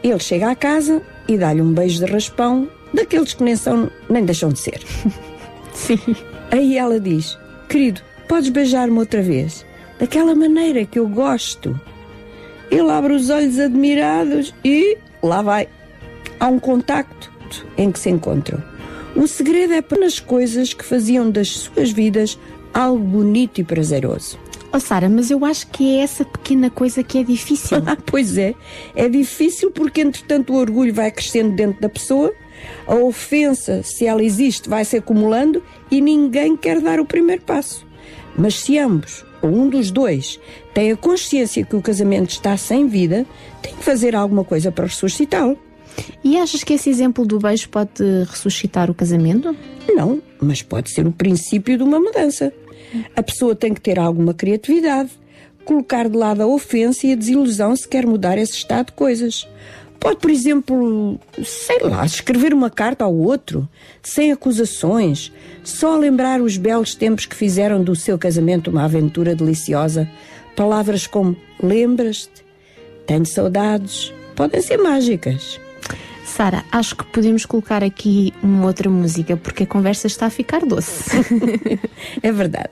Ele chega à casa e dá-lhe um beijo de raspão, daqueles que nem são, nem deixam de ser. Sim. Aí ela diz: Querido, podes beijar-me outra vez? Daquela maneira que eu gosto. Ele abre os olhos admirados e lá vai. Há um contacto em que se encontram. O segredo é nas coisas que faziam das suas vidas algo bonito e prazeroso. Oh Sara, mas eu acho que é essa pequena coisa que é difícil. Ah, pois é. É difícil porque, entretanto, o orgulho vai crescendo dentro da pessoa, a ofensa, se ela existe, vai se acumulando e ninguém quer dar o primeiro passo. Mas se ambos, ou um dos dois, tem a consciência que o casamento está sem vida, tem que fazer alguma coisa para ressuscitá-lo. E achas que esse exemplo do beijo pode ressuscitar o casamento? Não, mas pode ser o princípio de uma mudança. A pessoa tem que ter alguma criatividade, colocar de lado a ofensa e a desilusão se quer mudar esse estado de coisas. Pode, por exemplo, sei lá, escrever uma carta ao outro, sem acusações, só lembrar os belos tempos que fizeram do seu casamento uma aventura deliciosa. Palavras como lembras-te, tenho saudades, podem ser mágicas. Sara, acho que podemos colocar aqui uma outra música, porque a conversa está a ficar doce. é verdade.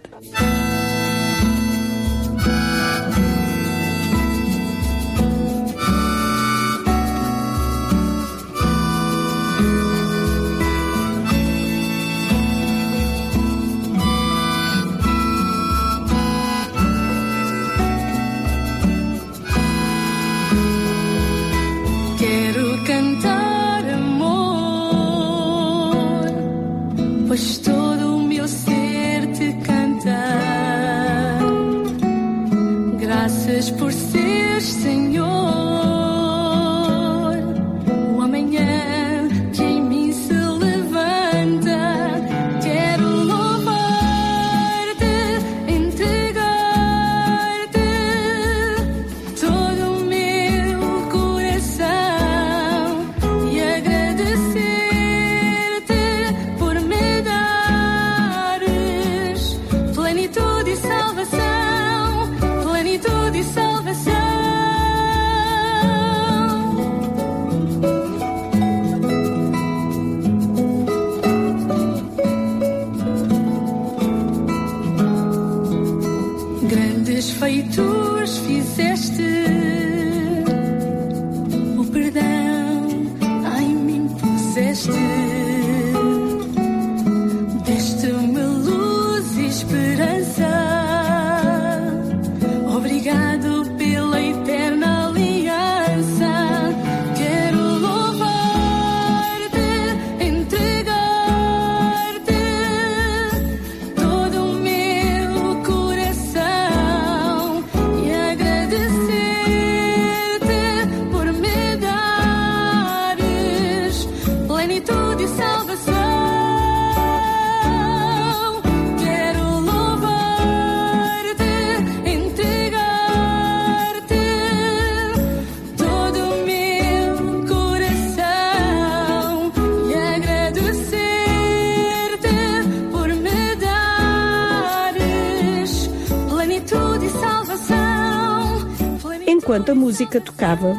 Enquanto a música tocava,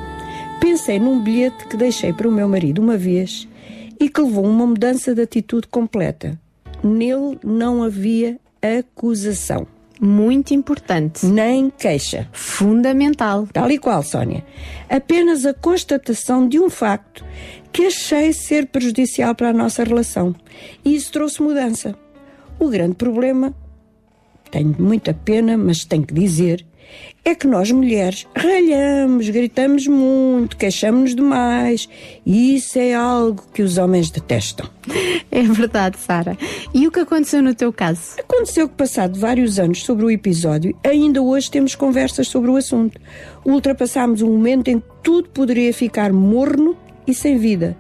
pensei num bilhete que deixei para o meu marido uma vez e que levou uma mudança de atitude completa. nele não havia acusação. Muito importante. Nem queixa. Fundamental. Tal e qual, Sónia. Apenas a constatação de um facto que achei ser prejudicial para a nossa relação. E isso trouxe mudança. O grande problema, tenho muita pena, mas tenho que dizer, é que nós mulheres ralhamos, gritamos muito, queixamos-nos demais. E isso é algo que os homens detestam. É verdade, Sara. E o que aconteceu no teu caso? Aconteceu que, passado vários anos sobre o episódio, ainda hoje temos conversas sobre o assunto. Ultrapassámos um momento em que tudo poderia ficar morno e sem vida.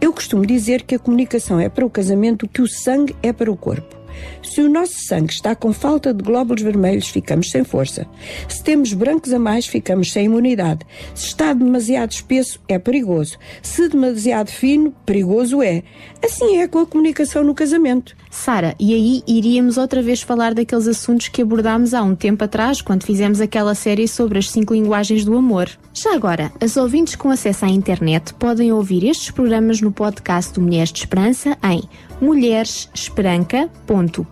Eu costumo dizer que a comunicação é para o casamento o que o sangue é para o corpo. Se o nosso sangue está com falta de glóbulos vermelhos, ficamos sem força. Se temos brancos a mais, ficamos sem imunidade. Se está demasiado espesso, é perigoso. Se demasiado fino, perigoso é. Assim é com a comunicação no casamento. Sara, e aí iríamos outra vez falar daqueles assuntos que abordámos há um tempo atrás, quando fizemos aquela série sobre as cinco linguagens do amor. Já agora, as ouvintes com acesso à internet podem ouvir estes programas no podcast do Mulheres de Esperança em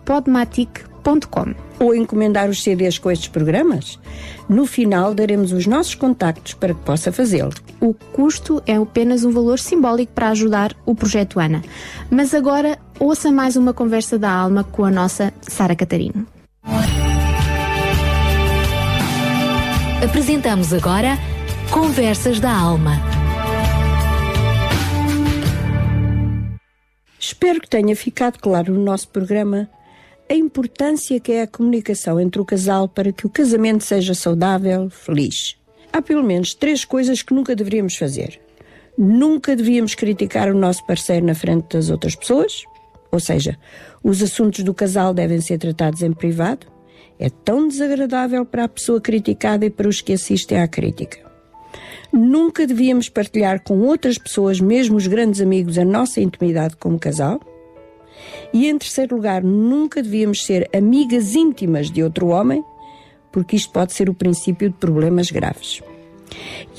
mulheresesperanca.podmatic.com Ou encomendar os CDs com estes programas? No final daremos os nossos contactos para que possa fazê-lo. O custo é apenas um valor simbólico para ajudar o projeto Ana. Mas agora ouça mais uma conversa da alma com a nossa Sara Catarino. Apresentamos agora Conversas da Alma. Espero que tenha ficado claro no nosso programa a importância que é a comunicação entre o casal para que o casamento seja saudável, feliz. Há pelo menos três coisas que nunca deveríamos fazer. Nunca devíamos criticar o nosso parceiro na frente das outras pessoas, ou seja, os assuntos do casal devem ser tratados em privado. É tão desagradável para a pessoa criticada e para os que assistem à crítica. Nunca devíamos partilhar com outras pessoas, mesmo os grandes amigos, a nossa intimidade como casal. E em terceiro lugar, nunca devíamos ser amigas íntimas de outro homem, porque isto pode ser o princípio de problemas graves.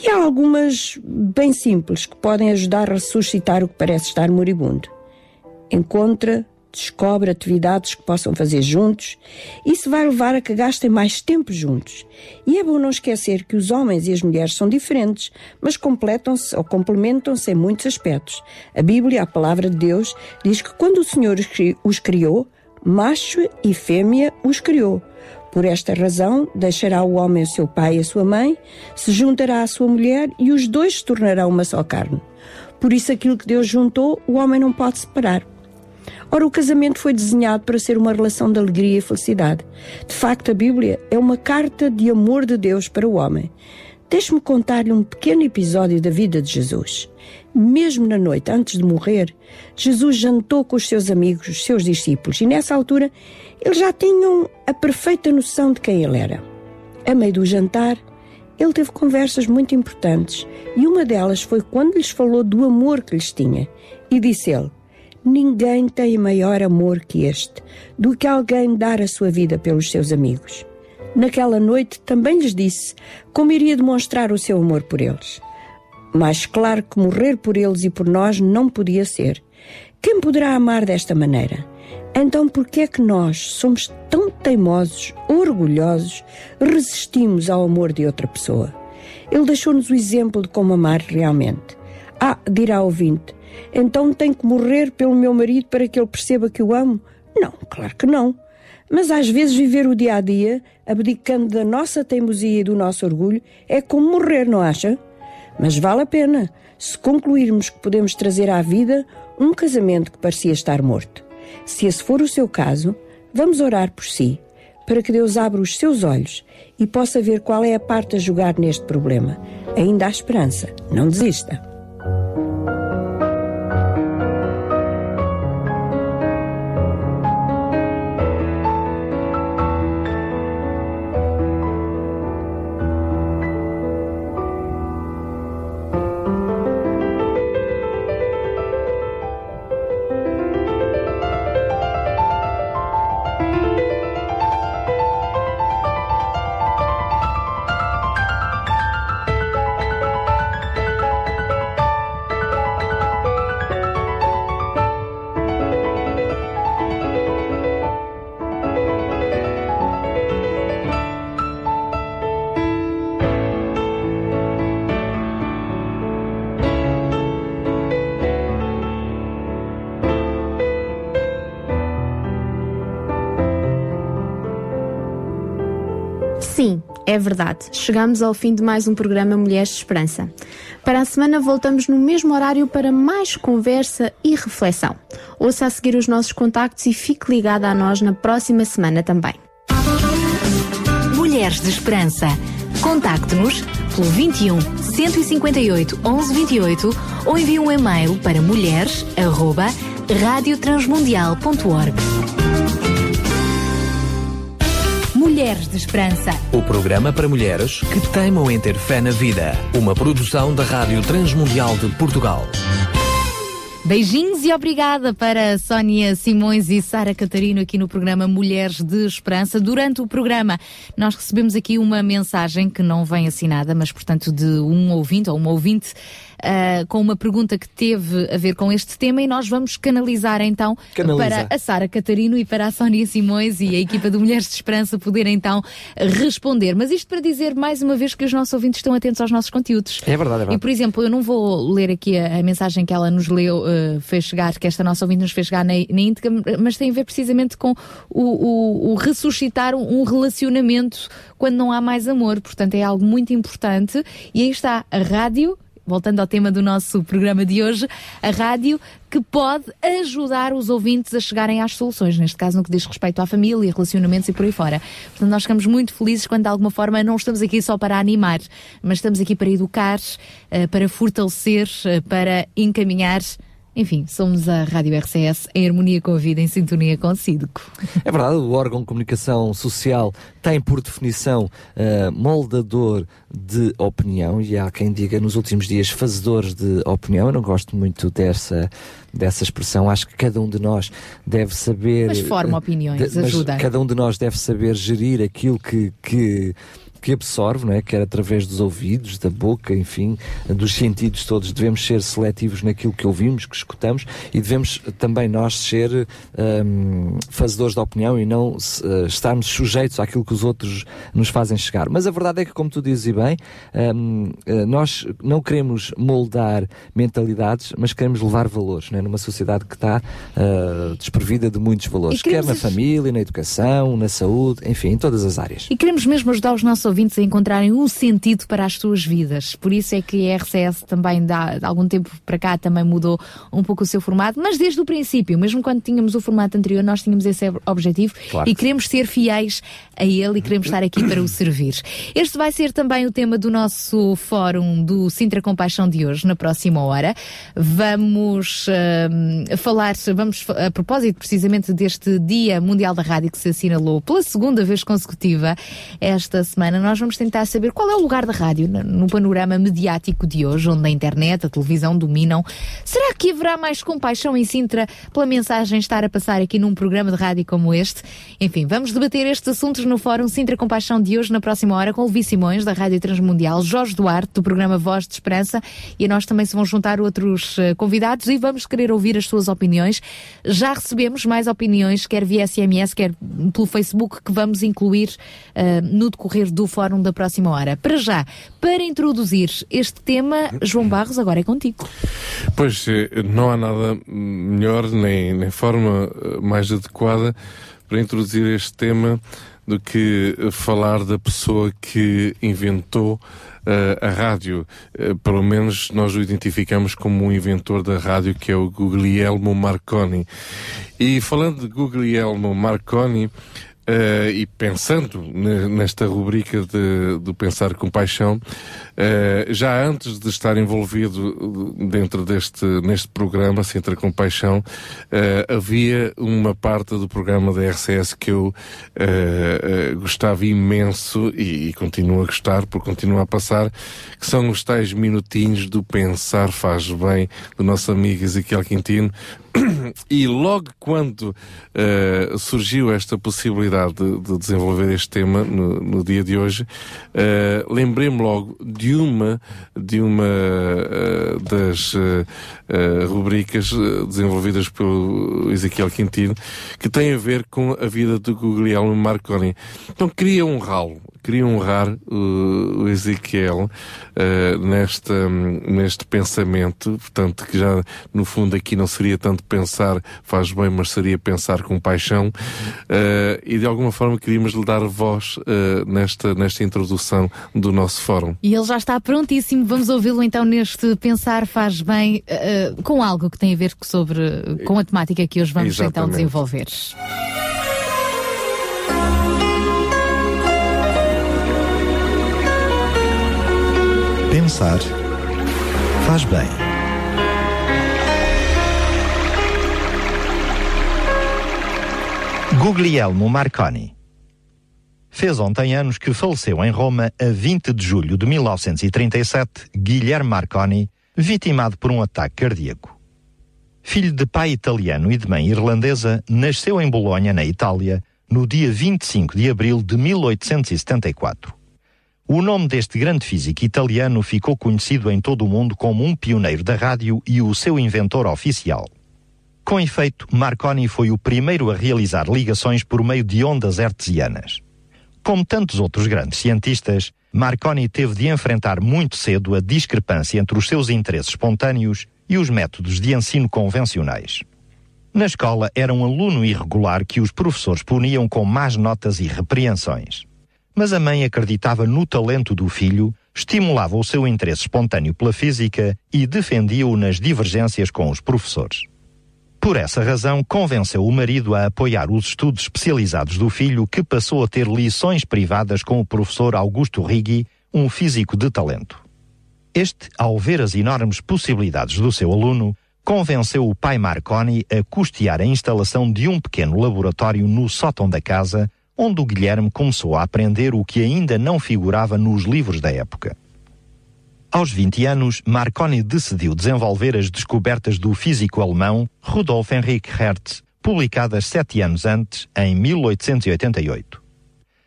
E há algumas bem simples que podem ajudar a ressuscitar o que parece estar moribundo. Encontra, descobre atividades que possam fazer juntos. Isso vai levar a que gastem mais tempo juntos. E é bom não esquecer que os homens e as mulheres são diferentes, mas completam-se ou complementam-se em muitos aspectos. A Bíblia, a palavra de Deus, diz que quando o Senhor os cri- os criou, macho e fêmea os criou. Por esta razão, deixará o homem o seu pai e a sua mãe, se juntará à sua mulher e os dois se tornarão uma só carne. Por isso, aquilo que Deus juntou, o homem não pode separar. Ora, o casamento foi desenhado para ser uma relação de alegria e felicidade. De facto, a Bíblia é uma carta de amor de Deus para o homem. Deixe-me contar-lhe um pequeno episódio da vida de Jesus. Mesmo na noite antes de morrer, Jesus jantou com os seus amigos, os seus discípulos, e nessa altura eles já tinham a perfeita noção de quem ele era. A meio do jantar, ele teve conversas muito importantes e uma delas foi quando lhes falou do amor que lhes tinha. E disse ele: Ninguém tem maior amor que este, do que alguém dar a sua vida pelos seus amigos. Naquela noite também lhes disse como iria demonstrar o seu amor por eles. Mas claro que morrer por eles e por nós não podia ser. Quem poderá amar desta maneira? Então por que é que nós somos tão teimosos, orgulhosos, resistimos ao amor de outra pessoa? Ele deixou-nos o exemplo de como amar realmente. Ah, dirá o ouvinte, então tenho que morrer pelo meu marido para que ele perceba que o amo? Não, claro que não. Mas às vezes viver o dia a dia, abdicando da nossa teimosia e do nosso orgulho, é como morrer, não acha? Mas vale a pena, se concluirmos que podemos trazer à vida um casamento que parecia estar morto. Se esse for o seu caso, vamos orar por si, para que Deus abra os seus olhos e possa ver qual é a parte a jogar neste problema. Ainda há esperança, não desista. É verdade, chegamos ao fim de mais um programa Mulheres de Esperança. Para a semana voltamos no mesmo horário para mais conversa e reflexão. Ouça a seguir os nossos contactos e fique ligada a nós na próxima semana também. Mulheres de Esperança. Contacte-nos pelo 21 158 1128 ou envie um e-mail para mulheres@radiotransmundial.org. Mulheres de Esperança. O programa para mulheres que teimam em ter fé na vida. Uma produção da Rádio Transmundial de Portugal. Beijinhos e obrigada para Sónia Simões e Sara Catarino aqui no programa Mulheres de Esperança. Durante o programa, nós recebemos aqui uma mensagem que não vem assinada, mas portanto de um ouvinte ou uma ouvinte ah, com uma pergunta que teve a ver com este tema e nós vamos canalizar então Canaliza. para a Sara Catarino e para a Sónia Simões e a equipa do Mulheres de Esperança poder então responder. Mas isto para dizer mais uma vez que os nossos ouvintes estão atentos aos nossos conteúdos. É verdade, é verdade. E, por exemplo, eu não vou ler aqui a, a mensagem que ela nos leu, eh, fez chegar, que esta nossa ouvinte nos fez chegar na, na íntegra, mas tem a ver precisamente com o, o- o ressuscitar um, um relacionamento quando não há mais amor. Portanto, é algo muito importante. E aí está a rádio. Voltando ao tema do nosso programa de hoje, a rádio que pode ajudar os ouvintes a chegarem às soluções, neste caso no que diz respeito à família, relacionamentos e por aí fora. Portanto, nós ficamos muito felizes quando de alguma forma não estamos aqui só para animar, mas estamos aqui para educar, eh, para fortalecer, eh, para encaminhar. Enfim, somos a Rádio RCS em harmonia com a vida, em sintonia com o Cídico. É verdade, o órgão de comunicação social tem por definição eh, moldador de opinião e há quem diga nos últimos dias fazedores de opinião. Eu não gosto muito dessa, dessa expressão. Acho que cada um de nós deve saber. Mas forma eh, opiniões, de- ajuda. Cada um de nós deve saber gerir aquilo que. que que absorve, não é? quer através dos ouvidos, da boca, enfim, dos sentidos todos. Devemos ser seletivos naquilo que ouvimos, que escutamos e devemos também nós ser hum, fazedores da opinião e não eh, estarmos sujeitos àquilo que os outros nos fazem chegar. Mas a verdade é que, como tu dizes e bem, hum, eh, nós não queremos moldar mentalidades, mas queremos levar valores, não é? numa sociedade que está eh, desprovida de muitos valores, quer na família, na educação, na saúde, enfim, em todas as áreas. E queremos mesmo ajudar os nossos ouvintes a encontrarem um sentido para as suas vidas. Por isso é que a RCS também, dá, de algum tempo para cá, também mudou um pouco o seu formato, mas desde o princípio, mesmo quando tínhamos o formato anterior, nós tínhamos esse ob- objetivo Claro. e queremos ser fiéis a ele e queremos estar aqui para o servir. Este vai ser também o tema do nosso fórum do Sintra Compaixão de hoje, na próxima hora. Vamos hum, falar, vamos a propósito precisamente deste Dia Mundial da Rádio que se assinalou pela segunda vez consecutiva esta semana, nós vamos tentar saber qual é o lugar da rádio no, no panorama mediático de hoje, onde a internet, a televisão dominam. Será que haverá mais compaixão em Sintra pela mensagem estar a passar aqui num programa de rádio como este? Enfim, vamos debater estes assuntos no Fórum Sintra Compaixão de hoje, na próxima hora, com o Simões, da Rádio Transmundial, Jorge Duarte, do programa Voz de Esperança, e a nós também se vão juntar outros eh, convidados e vamos querer ouvir as suas opiniões. Já recebemos mais opiniões, quer via SMS, quer pelo Facebook, que vamos incluir eh, no decorrer do Fórum da próxima hora. Para já, para introduzir este tema, João Barros, agora é contigo. Pois, eh, não há nada melhor nem, nem forma eh, mais adequada para introduzir este tema do que falar da pessoa que inventou eh, a rádio. Eh, pelo menos nós o identificamos como um inventor da rádio, que é o Guglielmo Marconi. E falando de Guglielmo Marconi, eh, e pensando ne- nesta rubrica de, do Pensar com Paixão, eh, já antes de estar envolvido dentro deste, neste programa, Sintra com Paixão, eh, havia uma parte do programa da RCS que eu gostava imenso e, e continuo a gostar, porque continua a passar, que são os tais minutinhos do Pensar Faz Bem, do nosso amigo Ezequiel Quintino, e logo quando surgiu esta possibilidade de, de desenvolver este tema no, no dia de hoje, eh, lembrei-me logo de uma, de uma eh, das eh, rubricas desenvolvidas pelo Ezequiel Quintino, que tem a ver com a vida do Guglielmo Marconi. Então queria honrá-lo, queria honrar uh, o Ezequiel uh, nesta, neste pensamento, portanto, que já no fundo aqui não seria tanto pensar faz bem, mas seria pensar com paixão, uh, e de alguma forma queríamos lhe dar voz uh, nesta, nesta introdução do nosso fórum. E ele já está prontíssimo. Vamos ouvi-lo então neste Pensar Faz Bem, com algo que tem a ver sobre, com a temática que hoje vamos então Exatamente. desenvolver. Pensar faz bem. Guglielmo Marconi fez ontem anos que faleceu em Roma a 20 de julho de 1937 Guilherme Marconi, vitimado por um ataque cardíaco. Filho de pai italiano e de mãe irlandesa, nasceu em Bolonha, na Itália, no dia 25 de abril de 1874. O nome deste grande físico italiano ficou conhecido em todo o mundo como um pioneiro da rádio e o seu inventor oficial. Com efeito, Marconi foi o primeiro a realizar ligações por meio de ondas hertzianas. Como tantos outros grandes cientistas, Marconi teve de enfrentar muito cedo a discrepância entre os seus interesses espontâneos e os métodos de ensino convencionais. Na escola era um aluno irregular que os professores puniam com más notas e repreensões. Mas a mãe acreditava no talento do filho, estimulava o seu interesse espontâneo pela física e defendia-o nas divergências com os professores. Por essa razão, convenceu o marido a apoiar os estudos especializados do filho, que passou a ter lições privadas com o professor Augusto Righi, um físico de talento. Este, ao ver as enormes possibilidades do seu aluno, convenceu o pai Marconi a custear a instalação de um pequeno laboratório no sótão da casa, onde o Guilherme começou a aprender o que ainda não figurava nos livros da época. Aos 20 anos, Marconi decidiu desenvolver as descobertas do físico alemão Rudolf Henrik Hertz, publicadas sete anos antes, em 1888.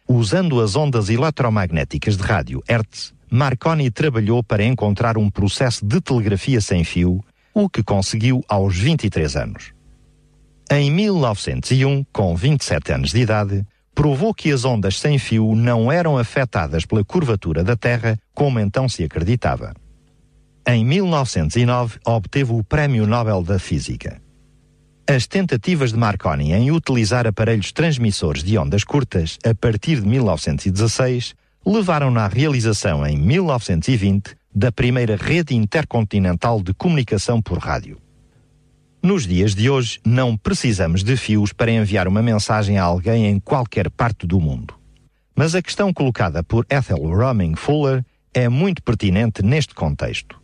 Usando as ondas eletromagnéticas de rádio Hertz, Marconi trabalhou para encontrar um processo de telegrafia sem fio, o que conseguiu aos 23 anos. Em 1901, com 27 anos de idade, provou que as ondas sem fio não eram afetadas pela curvatura da Terra, como então se acreditava. Em 1909, obteve o Prémio Nobel da Física. As tentativas de Marconi em utilizar aparelhos transmissores de ondas curtas a partir de 1916 levaram-na à realização em 1920 da primeira rede intercontinental de comunicação por rádio. Nos dias de hoje, não precisamos de fios para enviar uma mensagem a alguém em qualquer parte do mundo. Mas a questão colocada por Ethel Roming Fuller é muito pertinente neste contexto.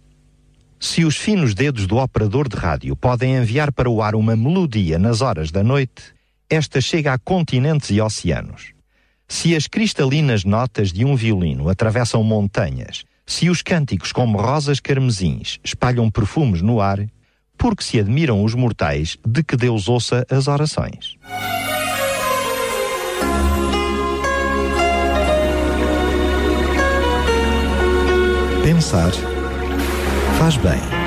Se os finos dedos do operador de rádio podem enviar para o ar uma melodia nas horas da noite, esta chega a continentes e oceanos. Se as cristalinas notas de um violino atravessam montanhas, se os cânticos como rosas carmesins espalham perfumes no ar, porque se admiram os mortais de que Deus ouça as orações. Pensar faz bem.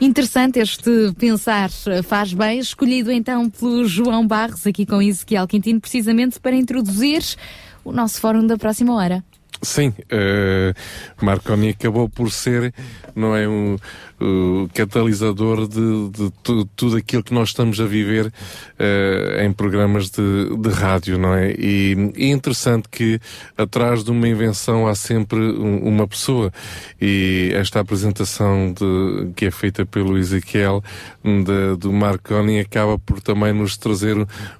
Interessante este pensar faz bem, escolhido então pelo João Barros, aqui com Ezequiel Quintino, precisamente para introduzir o nosso fórum da próxima hora. Sim, eh, Marconi acabou por ser, não é, um, o catalisador de, de tu- tudo aquilo que nós estamos a viver eh, em programas de, de rádio, não é? E, e é interessante que atrás de uma invenção há sempre um- uma pessoa e esta apresentação de, que é feita pelo Ezequiel de- do Marconi acaba por também nos trazer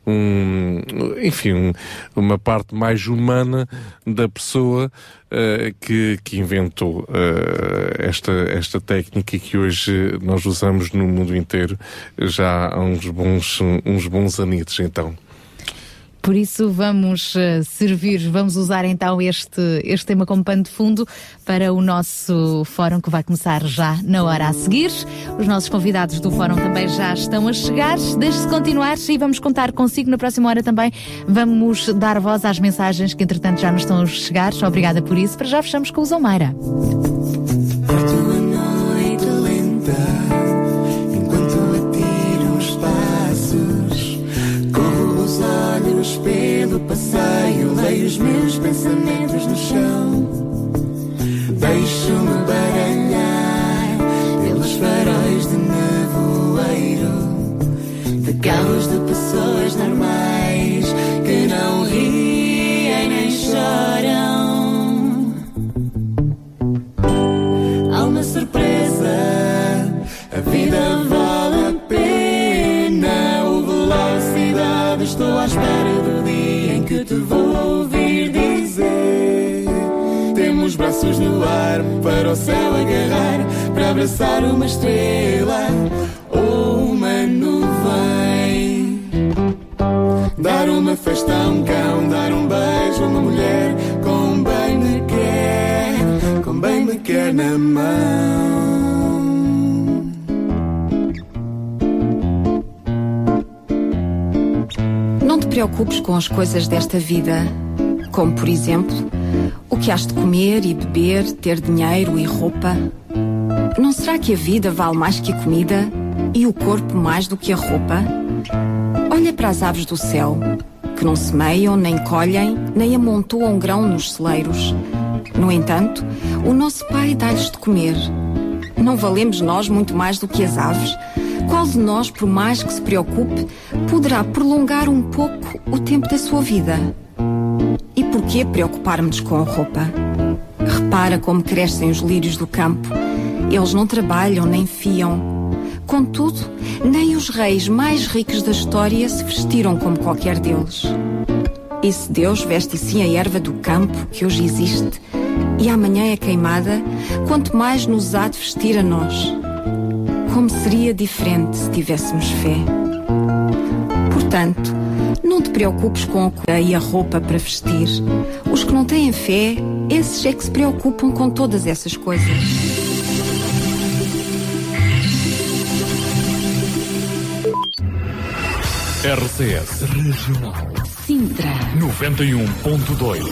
um, enfim, um- uma parte mais humana da pessoa eh, que, que inventou eh, esta, esta técnica que hoje nós usamos no mundo inteiro já há uns bons, uns bons anitos, então. Por isso vamos eh, servir, vamos usar então este, este tema como pano de fundo para o nosso fórum que vai começar já na hora a seguir. Os nossos convidados do fórum também já estão a chegar. Deixe-se continuar e vamos contar consigo na próxima hora também. Vamos dar voz às mensagens que entretanto já nos estão a chegar. Obrigada por isso. Para já fechamos com o Zomaira. pelo passeio, leio os meus pensamentos no chão. Abraçar uma estrela ou uma nuvem. Dar uma festa a um cão, dar um beijo a uma mulher com bem me quer, com bem me quer na mão. Não te preocupes com as coisas desta vida, como por exemplo, o que has de comer e beber, ter dinheiro e roupa. Não será que a vida vale mais que a comida e o corpo mais do que a roupa? Olha para as aves do céu, que não semeiam, nem colhem, nem amontoam grão nos celeiros. No entanto, o nosso Pai dá-lhes de comer. Não valemos nós muito mais do que as aves? Qual de nós, por mais que se preocupe, poderá prolongar um pouco o tempo da sua vida? E por que preocupar-nos com a roupa? Repara como crescem os lírios do campo. Eles não trabalham nem fiam. Contudo, nem os reis mais ricos da história se vestiram como qualquer deles. E se Deus veste assim a erva do campo que hoje existe e amanhã é queimada, quanto mais nos há de vestir a nós. Como seria diferente se tivéssemos fé? Portanto, não te preocupes com a cor e a roupa para vestir. Os que não têm fé, esses é que se preocupam com todas essas coisas. RCS Regional Sintra. 91.2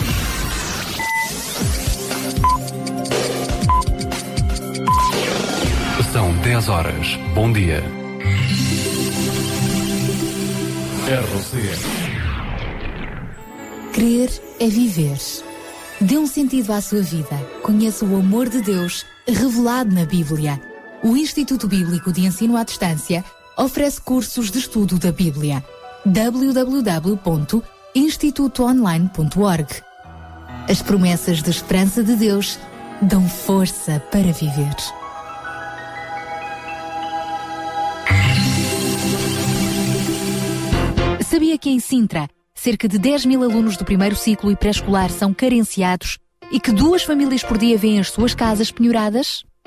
São 10 horas. Bom dia. RCS Crer é viver. Dê um sentido à sua vida. Conheça o amor de Deus revelado na Bíblia. O Instituto Bíblico de Ensino à Distância oferece cursos de estudo da Bíblia. www.institutoonline.org As promessas de esperança de Deus dão força para viver. Sabia que em Sintra, cerca de 10 mil alunos do primeiro ciclo e pré-escolar são carenciados e que duas famílias por dia vêm as suas casas penhoradas?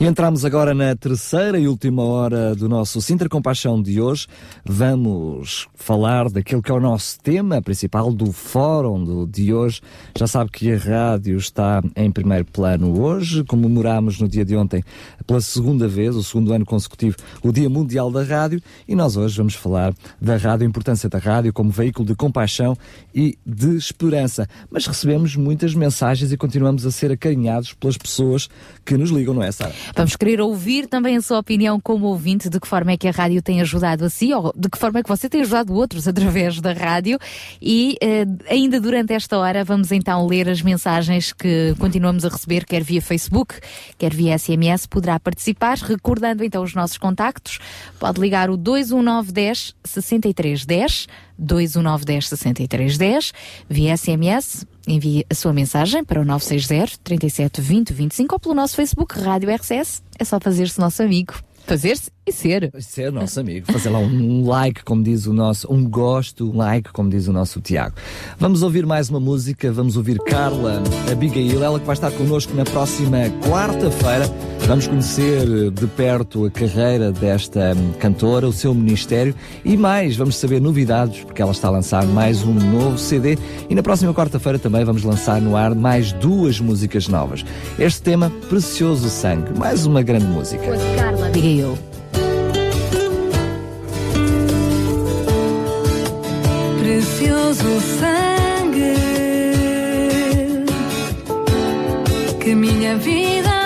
E entramos agora na terceira e última hora do nosso Sintra Compaixão de hoje. Vamos falar daquele que é o nosso tema principal do fórum do, de hoje. Já sabe que a rádio está em primeiro plano hoje. Comemoramos no dia de ontem, pela segunda vez, o segundo ano consecutivo, o Dia Mundial da Rádio. E nós hoje vamos falar da rádio, a importância da rádio como veículo de compaixão e de esperança. Mas recebemos muitas mensagens e continuamos a ser acarinhados pelas pessoas que nos ligam, não é, Sara? Vamos querer ouvir também a sua opinião como ouvinte, de que forma é que a rádio tem ajudado a si, ou de que forma é que você tem ajudado outros através da rádio. E eh, ainda durante esta hora vamos então ler as mensagens que continuamos a receber, quer via Facebook, quer via SMS, poderá participar, recordando então os nossos contactos. Pode ligar o 21910 6310, 21910 6310, via SMS, envie a sua mensagem para o 960 37 20 25 ou pelo nosso Facebook Rádio RCS. É só fazer-se nosso amigo. Fazer-se e ser. Ser nosso amigo. Fazer lá um like, como diz o nosso, um gosto, um like, como diz o nosso Tiago. Vamos ouvir mais uma música, vamos ouvir Carla Abigail, ela que vai estar connosco na próxima quarta-feira. Vamos conhecer de perto a carreira desta hum, cantora, o seu ministério e mais, vamos saber novidades, porque ela está a lançar mais um novo CD e na próxima quarta-feira também vamos lançar no ar mais duas músicas novas. Este tema, Precioso Sangue, mais uma grande música. Carla Abigail. Precioso sangue que minha vida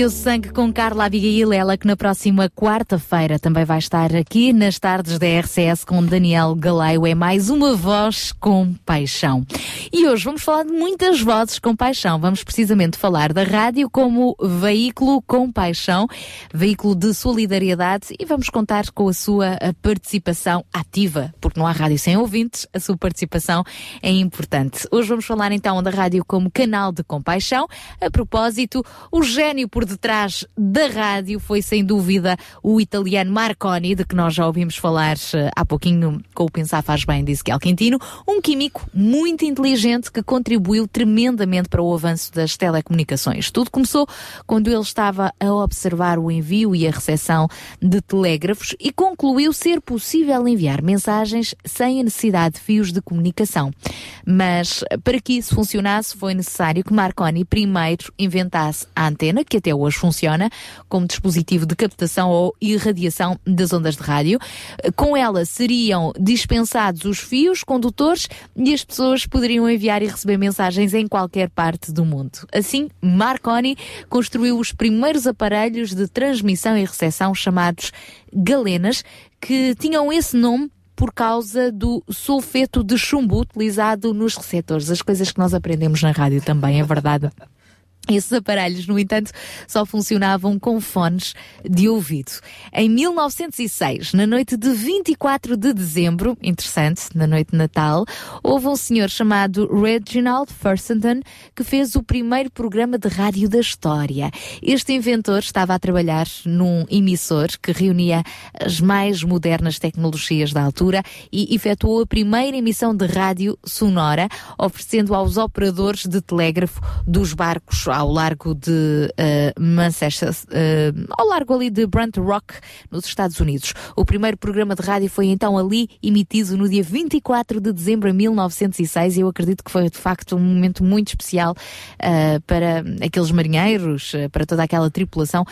Precioso Sangue com Carla Abigail, ela que na próxima quarta-feira também vai estar aqui nas tardes da RCS com Daniel Galaio. É mais uma voz com paixão. E hoje vamos falar de muitas vozes com paixão. Vamos precisamente falar da rádio como veículo com paixão, veículo de solidariedade e vamos contar com a sua eh, participação ativa, porque não há rádio sem ouvintes, a sua participação é importante. Hoje vamos falar então da rádio como canal de compaixão. A propósito, o gênio por detrás da rádio foi sem dúvida o italiano Marconi, de que nós já ouvimos falar eh, há pouquinho com o Pensar Faz Bem, disse que Quintino, um químico muito inteligente que contribuiu tremendamente para o avanço das telecomunicações. Tudo começou quando ele estava a observar o envio e a recepção de telégrafos e concluiu ser possível enviar mensagens sem a necessidade de fios de comunicação. Mas para que isso funcionasse foi necessário que Marconi primeiro inventasse a antena, que até hoje funciona como dispositivo de captação ou irradiação das ondas de rádio. Com ela seriam dispensados os fios condutores e as pessoas poderiam enviar e receber mensagens em qualquer parte do mundo. Assim, Marconi construiu os primeiros aparelhos de transmissão e recepção chamados galenas, que tinham esse nome por causa do sulfeto de chumbo utilizado nos receptores. As coisas que nós aprendemos na rádio também, é verdade. Esses aparelhos, no entanto, só funcionavam com fones de ouvido. Em 1906, na noite de 24 de dezembro, interessante, na noite de Natal, houve um senhor chamado Reginald Furstenton que fez o primeiro programa de rádio da história. Este inventor estava a trabalhar num emissor que reunia as mais modernas tecnologias da altura e efetuou a primeira emissão de rádio sonora, oferecendo aos operadores de telégrafo dos barcos ao largo de eh, Manchester, eh, ao largo ali de Brant Rock, nos Estados Unidos. O primeiro programa de rádio foi então ali emitido no dia 24 de dezembro de 1906 e eu acredito que foi de facto um momento muito especial eh, para aqueles marinheiros, para toda aquela tripulação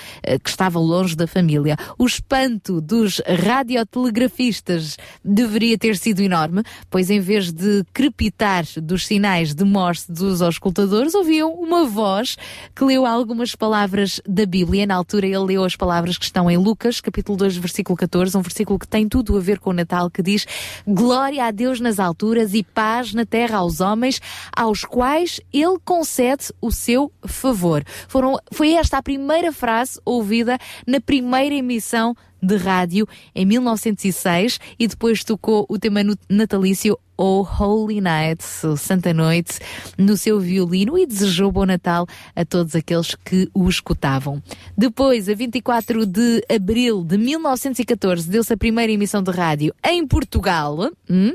que estava longe da família. O espanto dos radiotelegrafistas deveria ter sido enorme, pois em vez de crepitar dos sinais de Morse dos auscultadores, ouviam uma voz que leu algumas palavras da Bíblia. Na altura ele leu as palavras que estão em Lucas, capítulo 2, versículo 14, um versículo que tem tudo a ver com o Natal, que diz Glória a Deus nas alturas e paz na terra aos homens, aos quais ele concede o seu favor. Foram, foi esta a primeira frase ouvida na primeira emissão de rádio em 1906 e depois tocou o tema natalício Oh Holy Night, o Santa Noite, no seu violino e desejou bom Natal a todos aqueles que o escutavam. Depois, a 24 de abril de 1914, deu-se a primeira emissão de rádio em Portugal. hum.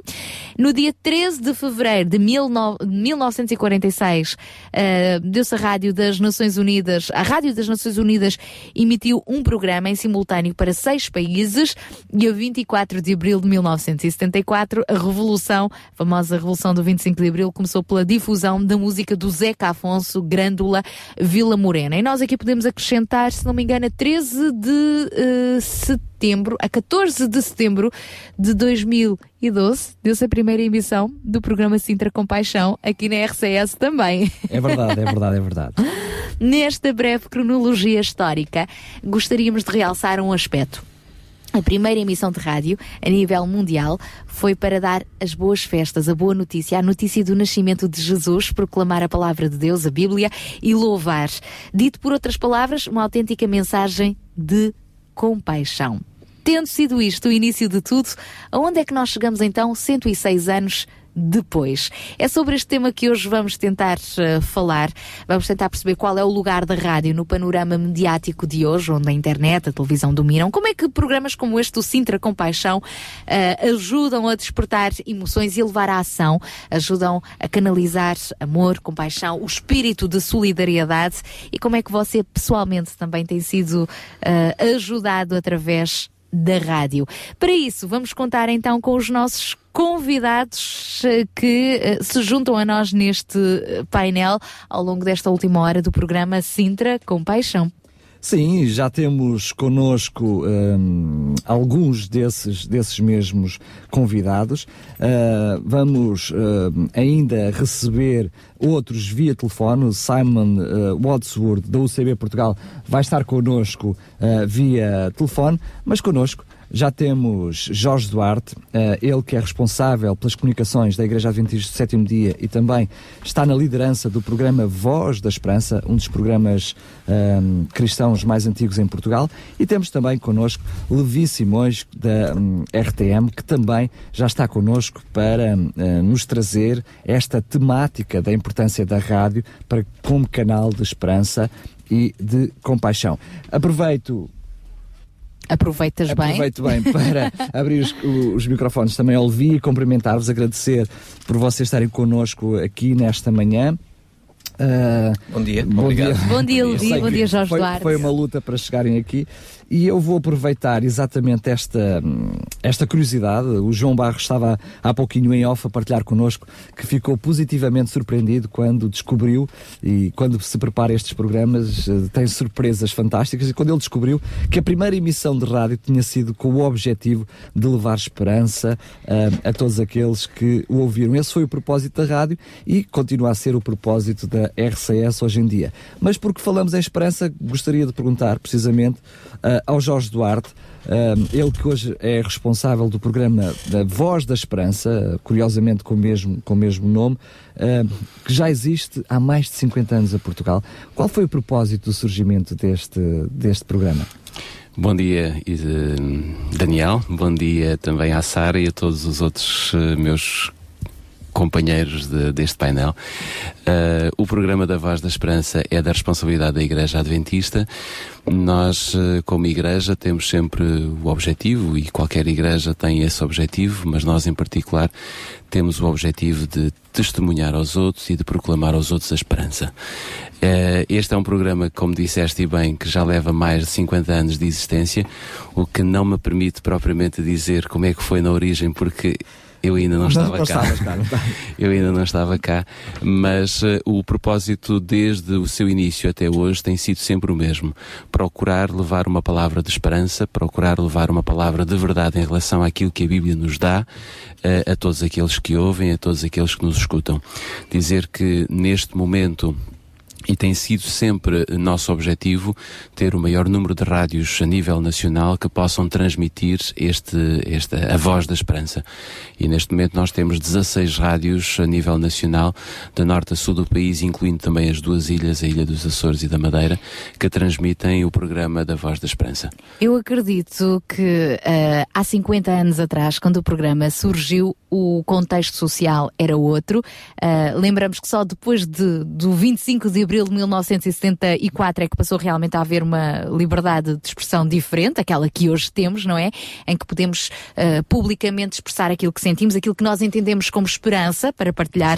No dia 13 de fevereiro de 19- de 1946, eh, deu-se a Rádio das Nações Unidas, a Rádio das Nações Unidas emitiu um programa em simultâneo para seis países e a 24 de abril de 1974, a Revolução, a famosa Revolução do 25 de Abril, começou pela difusão da música do Zeca Afonso, Grândola, Vila Morena. E nós aqui podemos acrescentar, se não me engano, a 13 de eh, setembro, a 14 de setembro de 2012, deu-se a primeira emissão do programa Sintra Compaixão, aqui na RCS também. É verdade, é verdade, é verdade. Nesta breve cronologia histórica, gostaríamos de realçar um aspecto. A primeira emissão de rádio, a nível mundial, foi para dar as boas festas, a boa notícia, a notícia do nascimento de Jesus, proclamar a palavra de Deus, a Bíblia, e louvar. Dito por outras palavras, uma autêntica mensagem de compaixão. Tendo sido isto o início de tudo, aonde é que nós chegamos então 106 anos depois. É sobre este tema que hoje vamos tentar eh, falar. Vamos tentar perceber qual é o lugar da rádio no panorama mediático de hoje, onde a internet, a televisão dominam. Como é que programas como este, o Sintra Compaixão, eh, ajudam a despertar emoções e levar à ação, ajudam a canalizar amor, compaixão, o espírito de solidariedade e como é que você pessoalmente também tem sido eh, ajudado através da rádio. Para isso, vamos contar então com os nossos convidados eh, que eh, se juntam a nós neste eh, painel ao longo desta última hora do programa Sintra com Paixão. Sim, já temos connosco hum, alguns desses, desses mesmos convidados. Ah, vamos hum, ainda receber outros via telefone. Simon ah, Wadsworth, da UCB Portugal, vai estar connosco via telefone, mas connosco já temos Jorge Duarte, eh, ele que é responsável pelas comunicações da Igreja Adventista do Sétimo Dia e também está na liderança do programa Voz da Esperança, um dos programas ehm, cristãos mais antigos em Portugal. E temos também connosco Levi Simões, da hum, RTM, que também já está connosco para eh, nos trazer esta temática da importância da rádio para, como canal de esperança e de compaixão. Aproveito Aproveitas bem? Aproveito bem para abrir os, os microfones também ao Levi e cumprimentar-vos, agradecer por vocês estarem connosco aqui nesta manhã. Ah, Bom dia. Bom Obrigado. dia. Bom dia, Levi. Bom dia, Jorge foi, Duarte. Foi uma luta para chegarem aqui e eu vou aproveitar exatamente esta, esta curiosidade. O João Barros estava há pouquinho em off a partilhar connosco que ficou positivamente surpreendido quando descobriu e quando se prepara estes programas eh, tem surpresas fantásticas e quando ele descobriu que a primeira emissão de rádio tinha sido com o objetivo de levar esperança ah, a todos aqueles que o ouviram. Esse foi o propósito da rádio e continua a ser o propósito da da RCS hoje em dia. Mas porque falamos em esperança, gostaria de perguntar precisamente uh, ao Jorge Duarte, ele que hoje é responsável do programa da Voz da Esperança, curiosamente com o mesmo, com o mesmo nome, que já existe há mais de 50 anos a Portugal. Qual foi o propósito do surgimento deste, deste programa? Bom dia, eh, Daniel. Bom dia também à Sara e a todos os outros eh, meus companheiros de- deste painel. Eh, o programa da Voz da Esperança é da responsabilidade da Igreja Adventista. Nós, eh, como Igreja, temos sempre o objetivo, e qualquer Igreja tem esse objetivo, mas nós, em particular, temos o objetivo de testemunhar aos outros e de proclamar aos outros a esperança. Eh, este é um programa, como disseste bem, que já leva mais de 50 anos de existência, o que não me permite propriamente dizer como é que foi na origem, porque eu ainda não estava cá. estavas cá, não estavas. Eu ainda não estava cá, mas eh, o propósito desde o seu início até hoje tem sido sempre o mesmo: procurar levar uma palavra de esperança, procurar levar uma palavra de verdade em relação àquilo que a Bíblia nos dá eh, a todos aqueles que ouvem, a todos aqueles que nos escutam. Dizer que neste momento e tem sido sempre nosso objetivo ter o maior número de rádios a nível nacional que possam transmitir este, esta, a voz da esperança. E neste momento nós temos 16 rádios a nível nacional, de norte a sul do país, incluindo também as duas ilhas, a Ilha dos Açores e da Madeira, que transmitem o programa da Voz da Esperança. Eu acredito que eh, há 50 anos atrás, quando o programa surgiu, o contexto social era outro. Eh, lembramos que só depois de, do 25 de abril de 1974 é que passou realmente a haver uma liberdade de expressão diferente, aquela que hoje temos, não é? Em que podemos eh, publicamente expressar aquilo que sentimos, aquilo que nós entendemos como esperança para partilhar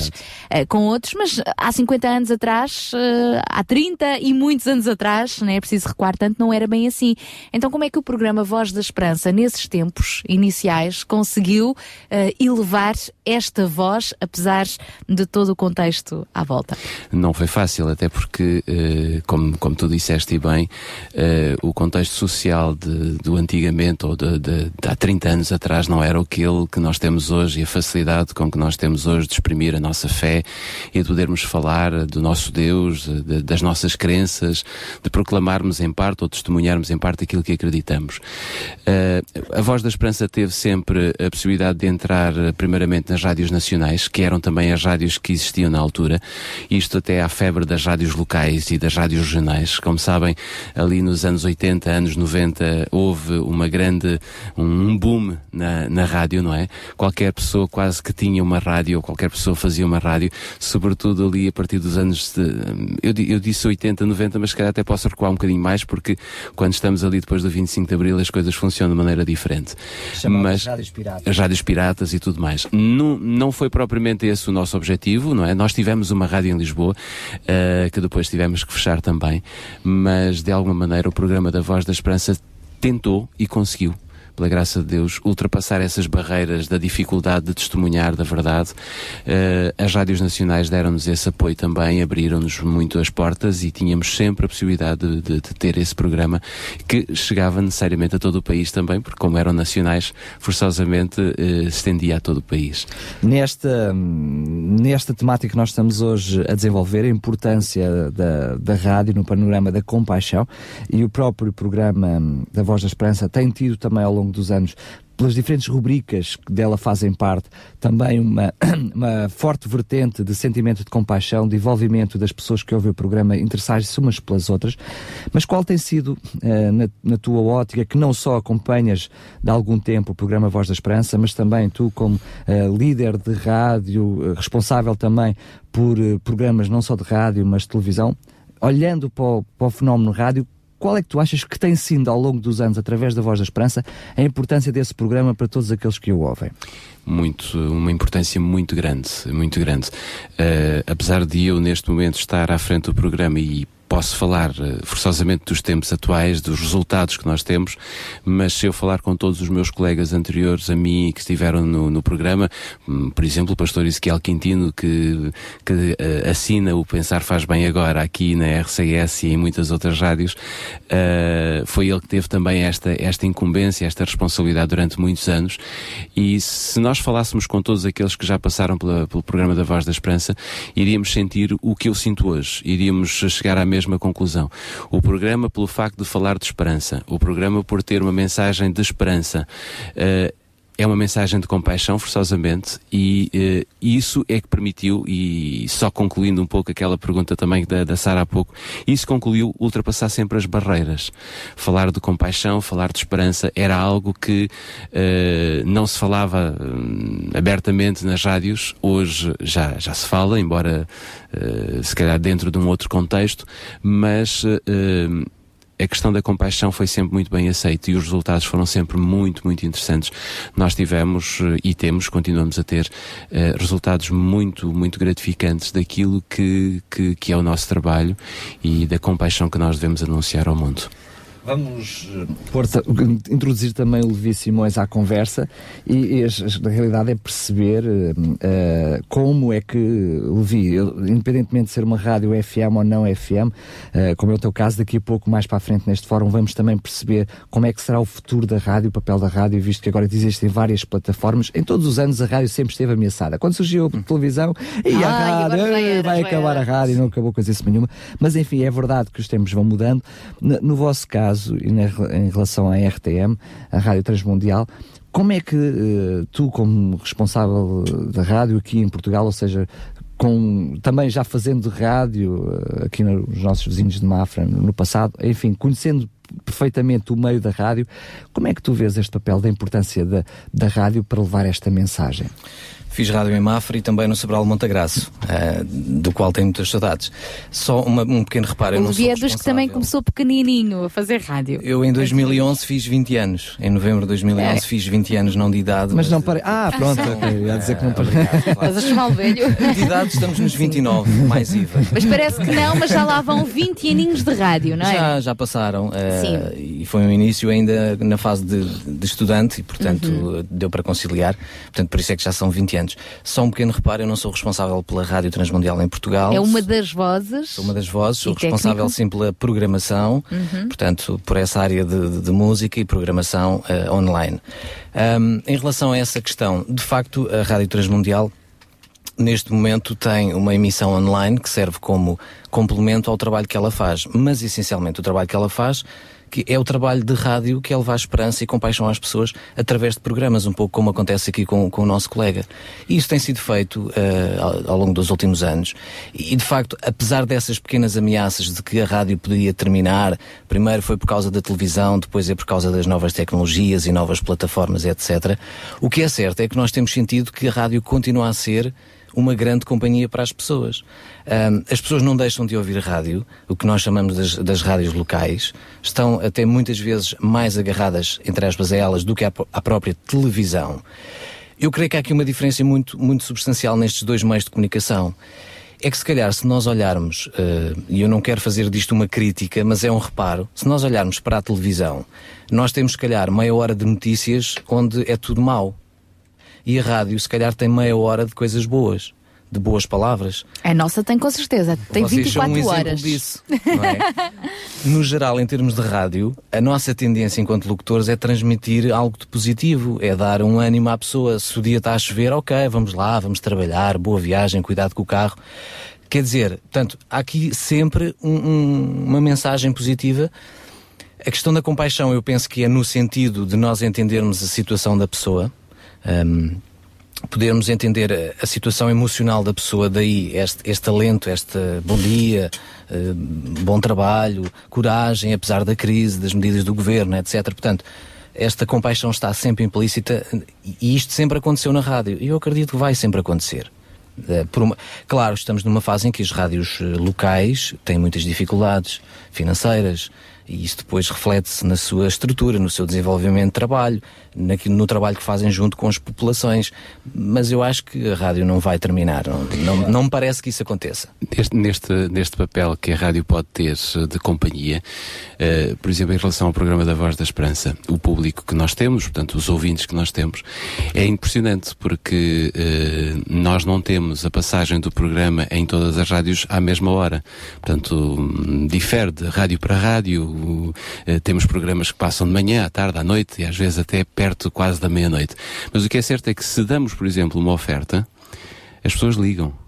eh, com outros, mas há 50 anos atrás, eh, há 30 e muitos anos atrás, não é preciso recuar tanto, não era bem assim. Então, como é que o programa Voz da Esperança, nesses tempos iniciais, conseguiu eh, elevar esta voz, apesar de todo o contexto à volta? Não foi fácil, até porque, eh, como, como tu disseste e bem, eh, o contexto social de- do antigamente ou de, de- de há 30 anos atrás não era aquele que nós temos hoje e a facilidade com que nós temos hoje de exprimir a nossa fé e de podermos falar do nosso Deus, de- das nossas crenças, de proclamarmos em parte ou testemunharmos em parte aquilo que acreditamos. Eh, a Voz da Esperança teve sempre a possibilidade de entrar primeiramente nas rádios nacionais, que eram também as rádios que existiam na altura, isto até à febre das rádios locais e das rádios regionais. Como sabem, ali nos anos 80, anos 90, houve uma grande, um boom na, na rádio, não é? Qualquer pessoa quase que tinha uma rádio, ou qualquer pessoa fazia uma rádio, sobretudo ali a partir dos anos, de, eu, eu disse 80, 90, mas se calhar até posso recuar um bocadinho mais, porque quando estamos ali depois do 25 de Abril as coisas funcionam de maneira diferente. Chamadas rádios piratas. As rádios piratas e tudo mais. Não, não foi propriamente esse o nosso objetivo, não é? Nós tivemos uma rádio em Lisboa, eh, que depois tivemos que fechar também, mas de alguma maneira o programa da Voz da Esperança tentou e conseguiu. Pela graça de Deus, ultrapassar essas barreiras da dificuldade de testemunhar da verdade. Eh, as rádios nacionais deram-nos esse apoio também, abriram-nos muito as portas e tínhamos sempre a possibilidade de, de- de ter esse programa que chegava necessariamente a todo o país também, porque como eram nacionais, forçosamente se estendia a todo o país. Nesta, nesta temática que nós estamos hoje a desenvolver, a importância da, da rádio no panorama da compaixão e o próprio programa da Voz da Esperança tem tido também ao longo dos anos pelas diferentes rubricas que dela fazem parte, também uma, uma forte vertente de sentimento de compaixão, de envolvimento das pessoas que ouvem o programa, interessarem-se umas pelas outras. Mas qual tem sido, eh, na, na tua ótica, que não só acompanhas de algum tempo o programa Voz da Esperança, mas também tu, como eh, líder de rádio, eh, responsável também por programas não só de rádio, mas de televisão, olhando para o, para o fenómeno rádio, qual é que tu achas que tem sido ao longo dos anos, através da Voz da Esperança, a importância desse programa para todos aqueles que o ouvem? muito, uma importância muito grande, muito grande. Eh, apesar de eu neste momento estar à frente do programa e posso falar eh, forçosamente dos tempos atuais, dos resultados que nós temos, mas se eu falar com todos os meus colegas anteriores a mim que estiveram no, no programa, hum, por exemplo, o pastor Ezequiel Quintino, que, que eh, assina o Pensar Faz Bem Agora aqui na RCS e em muitas outras rádios, eh, foi ele que teve também esta, esta incumbência, esta responsabilidade durante muitos anos. E se nós falássemos com todos aqueles que já passaram pela- pelo programa da Voz da Esperança, iríamos sentir o que eu sinto hoje, iríamos chegar à mesma conclusão. O programa, pelo facto de falar de esperança, o programa por ter uma mensagem de esperança, eh, é uma mensagem de compaixão, forçosamente, e eh, isso é que permitiu, e só concluindo um pouco aquela pergunta também da, da Sara há pouco, isso concluiu ultrapassar sempre as barreiras. Falar de compaixão, falar de esperança, era algo que eh, não se falava hum, abertamente nas rádios, hoje já, já se fala, embora eh, se calhar dentro de um outro contexto, mas a questão da compaixão foi sempre muito bem aceita e os resultados foram sempre muito, muito interessantes. Nós tivemos eh, e temos, continuamos a ter, eh, resultados muito, muito gratificantes daquilo que, que, que é o nosso trabalho e da compaixão que nós devemos anunciar ao mundo. Vamos eh, pôr- introduzir também o Levi Simões à conversa e, e na realidade é perceber eh, como é que, Levi, eu, independentemente de ser uma rádio FM ou não FM, eh, como é o teu caso, daqui a pouco, mais para a frente neste fórum, vamos também perceber como é que será o futuro da rádio, o papel da rádio, visto que agora existem várias plataformas. Em todos os anos a rádio sempre esteve ameaçada. Quando surgiu a televisão, e a Ai, rádio, agora já "Ei, era, vai já acabar era." a rádio, não acabou coisa nenhuma. Mas enfim, é verdade que os tempos vão mudando. No, no vosso caso, e na- em relação à RTM, a Rádio Transmundial, como é que eh, tu, como responsável da rádio aqui em Portugal, ou seja, com, também já fazendo rádio eh, aqui nos nossos vizinhos de Mafra no, no passado, enfim, conhecendo perfeitamente o meio da rádio, como é que tu vês este papel da importância da, da rádio para levar esta mensagem? Fiz rádio em Mafra e também no Sobral Montagraço, eh, do qual tenho muitas saudades. Só uma- um pequeno reparo, eu O não sou é dos que também começou pequenininho a fazer rádio. Eu em 2011 fiz 20 anos. Em novembro de 2011 É. fiz 20 anos, não de idade. Mas não parei. Ah, pronto, ok, ia dizer que não parei. Estás a chamar o velho? De idade estamos nos 29, mais IVA. Mas parece que não, mas já lá vão 20 aninhos de rádio, não é? Já, já passaram. eh, Sim. E foi um início ainda na fase de, de estudante e, portanto, Uhum. deu para conciliar. Portanto, por isso é que já são 20 anos. Só um pequeno reparo, eu não sou responsável pela Rádio Transmundial em Portugal. É uma das vozes. Sou uma das vozes, sou responsável técnico? sim pela programação, Uhum. portanto, por essa área de, de- música e programação eh, online. Ahm, em relação a essa questão, de facto, a Rádio Transmundial neste momento tem uma emissão online que serve como complemento ao trabalho que ela faz, mas essencialmente o trabalho que ela faz que é o trabalho de rádio que é levar esperança e compaixão às pessoas através de programas, um pouco como acontece aqui com, com o nosso colega. E isso tem sido feito eh, ao, ao longo dos últimos anos. E, de facto, apesar dessas pequenas ameaças de que a rádio poderia terminar, primeiro foi por causa da televisão, depois é por causa das novas tecnologias e novas plataformas, etc. O que é certo é que nós temos sentido que a rádio continua a ser uma grande companhia para as pessoas. Ahm, as pessoas não deixam de ouvir rádio, o que nós chamamos das, das rádios locais, estão até muitas vezes mais agarradas, entre aspas, a elas do que à, à própria televisão. Eu creio que há aqui uma diferença muito, muito substancial nestes dois meios de comunicação. É que se calhar se nós olharmos, eh, e eu não quero fazer disto uma crítica, mas é um reparo, se nós olharmos para a televisão, nós temos se calhar meia hora de notícias onde é tudo mau. E a rádio se calhar tem meia hora de coisas boas, de boas palavras. A nossa tem com certeza. Tem Vocês são 24 um exemplo horas. disso, é? No geral, em termos de rádio, a nossa tendência enquanto locutores é transmitir algo de positivo, é dar um ânimo à pessoa. Se o dia está a chover, ok, vamos lá, vamos trabalhar, boa viagem, cuidado com o carro. Quer dizer, portanto, há aqui sempre um- um- uma mensagem positiva. A questão da compaixão, eu penso que é no sentido de nós entendermos a situação da pessoa. Hum, podermos entender a, situação emocional da pessoa, daí este, este talento, este bom dia, bom trabalho, coragem, apesar da crise, das medidas do governo, etc. Portanto, esta compaixão está sempre implícita e isto sempre aconteceu na rádio e eu acredito que vai sempre acontecer. Eh, uma- Claro, estamos numa fase em que as rádios eh, locais têm muitas dificuldades financeiras E isso depois reflete-se na sua estrutura, no seu desenvolvimento de trabalho, naquilo, no trabalho que fazem junto com as populações. Mas eu acho que a rádio não vai terminar. Não, não, não me parece que isso aconteça. Neste, neste, neste papel que a rádio pode ter eh, de companhia, eh, por exemplo, em relação ao programa da Voz da Esperança, o público que nós temos, portanto, os ouvintes que nós temos, é impressionante porque eh, nós não temos a passagem do programa em todas as rádios à mesma hora. Portanto, hum, difere de rádio para rádio. Eh, temos programas que passam de manhã, à tarde, à noite e às vezes até perto quase da meia-noite. Mas o que é certo é que se damos, por exemplo, uma oferta, as pessoas ligam.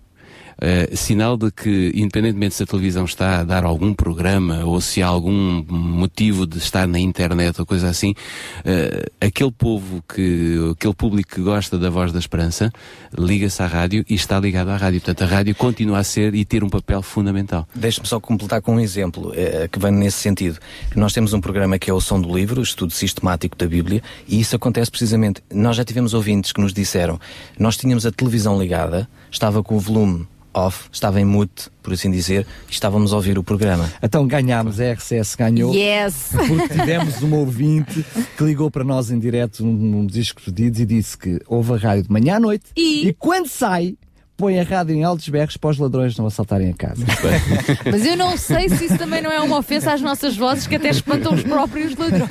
Uh, sinal de que, independentemente se a televisão está a dar algum programa ou se há algum motivo de estar na internet ou coisa assim, uh, aquele povo que, aquele público que gosta da voz da esperança, liga-se à rádio e está ligado à rádio. Portanto, a rádio continua a ser e ter um papel fundamental. Deixe-me só completar com um exemplo eh, que vem nesse sentido. Nós temos um programa que é o Som do Livro, o estudo sistemático da Bíblia, e isso acontece precisamente. Nós já tivemos ouvintes que nos disseram, nós tínhamos a televisão ligada, estava com o volume off, estava em mute, por assim dizer, e estávamos a ouvir o programa. Então ganhámos, a RCS ganhou. Yes! Porque tivemos um ouvinte que ligou para nós em direto num, num dos discos pedidos e disse que ouve a rádio de manhã à noite e, quando sai, põe a rádio em altos berros para os ladrões não assaltarem a casa. Mas eu não sei se isso também não é uma ofensa às nossas vozes que até espantam os próprios ladrões.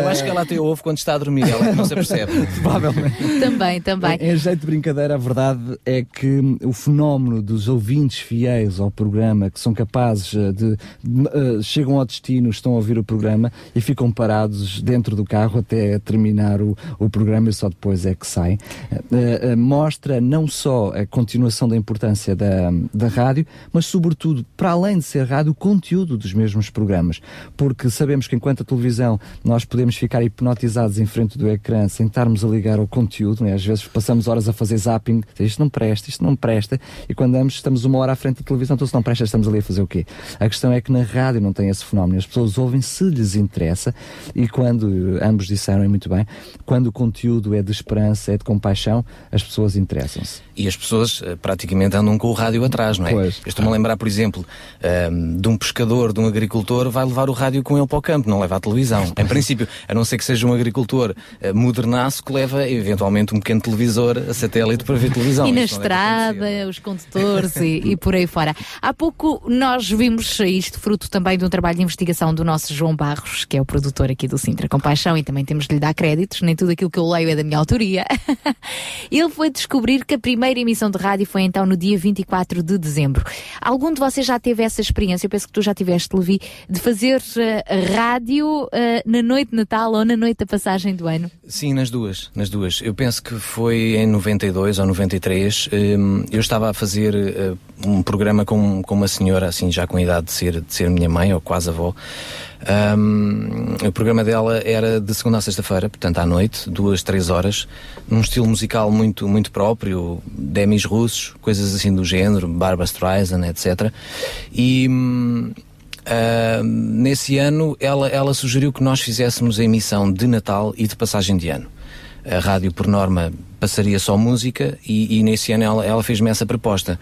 Eu acho que ela até ouve quando está a dormir, ela não se apercebe. Provavelmente. Também, também. Em jeito de brincadeira, a verdade é que o fenómeno dos ouvintes fiéis ao programa, que são capazes eh, de. de, eh, chegam ao destino, estão a ouvir o programa e ficam parados dentro do carro até terminar o, o programa e só depois é que saem, eh, mostra não só a continuação da importância da, da rádio, mas sobretudo, para além de ser rádio, o conteúdo dos mesmos programas. Porque sabemos que enquanto a televisão nós podemos ficar hipnotizados em frente do ecrã sem estarmos a ligar ao conteúdo, né? às vezes passamos horas a fazer zapping, isto não presta, isto não presta, e quando andamos, estamos uma hora à frente da televisão, então se não presta, estamos ali a fazer o quê? A questão é que na rádio não tem esse fenómeno, as pessoas ouvem se lhes interessa, e quando, ambos disseram muito bem, quando o conteúdo é de esperança, é de compaixão, as pessoas interessam-se. E as pessoas eh, praticamente andam com o rádio atrás, não é? Pois. Eu estou-me a lembrar, por exemplo, ehm, de um pescador, de um agricultor, vai levar o rádio com ele para o campo, não leva a televisão. Em princípio, a não ser que seja um agricultor eh, modernaço que leva eventualmente um pequeno televisor a satélite para ver televisão. E na estrada, os condutores e, e por aí fora. Há pouco nós vimos isto fruto também de um trabalho de investigação do nosso João Barros, que é o produtor aqui do Sintra Compaixão, e também temos de lhe dar créditos, nem tudo aquilo que eu leio é da minha autoria. Ele foi descobrir que a primeira emissão de rádio foi então no dia 24 de dezembro. Algum de vocês já teve essa experiência? Eu penso que tu já tiveste, Levi, de fazer eh, rádio eh, na noite de Natal ou na noite da passagem do ano? Sim, nas duas, nas duas. Eu penso que foi em 92 ou 93. hum, Eu estava a fazer eh, um programa com, com uma senhora, assim, já com a idade de ser, de ser minha mãe ou quase avó. Hum, o programa dela era de segunda a sexta-feira, portanto à noite, duas, três horas, num estilo musical muito, muito próprio, demis russos, coisas assim do género, Barbara Streisand, etc. E hum, ah, nesse ano ela, ela sugeriu que nós fizéssemos a emissão de Natal e de passagem de ano. A rádio, por norma, passaria só música e, e nesse ano ela, ela fez-me essa proposta.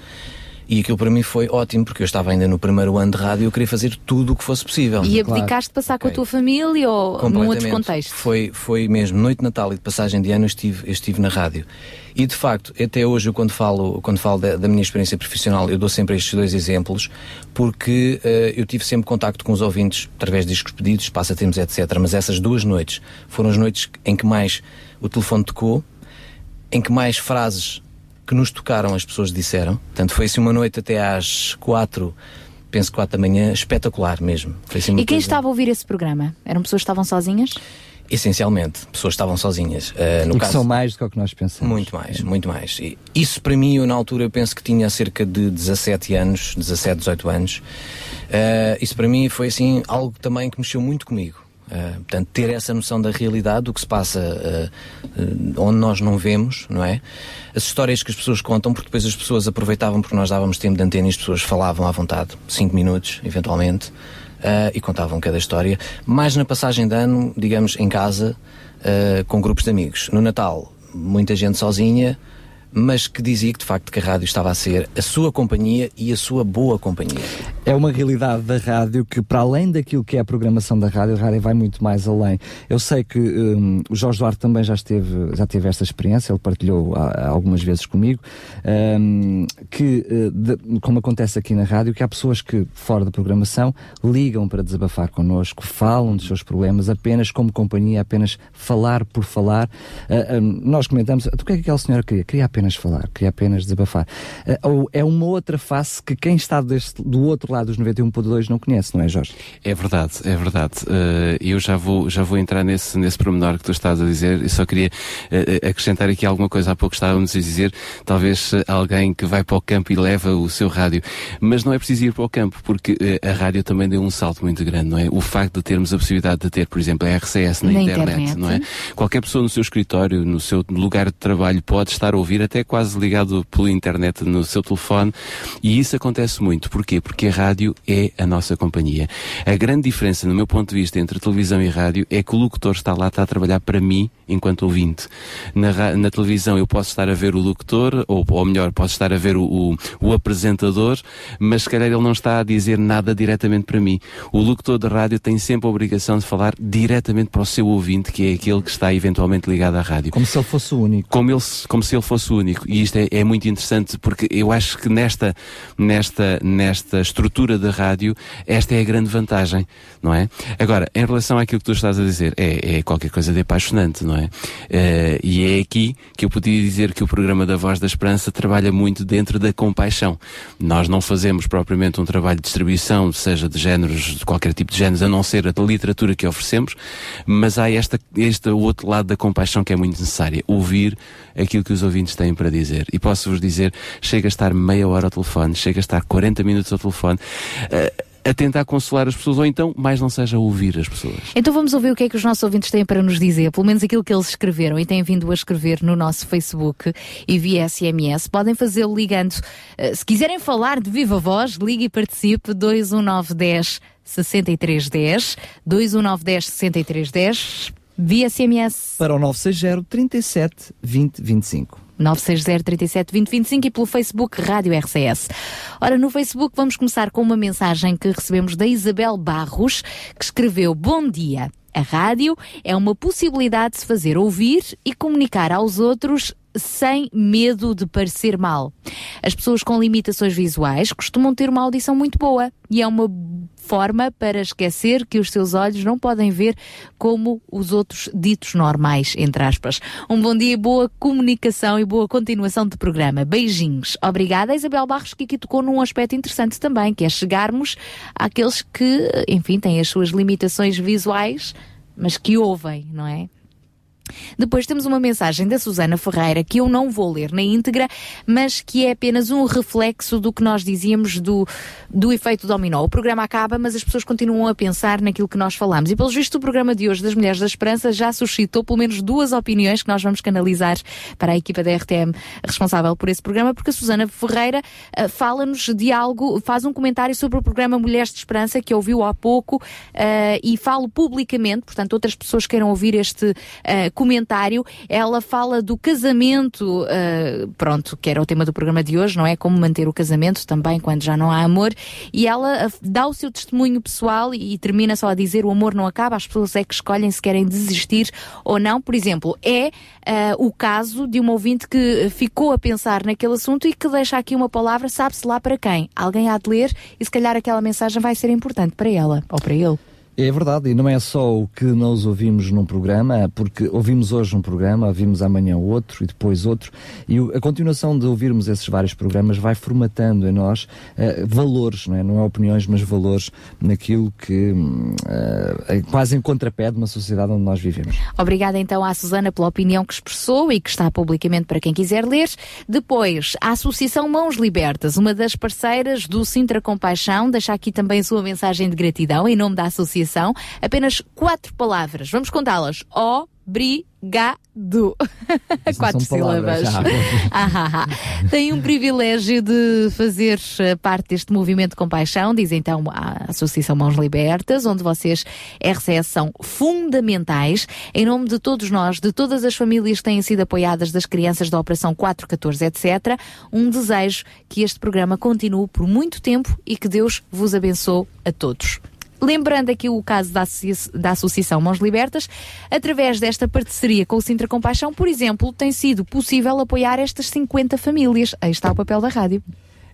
E aquilo para mim foi ótimo, porque eu estava ainda no primeiro ano de rádio e eu queria fazer tudo o que fosse possível. E abdicaste de passar com a tua família ou num outro contexto? Foi, foi mesmo, noite de Natal e de passagem de ano eu estive, eu estive na rádio. E de facto, até hoje, eu quando falo, quando falo da, da minha experiência profissional, eu dou sempre estes dois exemplos, porque eh, eu tive sempre contacto com os ouvintes através de discos pedidos, passatempos, etc. Mas essas duas noites foram as noites em que mais o telefone tocou, em que mais frases que nos tocaram as pessoas disseram. Portanto, foi assim uma noite até às quatro, penso quatro da manhã, espetacular mesmo. Foi assim E quem coisa- estava a ouvir esse programa? Eram pessoas que estavam sozinhas? Essencialmente, pessoas estavam sozinhas. Eh, no e que caso, são mais do que o que nós pensamos. Muito mais, muito mais. E isso para mim, eu na altura, eu penso que tinha cerca de 17 anos, 17, 18 anos. Eh, isso para mim foi assim algo também que mexeu muito comigo. Eh, portanto, ter essa noção da realidade, do que se passa eh, onde nós não vemos, não é? As histórias que as pessoas contam, porque depois as pessoas aproveitavam porque nós dávamos tempo de antena e as pessoas falavam à vontade, 5 minutos, eventualmente, e contavam cada história. Mais na passagem de ano, digamos, em casa, com grupos de amigos. No Natal, muita gente sozinha, mas que dizia que de facto que a rádio estava a ser a sua companhia e a sua boa companhia. É uma realidade da rádio que, para além daquilo que é a programação da rádio, a rádio vai muito mais além. Eu sei que hum, o Jorge Duarte também já, esteve, já teve esta experiência, ele partilhou algumas vezes comigo, hum, que, eh, de- como acontece aqui na rádio, que há pessoas que, fora da programação, ligam para desabafar connosco, falam dos seus problemas apenas como companhia, apenas falar por falar. Ah, hum, nós comentamos, "Tu o que é que aquela senhora queria? Queria apenas falar, queria apenas desabafar. Ah, ou é uma outra face que quem está deste, do outro lado dos 91.2 não conhece, não é, Jorge? É verdade, é verdade. Eh, eu já vou, já vou entrar nesse, nesse pormenor que tu estás a dizer. Eu só queria eh, acrescentar aqui alguma coisa. Há pouco estávamos a dizer, talvez alguém que vai para o campo e leva o seu rádio. Mas não é preciso ir para o campo, porque a rádio também deu um salto muito grande, não é? O facto de termos a possibilidade de ter, por exemplo, a RCS na, Na internet, internet. não é? Qualquer pessoa no seu escritório, no seu lugar de trabalho, pode estar a ouvir, até quase ligado pela internet no seu telefone. E isso acontece muito. Porquê? Porque a rádio é a nossa companhia. A grande diferença, no meu ponto de vista, entre televisão e rádio é que o locutor está lá, está a trabalhar para mim enquanto ouvinte. Na, na televisão eu posso estar a ver o locutor, ou, ou melhor, posso estar a ver o, o, o apresentador, mas se calhar ele não está a dizer nada diretamente para mim. O locutor de rádio tem sempre a obrigação de falar diretamente para o seu ouvinte, que é aquele que está eventualmente ligado à rádio. Como se ele fosse o único. Como, ele, se- como se ele fosse o único. E isto é, é muito interessante porque eu acho que nesta, nesta, nesta estrutura da rádio, esta é a grande vantagem, não é? Agora, em relação àquilo que tu estás a dizer, é, é qualquer coisa de apaixonante, não é? Eh, e é aqui que eu podia dizer que o programa da Voz da Esperança trabalha muito dentro da compaixão. Nós não fazemos propriamente um trabalho de distribuição, seja de géneros, de qualquer tipo de géneros, a não ser a literatura que oferecemos, mas há esta, este outro lado da compaixão que é muito necessária. Ouvir aquilo que os ouvintes têm para dizer. E posso-vos dizer, chega a estar meia hora ao telefone, chega a estar 40 minutos ao telefone, eh, a tentar consolar as pessoas, ou então, mais não seja, ouvir as pessoas. Então vamos ouvir o que é que os nossos ouvintes têm para nos dizer, pelo menos aquilo que eles escreveram e têm vindo a escrever no nosso Facebook e via SMS. Podem fazê-lo ligando. eh, se quiserem falar de viva voz, ligue e participe 21910 6310 21910 6310 via SMS. Para o 960 37 20 25. 960 37 20 25 e pelo Facebook Rádio RCS. Ora, no Facebook vamos começar com uma mensagem que recebemos da Isabel Barros, que escreveu Bom dia. A rádio é uma possibilidade de se fazer ouvir e comunicar aos outros sem medo de parecer mal. As pessoas com limitações visuais costumam ter uma audição muito boa e é uma forma para esquecer que os seus olhos não podem ver como os outros ditos normais, entre aspas. Um bom dia, boa comunicação e boa continuação de programa. Beijinhos. Obrigada, Isabel Barros, que aqui tocou num aspecto interessante também, que é chegarmos àqueles que, enfim, têm as suas limitações visuais, mas que ouvem, não é? Depois temos uma mensagem da Susana Ferreira que eu não vou ler na íntegra, mas que é apenas um reflexo do que nós dizíamos do, do efeito dominó. O programa acaba, mas as pessoas continuam a pensar naquilo que nós falamos. E pelo visto, o programa de hoje das Mulheres da Esperança já suscitou pelo menos duas opiniões que nós vamos canalizar para a equipa da RTM responsável por esse programa, porque a Susana Ferreira ah, fala-nos de algo, faz um comentário sobre o programa Mulheres de Esperança que ouviu há pouco ah, e falo publicamente, portanto, outras pessoas queiram ouvir este ah, comentário. Ela fala do casamento, ah, pronto, que era o tema do programa de hoje, não é? Como manter o casamento também quando já não há amor. E ela ah, dá o seu testemunho pessoal e, e termina só a dizer: o amor não acaba, as pessoas é que escolhem se querem desistir ou não. Por exemplo, é ah, o caso de uma ouvinte que ficou a pensar naquele assunto e que deixa aqui uma palavra, sabe-se lá para quem. Alguém há de ler e se calhar aquela mensagem vai ser importante para ela ou para ele. É verdade, e não é só o que nós ouvimos num programa, porque ouvimos hoje um programa, ouvimos amanhã outro e depois outro, e a continuação de ouvirmos esses vários programas vai formatando em nós eh, valores, não é? não é opiniões, mas valores naquilo que eh, é quase em contrapé de uma sociedade onde nós vivemos. Obrigada então à Susana pela opinião que expressou e que está publicamente para quem quiser ler. Depois, a Associação Mãos Libertas, uma das parceiras do Sintra Compaixão, deixa aqui também a sua mensagem de gratidão em nome da associação. Apenas quatro palavras. Vamos contá-las. O Obrigado. Quatro sílabas. Ah, ah, ah. Tem um privilégio de fazer eh, parte deste movimento de compaixão, diz então a Associação Mãos Libertas, onde vocês, RCS, são fundamentais. Em nome de todos nós, de todas as famílias que têm sido apoiadas, das crianças da Operação 414, etc., um desejo que este programa continue por muito tempo e que Deus vos abençoe a todos. Lembrando aqui o caso da, da Associação Mãos Libertas, através desta parceria com o Sintra Compaixão, por exemplo, tem sido possível apoiar estas 50 famílias. Aí está o papel da rádio.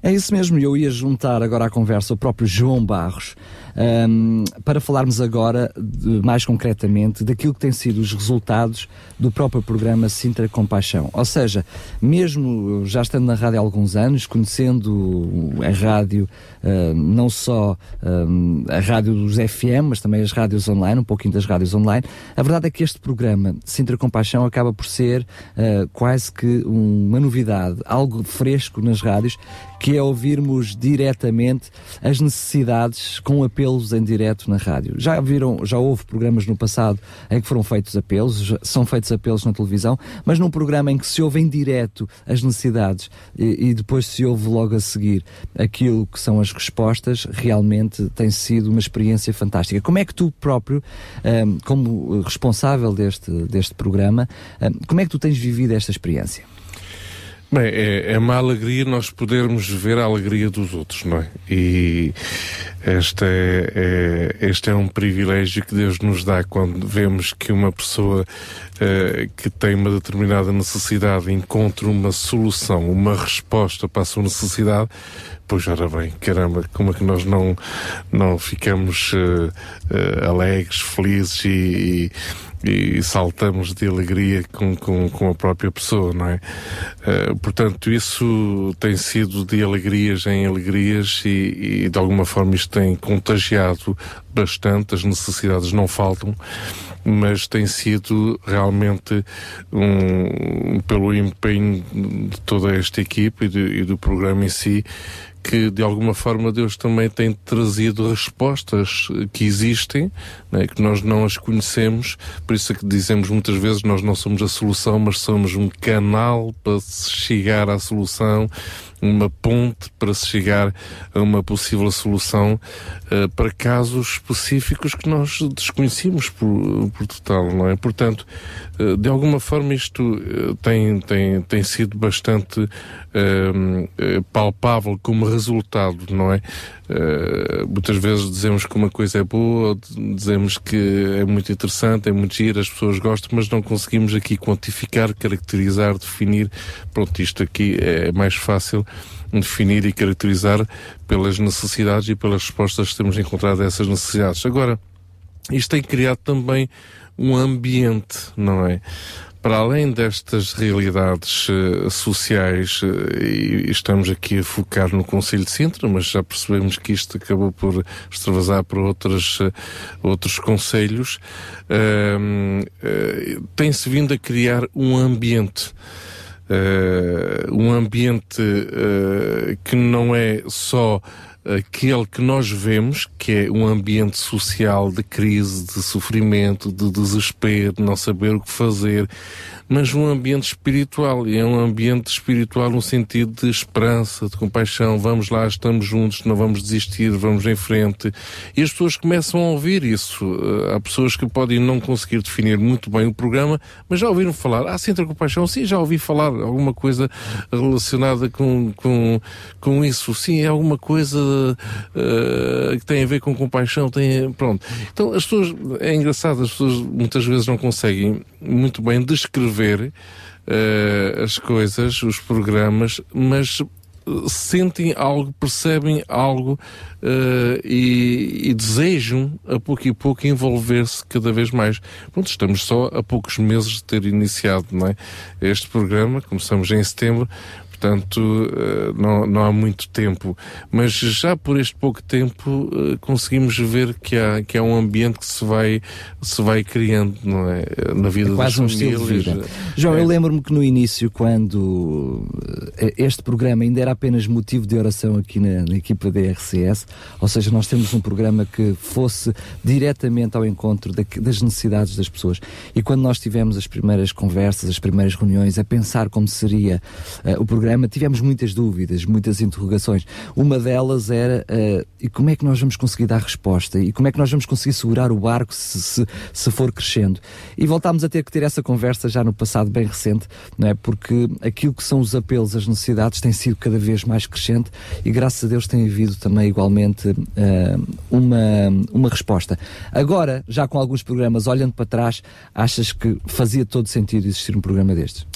É isso mesmo, eu ia juntar agora à conversa o próprio João Barros ahm, para falarmos agora, de- mais concretamente, daquilo que têm sido os resultados do próprio programa Sintra Compaixão. Ou seja, mesmo já estando na rádio há alguns anos, conhecendo a rádio, ahm, não só ahm, a rádio dos FM, mas também as rádios online, um pouquinho das rádios online, a verdade é que este programa Sintra Compaixão acaba por ser ah, quase que um- uma novidade, algo fresco nas rádios, que é ouvirmos diretamente as necessidades com apelos em direto na rádio. Já viram, já houve programas no passado em que foram feitos apelos, são feitos apelos na televisão, mas num programa em que se ouve em direto as necessidades e, e depois se ouve logo a seguir aquilo que são as respostas, realmente tem sido uma experiência fantástica. Como é que tu próprio, como responsável deste, deste programa, como é que tu tens vivido esta experiência? Bem, é, é uma alegria nós podermos ver a alegria dos outros, não é? E este é, é- este é um privilégio que Deus nos dá quando vemos que uma pessoa eh, que tem uma determinada necessidade encontra uma solução, uma resposta para a sua necessidade. Pois, ora bem, caramba, como é que nós não, não ficamos eh, eh, alegres, felizes e, e- e saltamos de alegria com, com, com a própria pessoa, não é? Eh, portanto, isso tem sido de alegrias em alegrias e, e de alguma forma isto tem contagiado bastante, as necessidades não faltam, mas tem sido realmente um, pelo empenho de toda esta equipe e, do- e do programa em si que de alguma forma Deus também tem trazido respostas que existem, né, que nós não as conhecemos, por isso é que dizemos muitas vezes nós não somos a solução, mas somos um canal para chegar à solução, uma ponte para se chegar a uma possível solução eh, para casos específicos que nós desconhecíamos por, por total, não é? Portanto, eh, de alguma forma isto eh, tem, tem, tem sido bastante eh, eh, palpável como resultado, não é? Muitas vezes dizemos que uma coisa é boa, dizemos que é muito interessante, é muito gira, as pessoas gostam, mas não conseguimos aqui quantificar, caracterizar, definir. Pronto, isto aqui é mais fácil definir e caracterizar pelas necessidades e pelas respostas que temos encontrado a essas necessidades. Agora, isto tem criado também um ambiente, não é? Para além destas realidades eh, sociais, eh, e estamos aqui a focar no Conselho de Sintra, mas já percebemos que isto acabou por extravasar para outras, eh, outros conselhos, ehm, eh, tem-se vindo a criar um ambiente. Eh, um ambiente eh, que não é só aquele que nós vemos, que é um ambiente social de crise, de sofrimento, de desespero, de não saber o que fazer, mas um ambiente espiritual, e é um ambiente espiritual no sentido de esperança, de compaixão, vamos lá, estamos juntos, não vamos desistir, vamos em frente. E as pessoas começam a ouvir isso. Eh, Há pessoas que podem não conseguir definir muito bem o programa, mas já ouviram falar, ah, Sintra Compaixão, sim, já ouvi falar alguma coisa relacionada com, com, com isso, sim, é alguma coisa eh, que tem a ver com compaixão, tem, pronto. Então as pessoas, é engraçado, as pessoas muitas vezes não conseguem muito bem descrever eh, as coisas, os programas, mas eh, sentem algo, percebem algo eh, e, e desejam a pouco e pouco envolver-se cada vez mais. Pronto, estamos só a poucos meses de ter iniciado é? este programa, começamos em setembro, portanto eh, não, não há muito tempo. Mas já por este pouco tempo eh, conseguimos ver que há, que há um ambiente que se vai, se vai criando, não é? Na vida É quase das um estilo de famílias. vida. João, É. eu lembro-me que no início, quando eh, este programa ainda era apenas motivo de oração aqui na, na equipa da RCS, ou seja, nós temos um programa que fosse diretamente ao encontro da- das necessidades das pessoas. E quando nós tivemos as primeiras conversas, as primeiras reuniões, a pensar como seria eh, o programa, tivemos muitas dúvidas, muitas interrogações. Uma delas era eh, e como é que nós vamos conseguir dar resposta? E como é que nós vamos conseguir segurar o barco se, se, se for crescendo? E voltámos a ter que ter essa conversa já no passado bem recente, não é? Porque aquilo que são os apelos, as necessidades, tem sido cada vez mais crescente e graças a Deus tem havido também igualmente eh, uma, uma resposta. Agora, já com alguns programas, olhando para trás, achas que fazia todo sentido existir um programa destes?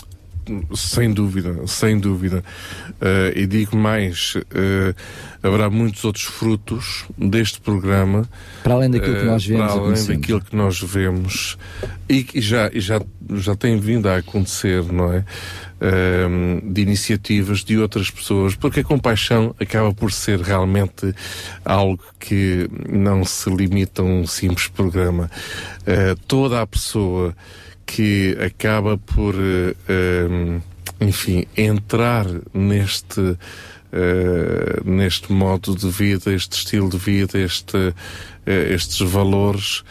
Sem dúvida, sem dúvida. Eh, e digo mais, eh, haverá muitos outros frutos deste programa. Para além daquilo que eh, nós vemos Para além daquilo que nós vemos. E que já, já, já tem vindo a acontecer, não é? Eh, de iniciativas de outras pessoas, porque a compaixão acaba por ser realmente algo que não se limita a um simples programa. Toda a pessoa que acaba por, eh, eh, enfim, entrar neste, eh, neste modo de vida, este estilo de vida, este, eh, estes valores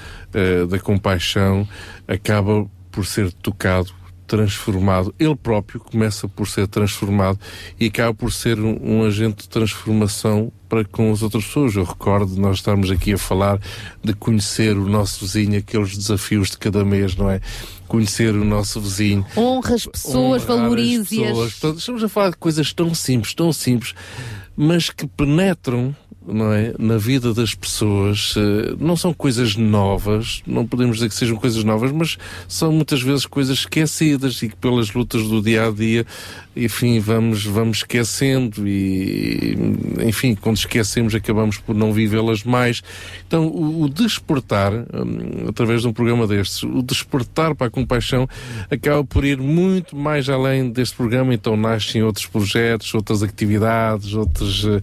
da compaixão, acaba por ser tocado transformado, ele próprio começa por ser transformado e acaba por ser um, um agente de transformação para com as outras pessoas. Eu recordo nós estarmos aqui a falar de conhecer o nosso vizinho, aqueles desafios de cada mês, não é? Conhecer o nosso vizinho. Honra as pessoas, valorize-as. estamos a falar de coisas tão simples, tão simples, mas que penetram não é, na vida das pessoas. Eh, Não são coisas novas, não podemos dizer que sejam coisas novas, mas são muitas vezes coisas esquecidas e que pelas lutas do dia a dia, enfim, vamos, vamos esquecendo e, enfim, quando esquecemos acabamos por não vivê-las mais. Então, o, o despertar, hum, através de um programa destes, o despertar para a compaixão acaba por ir muito mais além deste programa, então nascem outros projetos, outras atividades, outros, eh,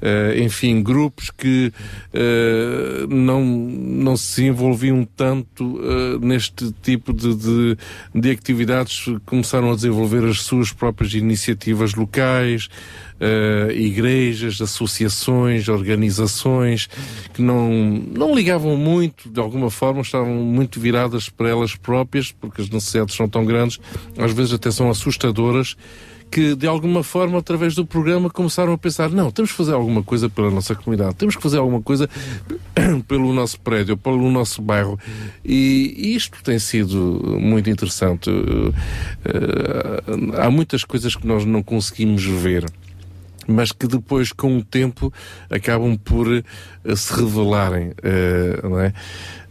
eh, enfim, grupos que eh, não, não se envolviam tanto eh, neste tipo de, de, de atividades, começaram a desenvolver as suas próprias iniciativas locais, eh, igrejas, associações, organizações que não, não ligavam muito, de alguma forma, estavam muito viradas para elas próprias, porque as necessidades são tão grandes, às vezes até são assustadoras, que de alguma forma, através do programa, começaram a pensar: não, temos que fazer alguma coisa pela nossa comunidade, temos que fazer alguma coisa pelo nosso prédio, pelo nosso bairro. E, isto tem sido muito interessante. Eh, há muitas coisas que nós não conseguimos ver mas que depois, com o tempo, acabam por eh, se revelarem, eh, não é?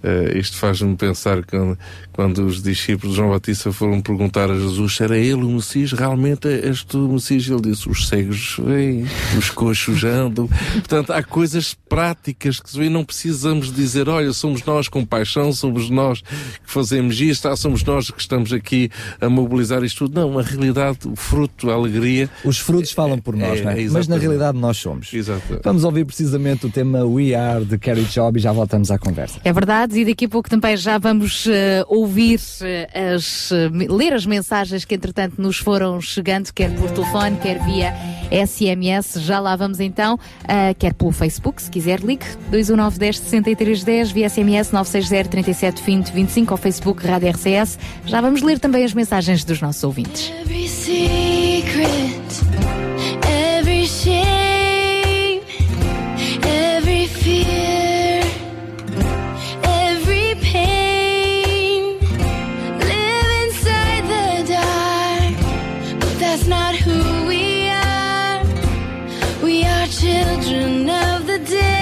Eh, isto faz-me pensar quando, quando os discípulos de João Batista foram perguntar a Jesus se era ele o Messias, realmente és tu o Messias? Ele disse, os cegos vêm, os coxos andam. Portanto, há coisas práticas que se vê, não precisamos dizer, olha, somos nós com paixão, somos nós que fazemos isto, ah, somos nós que estamos aqui a mobilizar isto tudo. Não, a realidade, o fruto, a alegria... Os frutos falam por nós, É, não é? Mas na exatamente. realidade nós somos. Exato. Vamos ouvir precisamente o tema We Are de Carrie Job e já voltamos à conversa. É verdade, e daqui a pouco também já vamos eh, ouvir eh, as, eh, ler as mensagens que entretanto nos foram chegando, quer por telefone, quer via SMS. Já lá vamos então, ah, quer pelo Facebook, se quiser, ligue 219 10 63 10, via SMS 960 37 20 25 ao Facebook Rádio RCS. Já vamos ler também as mensagens dos nossos ouvintes. Every secret, every shame, every fear, children of the day.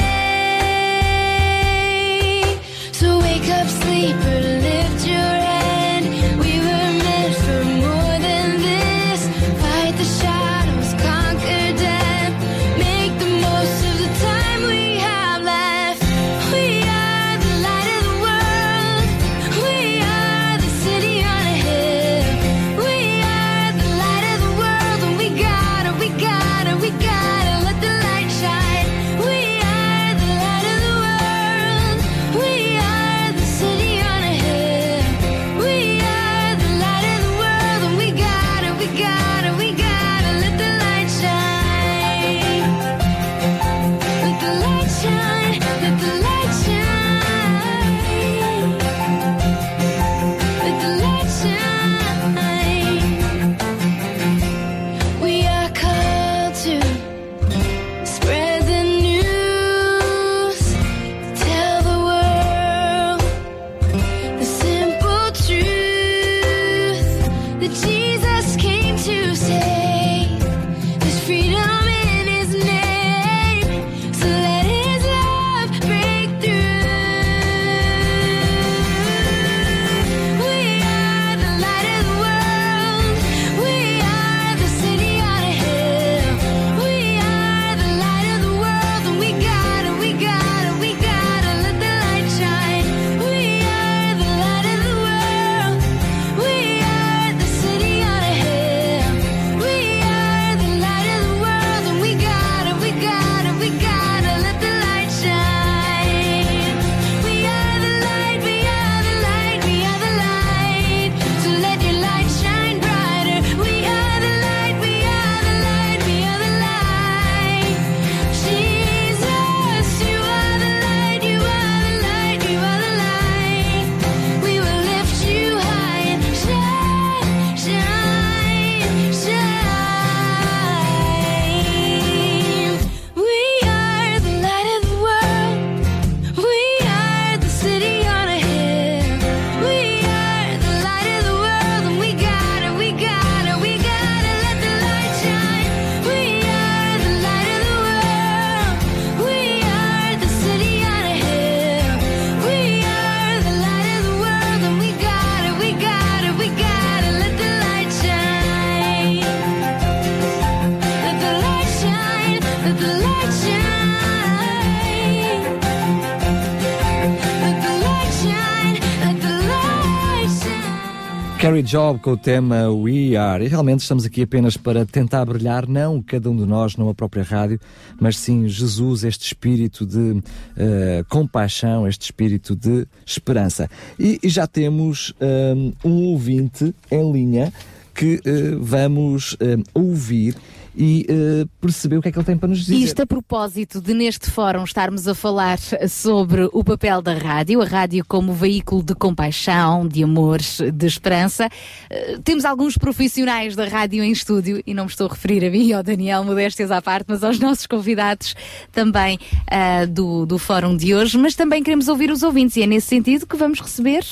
Carrie Job com o tema We Are. E realmente estamos aqui apenas para tentar brilhar, não cada um de nós numa própria rádio, mas sim Jesus, este espírito de eh, compaixão, este espírito de esperança. E, e já temos um, um ouvinte em linha que eh, vamos eh, ouvir e eh, perceber o que é que ele tem para nos dizer. Isto a propósito de neste fórum estarmos a falar sobre o papel da rádio, a rádio como veículo de compaixão, de amor, de esperança. Eh, Temos alguns profissionais da rádio em estúdio, e não me estou a referir a mim e ao Daniel, modéstias à parte, mas aos nossos convidados também ah, do, do fórum de hoje, mas também queremos ouvir os ouvintes, e é nesse sentido que vamos receber.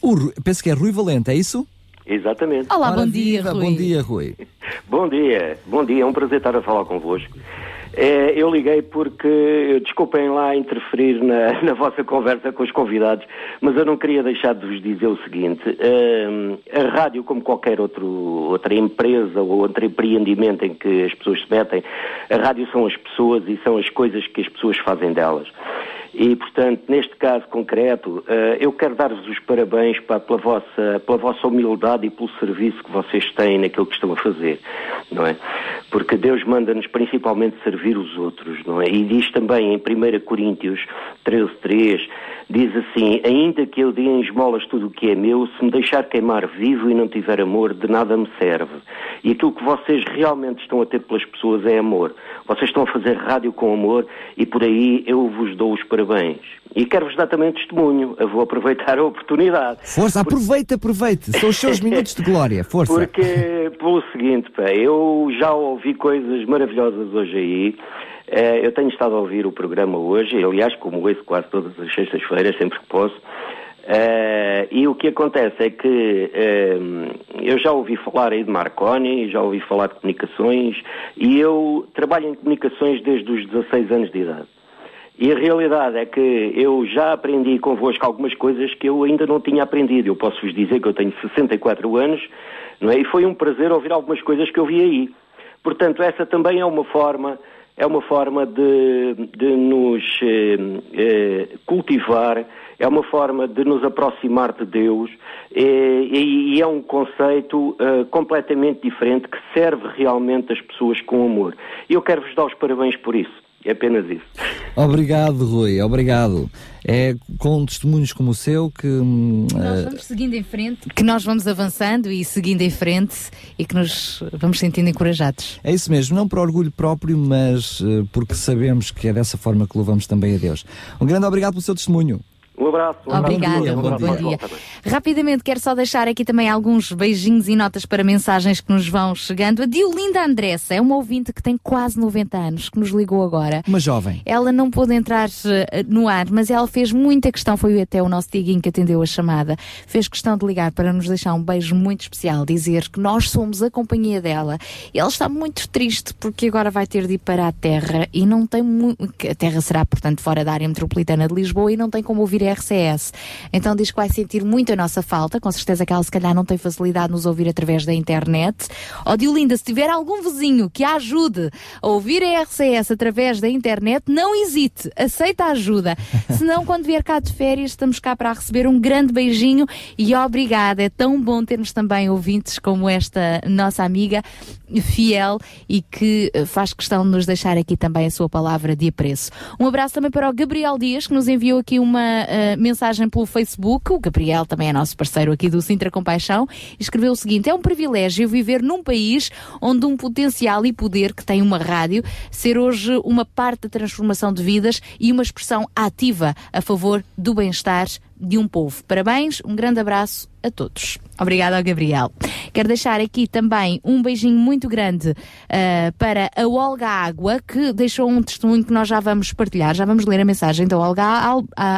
O penso que é Rui Valente, é isso? Exatamente. Olá, bom dia, Rui. Bom dia, Rui. Bom dia, bom dia, é um prazer estar a falar convosco. É, eu liguei porque, desculpem lá interferir na, na vossa conversa com os convidados, mas eu não queria deixar de vos dizer o seguinte: hum, a rádio, como qualquer outro, outra empresa ou outro empreendimento em que as pessoas se metem, a rádio são as pessoas e são as coisas que as pessoas fazem delas. E, portanto, neste caso concreto, eh, eu quero dar-vos os parabéns pá, pela, vossa, pela vossa humildade e pelo serviço que vocês têm naquilo que estão a fazer, não é? Porque Deus manda-nos principalmente servir os outros, não é? E diz também em 1 Coríntios 13.3, diz assim, ainda que eu dê em esmolas tudo o que é meu, se me deixar queimar vivo e não tiver amor, de nada me serve. E aquilo que vocês realmente estão a ter pelas pessoas é amor. Vocês estão a fazer rádio com amor e por aí eu vos dou os parabéns. E quero-vos dar também testemunho. Eu vou aproveitar a oportunidade. Força, aproveita, aproveite. São os seus minutos de glória. Força. Porque, pelo seguinte, pá, eu já ouvi coisas maravilhosas hoje aí. Eh, eu tenho estado a ouvir o programa hoje, aliás, como ouço quase todas as sextas-feiras, sempre que posso. Eh, e o que acontece é que eh, eu já ouvi falar aí de Marconi, já ouvi falar de comunicações, e eu trabalho em comunicações desde os 16 anos de idade. E a realidade é que eu já aprendi convosco algumas coisas que eu ainda não tinha aprendido. Eu posso vos dizer que eu tenho 64 anos, não é? E foi um prazer ouvir algumas coisas que eu vi aí. Portanto, essa também é uma forma, é uma forma de, de nos eh, eh, cultivar, é uma forma de nos aproximar de Deus eh, e, é um conceito eh, completamente diferente que serve realmente as pessoas com amor. E eu quero vos dar os parabéns por isso. É apenas isso. Obrigado, Rui, obrigado. É com testemunhos como o seu que. hum, Nós eh, vamos seguindo em frente, que nós vamos avançando e seguindo em frente e que nos vamos sentindo encorajados. É isso mesmo, não por orgulho próprio, mas eh, porque sabemos que é dessa forma que louvamos também a Deus. Um grande obrigado pelo seu testemunho. Um abraço. Um abraço. Obrigada, Um abraço. bom dia. Rapidamente, quero só deixar aqui também alguns beijinhos e notas para mensagens que nos vão chegando. A Diolinda Andressa é uma ouvinte que tem quase 90 anos, que nos ligou agora. Uma jovem. Ela não pôde entrar eh, no ar, mas ela fez muita questão, foi até o nosso Diguinho que atendeu a chamada, fez questão de ligar para nos deixar um beijo muito especial, dizer que nós somos a companhia dela. E ela está muito triste porque agora vai ter de ir para a Terra e não tem mu- que a Terra será, portanto, fora da área metropolitana de Lisboa e não tem como ouvir RCS. Então diz que vai sentir muito a nossa falta, com certeza que ela se calhar não tem facilidade de nos ouvir através da internet. Ó Diolinda, se tiver algum vizinho que a ajude a ouvir a RCS através da internet, não hesite, aceita a ajuda. Senão, quando vier cá de férias, estamos cá para a receber um grande beijinho e obrigada. É tão bom termos também ouvintes como esta nossa amiga fiel e que eh, faz questão de nos deixar aqui também a sua palavra de apreço. Um abraço também para o Gabriel Dias, que nos enviou aqui uma mensagem pelo Facebook. O Gabriel também é nosso parceiro aqui do Sintra Compaixão. Escreveu o seguinte: é um privilégio viver num país onde um potencial e poder que tem uma rádio ser hoje uma parte da transformação de vidas e uma expressão ativa a favor do bem-estar de um povo. Parabéns, um grande abraço a todos. Obrigada ao Gabriel. Quero deixar aqui também um beijinho muito grande ah, para a Olga Água, que deixou um testemunho que nós já vamos partilhar. Já vamos ler a mensagem da Olga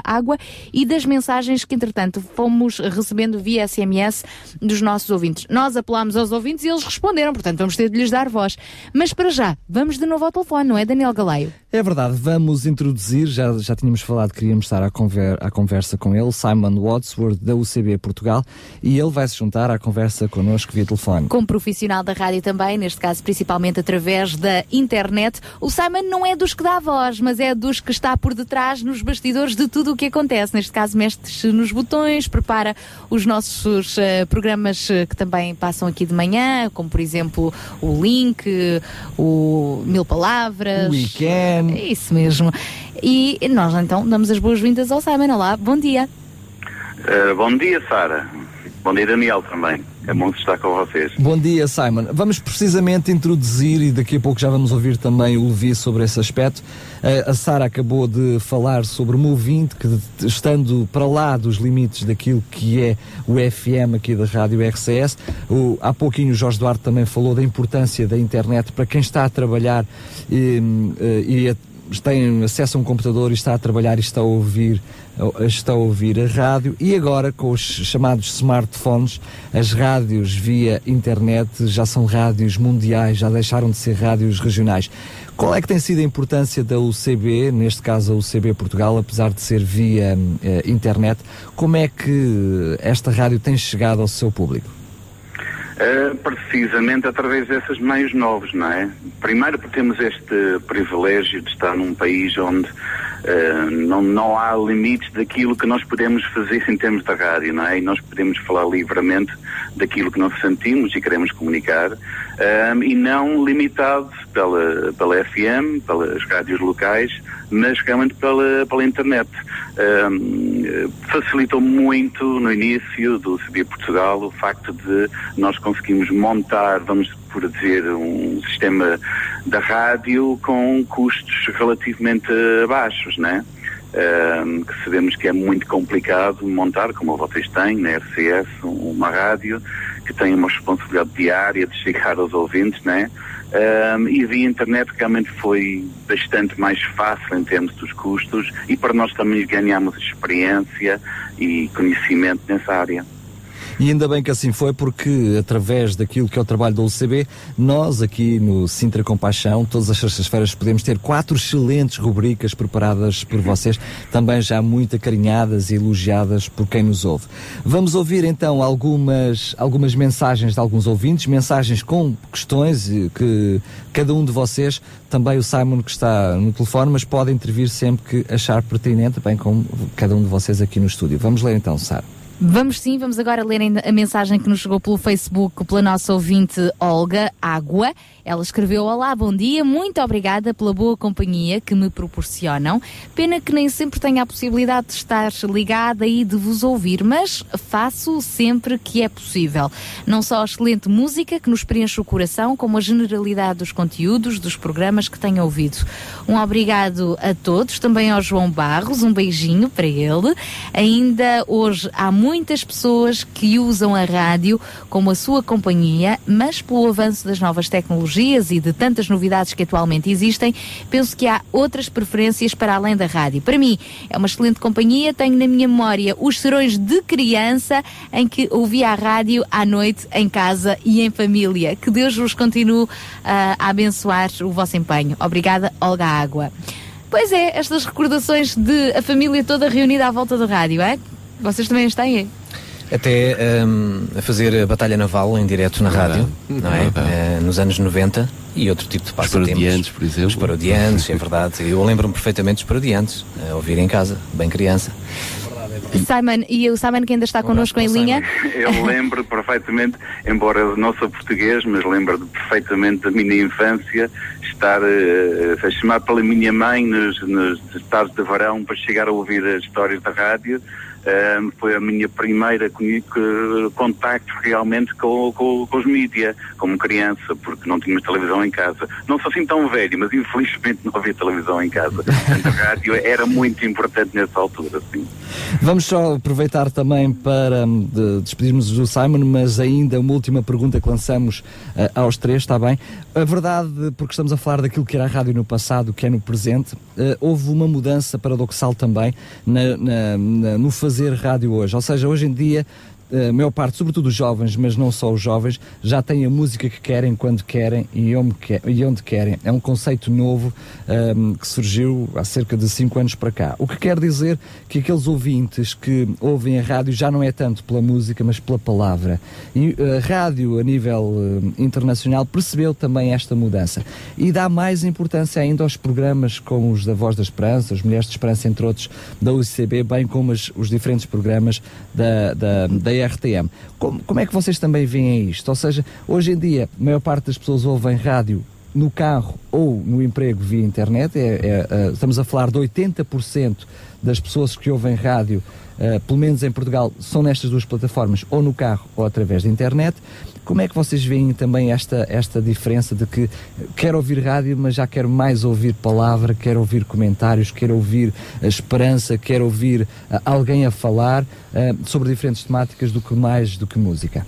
Água e das mensagens que, entretanto, fomos recebendo via SMS dos nossos ouvintes. Nós apelámos aos ouvintes e eles responderam, portanto, vamos ter de lhes dar voz. Mas para já, vamos de novo ao telefone, não é, Daniel Galeio? É verdade, vamos introduzir, já, já tínhamos falado que queríamos estar à, conver- à conversa com ele, responsável, Simon Wadsworth, da UCB Portugal, e ele vai se juntar à conversa connosco via telefone. Como profissional da rádio também, neste caso principalmente através da internet, o Simon não é dos que dá voz, mas é dos que está por detrás nos bastidores de tudo o que acontece. Neste caso, mexe nos botões, prepara os nossos eh, programas eh, que também passam aqui de manhã, como por exemplo o Link, eh, o Mil Palavras. O Weekend. É Isso mesmo. E nós então damos as boas-vindas ao Simon. Olá, bom dia. Uh, bom dia, Sara. Bom dia, Daniel, também. É bom estar com vocês. Bom dia, Simon. Vamos precisamente introduzir e daqui a pouco já vamos ouvir também o Levi sobre esse aspecto. Eh, a Sara acabou de falar sobre o ouvinte que estando para lá dos limites daquilo que é o FM aqui da Rádio RCS. O, há pouquinho o Jorge Duarte também falou da importância da internet para quem está a trabalhar e, eh, e a tem acesso a um computador e está a trabalhar e está a ouvir está a ouvir a rádio. E agora com os chamados smartphones as rádios via internet já são rádios mundiais já deixaram de ser rádios regionais. Qual é que tem sido a importância da UCB neste caso a UCB Portugal apesar de ser via eh, internet? Como é que esta rádio tem chegado ao seu público Uh, precisamente através desses meios novos, não é? Primeiro porque temos este privilégio de estar num país onde uh, não, não há limites daquilo que nós podemos fazer em termos da rádio, não é? E nós podemos falar livremente daquilo que nós sentimos e queremos comunicar um, e não limitado pela, pela FM, pelas rádios locais, mas realmente pela, pela internet. Um, facilitou muito no início do CB Portugal o facto de nós conseguimos montar, vamos por dizer, um sistema da rádio com custos relativamente baixos, né? Um, que sabemos que é muito complicado montar, como vocês têm na RCS, uma rádio que tem uma responsabilidade diária de chegar aos ouvintes, né? Um, e via internet realmente foi bastante mais fácil em termos dos custos e para nós também ganhamos experiência e conhecimento nessa área. E ainda bem que assim foi, porque através daquilo que é o trabalho da UCB, nós aqui no Sintra Compaixão, todas as sextas-feiras, podemos ter quatro excelentes rubricas preparadas por vocês, também já muito acarinhadas e elogiadas por quem nos ouve. Vamos ouvir então algumas, algumas mensagens de alguns ouvintes, mensagens com questões que cada um de vocês, também o Simon que está no telefone, mas pode intervir sempre que achar pertinente, bem como cada um de vocês aqui no estúdio. Vamos ler então, Sara. Vamos sim, vamos agora ler a mensagem que nos chegou pelo Facebook pela nossa ouvinte Olga Água. Ela escreveu: Olá, bom dia, muito obrigada pela boa companhia que me proporcionam. Pena que nem sempre tenho a possibilidade de estar ligada e de vos ouvir, mas faço sempre que é possível. Não só a excelente música que nos preenche o coração, como a generalidade dos conteúdos dos programas que tenho ouvido. Um obrigado a todos, também ao João Barros, um beijinho para ele. Ainda hoje há muitas pessoas que usam a rádio como a sua companhia, mas pelo avanço das novas tecnologias e de tantas novidades que atualmente existem, penso que há outras preferências para além da rádio. Para mim, é uma excelente companhia. Tenho na minha memória os serões de criança em que ouvia a rádio à noite, em casa e em família. Que Deus vos continue uh, a abençoar o vosso empenho. Obrigada, Olga Água. Pois é, estas recordações de a família toda reunida à volta da rádio, é? Vocês também as têm? Até um, a fazer a batalha naval em direto na rádio, não é? Eh, nos anos 90 e outro tipo de passatempos. parodiantes, por exemplo. Os parodiantes, é verdade. Eu lembro-me perfeitamente dos parodiantes, a ouvir em casa, bem criança. Simon, e o Simon que ainda está connosco em linha. Eu lembro perfeitamente, embora eu não sou português, mas lembro perfeitamente da minha infância estar eh, a chamar pela minha mãe nos, nos estados de verão para chegar a ouvir as histórias da rádio. Foi a minha primeira contacto realmente com, com, com os mídia, como criança, porque não tínhamos televisão em casa. Não sou assim tão velho, mas infelizmente não havia televisão em casa. A rádio era muito importante nessa altura, sim. Vamos só aproveitar também para hum, de- despedirmos do Simon, mas ainda uma última pergunta que lançamos eh, aos três, está bem? A verdade, porque estamos a falar daquilo que era a rádio no passado, que é no presente, eh, houve uma mudança paradoxal também na- na- na- no fazer rádio hoje. Ou seja, hoje em dia a maior parte, sobretudo os jovens, mas não só os jovens, já têm a música que querem, quando querem e onde, que- onde querem. É um conceito novo ahm, que surgiu há cerca de 5 anos para cá. O que quer dizer que aqueles ouvintes que ouvem a rádio já não é tanto pela música, mas pela palavra. E a rádio, a nível internacional, percebeu também esta mudança e dá mais importância ainda aos programas como os da Voz da Esperança, os Mulheres de Esperança, entre outros, da UCB, bem como as- os diferentes programas da, da, da RTM. Como, como é que vocês também veem isto? Ou seja, hoje em dia, a maior parte das pessoas ouvem rádio no carro ou no emprego via internet. É, é, eh, estamos a falar de 80% das pessoas que ouvem rádio, eh, pelo menos em Portugal, são nestas duas plataformas, ou no carro ou através da internet. Como é que vocês veem também esta, esta diferença de que quero ouvir rádio, mas já quero mais ouvir palavra, quero ouvir comentários, quero ouvir a esperança, quero ouvir ah, alguém a falar ah, sobre diferentes temáticas do que mais do que música?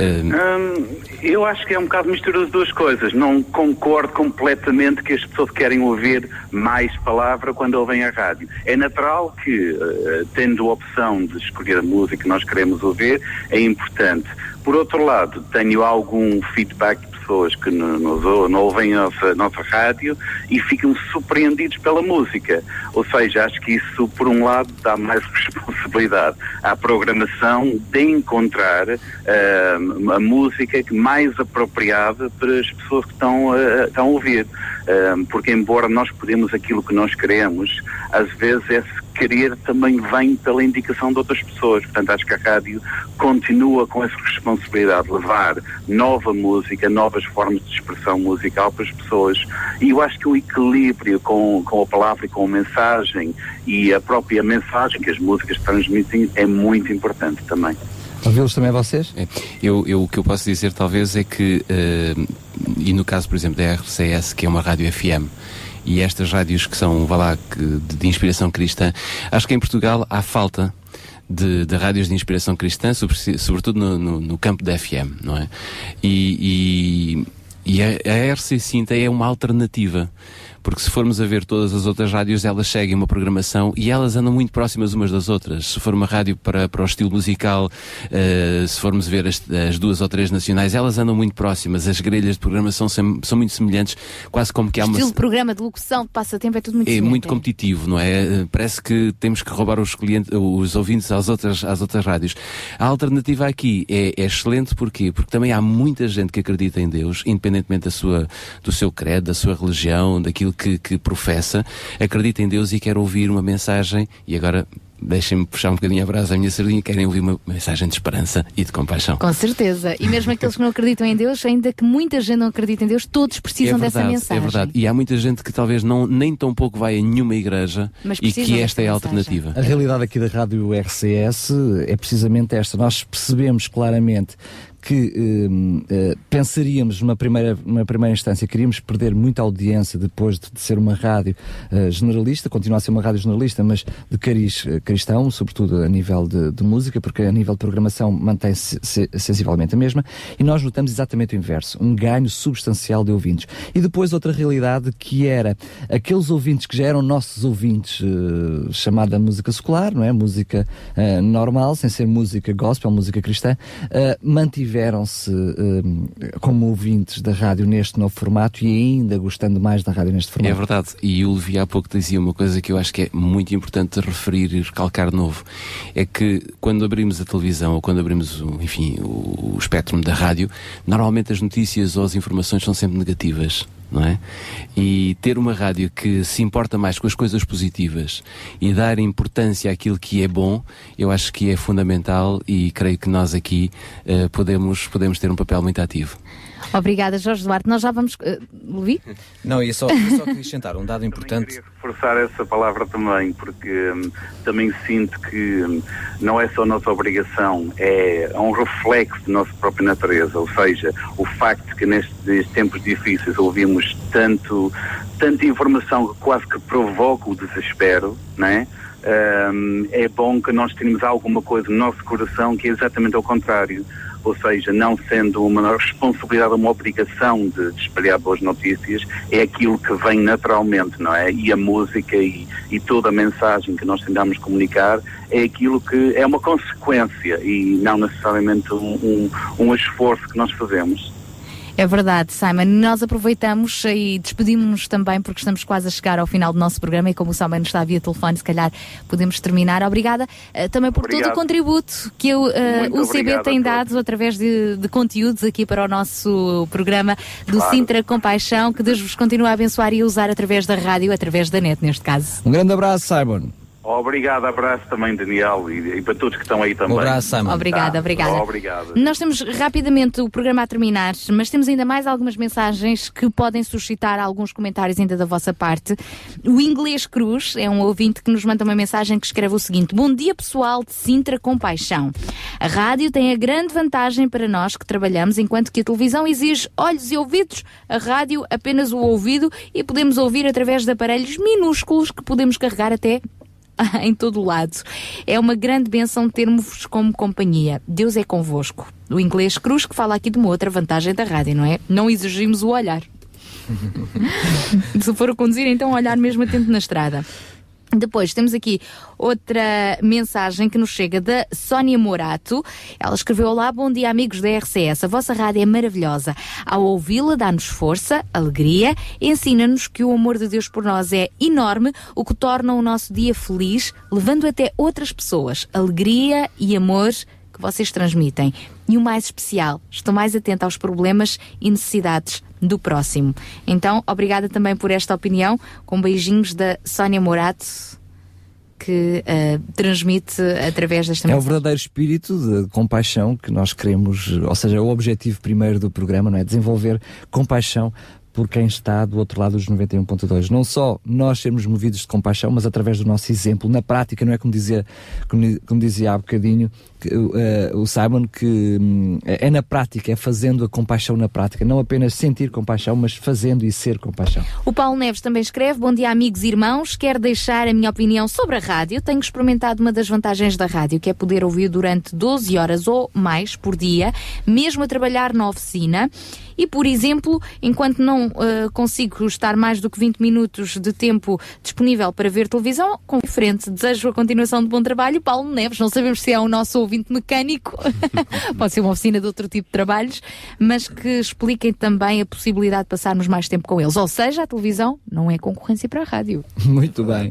Hum, eu acho que é um bocado mistura de duas coisas. Não concordo completamente que as pessoas querem ouvir mais palavra quando ouvem a rádio. É natural que, eh, tendo a opção de escolher a música que nós queremos ouvir, é importante. Por outro lado, tenho algum feedback pessoas que no- nos ouvem a nossa, nossa rádio e ficam surpreendidos pela música. Ou seja, acho que isso, por um lado, dá mais responsabilidade à programação de encontrar ah, a música mais apropriada para as pessoas que estão, a- estão a ouvir. Ah, porque, embora nós podemos aquilo que nós queremos, às vezes esse querer também vem pela indicação de outras pessoas. Portanto, acho que a rádio continua com essa responsabilidade de levar nova música, novas formas de expressão musical para as pessoas. E eu acho que o equilíbrio com, com a palavra e com a mensagem e a própria mensagem que as músicas transmitem é muito importante também. Ouvi-los também vocês? É, eu, eu- o que eu posso dizer talvez é que, eh, e no caso, por exemplo, da RCS, que é uma rádio FM, e estas rádios que são, vá lá, de, de inspiração cristã, acho que em Portugal há falta de, de rádios de inspiração cristã, sobre- sobretudo no, no- no campo da FM, não é? E, e, e a, a RC Cinta é uma alternativa. Porque se formos a ver todas as outras rádios, elas seguem uma programação e elas andam muito próximas umas das outras. Se for uma rádio para, para o estilo musical, eh, se formos ver as, as duas ou três nacionais, elas andam muito próximas. As grelhas de programação são, são muito semelhantes, quase como que há uma. Estilo de programa, de locução, de passatempo, é tudo muito É muito competitivo, não é? Eh, Parece que temos que roubar os clientes, os ouvintes às outras, às outras rádios. A alternativa aqui é, é excelente porquê? Porque também há muita gente que acredita em Deus, independentemente da sua, do seu credo, da sua religião, daquilo que, que professa, acredita em Deus e quer ouvir uma mensagem, e agora deixem-me puxar um bocadinho a brasa à minha sardinha, querem ouvir uma mensagem de esperança e de compaixão. Com certeza. E mesmo aqueles que não acreditam em Deus, ainda que muita gente não acredita em Deus, todos precisam é dessa verdade, mensagem. É verdade. E há muita gente que talvez não, nem tão pouco vai a nenhuma igreja Mas e que esta é a alternativa. A realidade aqui da Rádio RCS é precisamente esta. Nós percebemos claramente que hum, eh, pensaríamos numa primeira, numa primeira instância, queríamos perder muita audiência depois de, de ser uma rádio eh, generalista, continua a ser uma rádio generalista, mas de cariz eh, cristão, sobretudo a nível de, de música, porque a nível de programação mantém-se se- sensivelmente a mesma, e nós notamos exatamente o inverso, um ganho substancial de ouvintes. E depois outra realidade que era aqueles ouvintes que já eram nossos ouvintes, chamada música secular, não é? Música normal, sem ser música gospel, música cristã, eh, mantiveram-se eh, como ouvintes da rádio neste novo formato e ainda gostando mais da rádio neste É formato. verdade, e o Levi há pouco dizia uma coisa que eu acho que é muito importante referir e recalcar novo. É que quando abrimos a televisão ou quando abrimos, o, enfim, o, o espectro da rádio, normalmente as notícias ou as informações são sempre negativas. Não é? E ter uma rádio que se importa mais com as coisas positivas e dar importância àquilo que é bom, eu acho que é fundamental e creio que nós aqui eh, podemos, podemos ter um papel muito ativo. Obrigada, Jorge Duarte. Nós já vamos. Uh, Levi? Não, ia só, ia só acrescentar um dado importante. reforçar essa palavra também, porque hum, também sinto que hum, não é só nossa obrigação, é, é um reflexo da nossa própria natureza, ou seja, o facto que nestes, nestes tempos difíceis ouvimos tanto, tanta informação que quase que provoca o desespero, não é? Hum, é bom que nós tenhamos alguma coisa no nosso coração que é exatamente ao contrário. Ou seja, não sendo uma responsabilidade, uma obrigação de, de espalhar boas notícias, é aquilo que vem naturalmente, não é? E a música e, e toda a mensagem que nós tentamos comunicar é aquilo que é uma consequência e não necessariamente um, um, um esforço que nós fazemos. É verdade, Simon. Nós aproveitamos e despedimos-nos também porque estamos quase a chegar ao final do nosso programa e como o Simon está via telefone, se calhar podemos terminar. Obrigada eh, também por todo Obrigado. o contributo que o, eh, o CB obrigado tem dado através de, de conteúdos aqui para o nosso programa do Claro. Sintra Compaixão. Que Deus vos continue a abençoar e a usar através da rádio, através da net, neste caso. Um grande abraço, Simon. Obrigado, abraço também, Daniel, e, e para todos que estão aí também. Um abraço, Simon. Obrigada, Tá. obrigada. Obrigado. Nós temos rapidamente o programa a terminar, mas temos ainda mais algumas mensagens que podem suscitar alguns comentários ainda da vossa parte. O Inglês Cruz é um ouvinte que nos manda uma mensagem que escreve o seguinte: Bom dia, pessoal de Sintra Compaixão. A rádio tem a grande vantagem para nós que trabalhamos, enquanto que a televisão exige olhos e ouvidos, a rádio apenas o ouvido e podemos ouvir através de aparelhos minúsculos que podemos carregar até em todo lado. É uma grande benção termos como companhia. Deus é convosco. O inglês cruz que fala aqui de uma outra vantagem da rádio, não é? Não exigimos o olhar. Se for conduzir, então olhar mesmo atento na estrada. Depois temos aqui outra mensagem que nos chega da Sónia Morato. Ela escreveu: Olá, bom dia, amigos da RCS. A vossa rádio é maravilhosa. Ao ouvi-la, dá-nos força, alegria, ensina-nos que o amor de Deus por nós é enorme, o que torna o nosso dia feliz, levando até outras pessoas. Alegria e amor que vocês transmitem. E o mais especial, estou mais atenta aos problemas e necessidades do próximo. Então, obrigada também por esta opinião, com beijinhos da Sónia Morato, que eh, transmite através desta É o mensagem. verdadeiro espírito de compaixão que nós queremos, ou seja, o objetivo primeiro do programa, não é? Desenvolver compaixão por quem está do outro lado dos 91.2. Não só nós sermos movidos de compaixão, mas através do nosso exemplo, na prática, não é como dizia, como, como dizia há bocadinho eh, o Simon, que hum, é na prática, é fazendo a compaixão na prática, não apenas sentir compaixão, mas fazendo e ser compaixão. O Paulo Neves também escreve: Bom dia, amigos e irmãos. Quero deixar a minha opinião sobre a rádio. Tenho experimentado uma das vantagens da rádio, que é poder ouvir durante 12 horas ou mais por dia, mesmo a trabalhar na oficina. E, por exemplo, enquanto não eh, consigo estar mais do que 20 minutos de tempo disponível para ver televisão, com frente, desejo a continuação de bom trabalho. Paulo Neves, não sabemos se é o nosso ouvinte mecânico, pode ser uma oficina de outro tipo de trabalhos, mas que expliquem também a possibilidade de passarmos mais tempo com eles. Ou seja, a televisão não é concorrência para a rádio. Muito bem.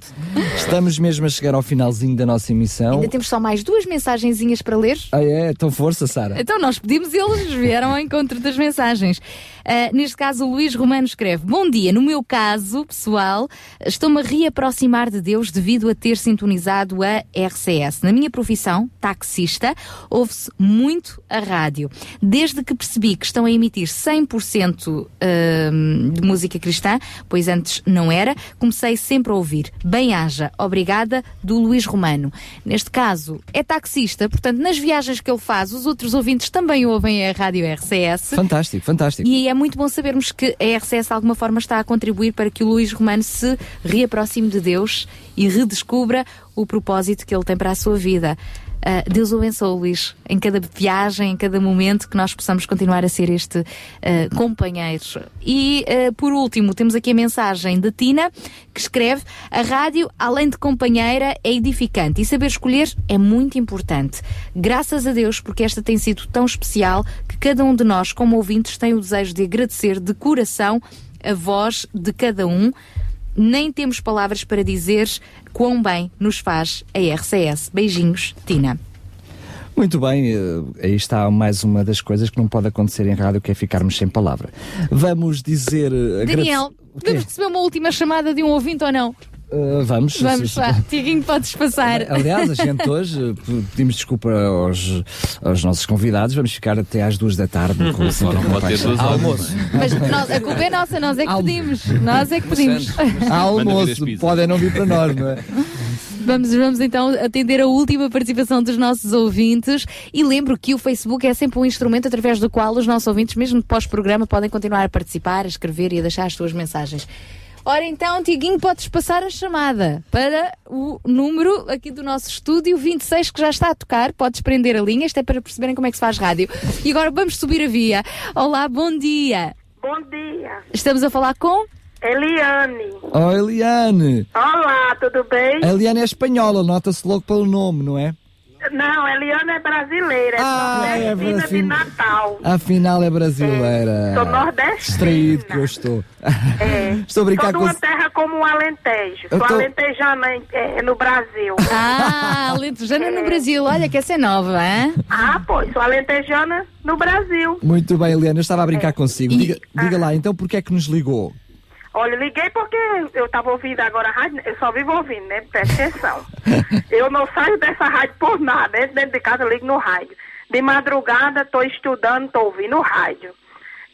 Estamos mesmo a chegar ao finalzinho da nossa emissão. Ainda temos só mais duas mensagenzinhas para ler. Ah, é? Então força, Sara. Então nós pedimos e eles vieram ao encontro das mensagens. Ah, neste caso, o Luís Romano escreve: Bom dia, no meu caso, pessoal, estou-me a reaproximar de Deus devido a ter sintonizado a RCS. Na minha profissão, taxista, ouve-se muito a rádio. Desde que percebi que estão a emitir 100% ahm, de música cristã, pois antes não era, comecei sempre a ouvir. Bem-haja, obrigada, do Luís Romano. Neste caso, é taxista, portanto, nas viagens que ele faz, os outros ouvintes também ouvem a rádio RCS. Fantástico, fantástico. E é muito bom sabermos que a RCS de alguma forma está a contribuir para que o Luís Romano se reaproxime de Deus e redescubra o propósito que ele tem para a sua vida. Ah, Deus o abençoe, Luís, em cada viagem, em cada momento, que nós possamos continuar a ser este ah, companheiro. E, ah, por último, temos aqui a mensagem de Tina, que escreve: A rádio, além de companheira, é edificante e saber escolher é muito importante. Graças a Deus, porque esta tem sido tão especial que cada um de nós, como ouvintes, tem o desejo de agradecer de coração a voz de cada um. Nem temos palavras para dizer quão bem nos faz a RCS. Beijinhos, Tina. Muito bem, eh, aí está mais uma das coisas que não pode acontecer em rádio, que é ficarmos sem palavra. Vamos dizer. eh, Daniel, podemos receber uma última chamada de um ouvinte ou não? Eh, vamos. Vamos lá, Tiaguinho, podes passar. Aliás, a gente hoje pedimos desculpa aos, aos nossos convidados, vamos ficar até às duas da tarde com o Centro. Almoço. Mas nós- a culpa é nossa, nós é que pedimos. Nós é que pedimos. Há almoço, podem não vir para nós, não é? Vamos, vamos então atender a última participação dos nossos ouvintes e lembro que o Facebook é sempre um instrumento através do qual os nossos ouvintes, mesmo pós-programa, podem continuar a participar, a escrever e a deixar as suas mensagens. Ora então, Tiguinho, podes passar a chamada para o número aqui do nosso estúdio 26 que já está a tocar. Podes prender a linha, isto é para perceberem como é que se faz rádio. E agora vamos subir a via. Olá, bom dia. Bom dia. Estamos a falar com Eliane. Oh, Eliane. Olá, tudo bem? A Eliane é espanhola, nota-se logo pelo nome, não é? Não, Eliane é brasileira, é Ah, é nordestina de brasi- Natal. Afinal é brasileira. Sou nordestina. Distraído que eu estou. estou a brincar Sou de com uma terra como o Alentejo. Eu Sou tô- alentejana em- é, no Brasil. Ah, Alentejana no Brasil. Olha que essa é nova, hein? Ah, pois, sou alentejana no Brasil. Muito bem, Eliane, eu estava a brincar consigo. Diga, Ah. diga lá, então, porquê é que nos ligou? Olha, liguei porque eu estava ouvindo agora a rádio, eu só vivo ouvindo, né? Presta atenção. eu não saio dessa rádio por nada, né? dentro de casa eu ligo no rádio. De madrugada estou estudando, estou ouvindo rádio.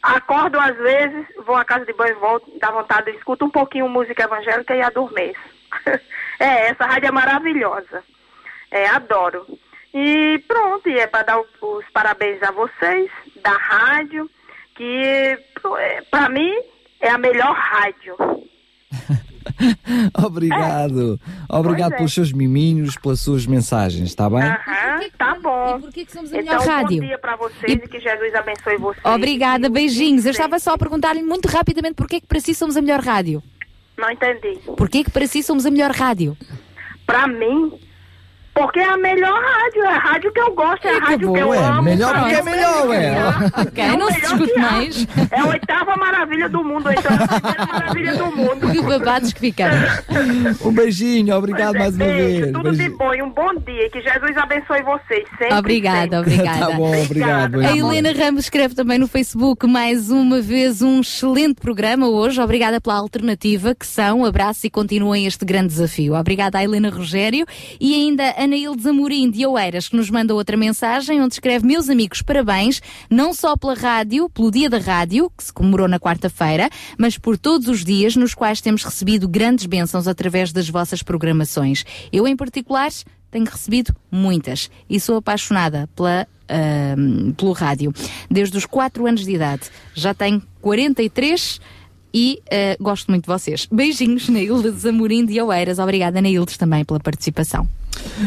Acordo às vezes, vou à casa de banho, volto, dá vontade, escuto um pouquinho música evangélica e adormeço. é, essa rádio é maravilhosa. É, adoro. E pronto, e é para dar o- os parabéns a vocês, da rádio, que para mim é a melhor rádio. Obrigado. Obrigado Pois é. pelos seus miminhos, pelas suas mensagens, está bem? Aham, tá bom. E por que, que somos então, melhor rádio? bom dia para vocês e... que Jesus abençoe vocês. Obrigada, beijinhos. Eu estava só a perguntar-lhe muito rapidamente porquê que para si somos a melhor rádio. Não entendi. Porquê que para si somos a melhor rádio? Para mim, porque é a melhor rádio, é a rádio que eu gosto, é a rádio que eu ué, amo. melhor porque é melhor, ué. Ok, É o não se melhor discute mais. É a oitava maravilha do mundo, então é a primeira maravilha do mundo. Que babados que ficamos. Um beijinho, obrigado mais uma Beijo, vez. tudo de Beijinho. bom e um bom dia. e Que Jesus abençoe vocês sempre. Obrigada, sempre. obrigada. Tá bom, obrigado. A. Helena Ramos escreve também no Facebook mais uma vez um excelente programa hoje. Obrigada pela alternativa que são. Abraço e continuem este grande desafio. Obrigada à Helena Rogério e ainda a Anaíldes Amorim de Oeiras que nos manda outra mensagem onde escreve Meus amigos, parabéns não só pela rádio, pelo dia da rádio que se comemorou na quarta-feira, mas por todos os dias nos quais temos recebido grandes bênçãos através das vossas programações. Eu em particular tenho recebido muitas e sou apaixonada pela ahm, pelo rádio. Desde os 4 anos de idade. Já tenho 43 e ah, gosto muito de vocês. Beijinhos, Naildes Amorim de Oeiras. Obrigada, Naildes, também pela participação.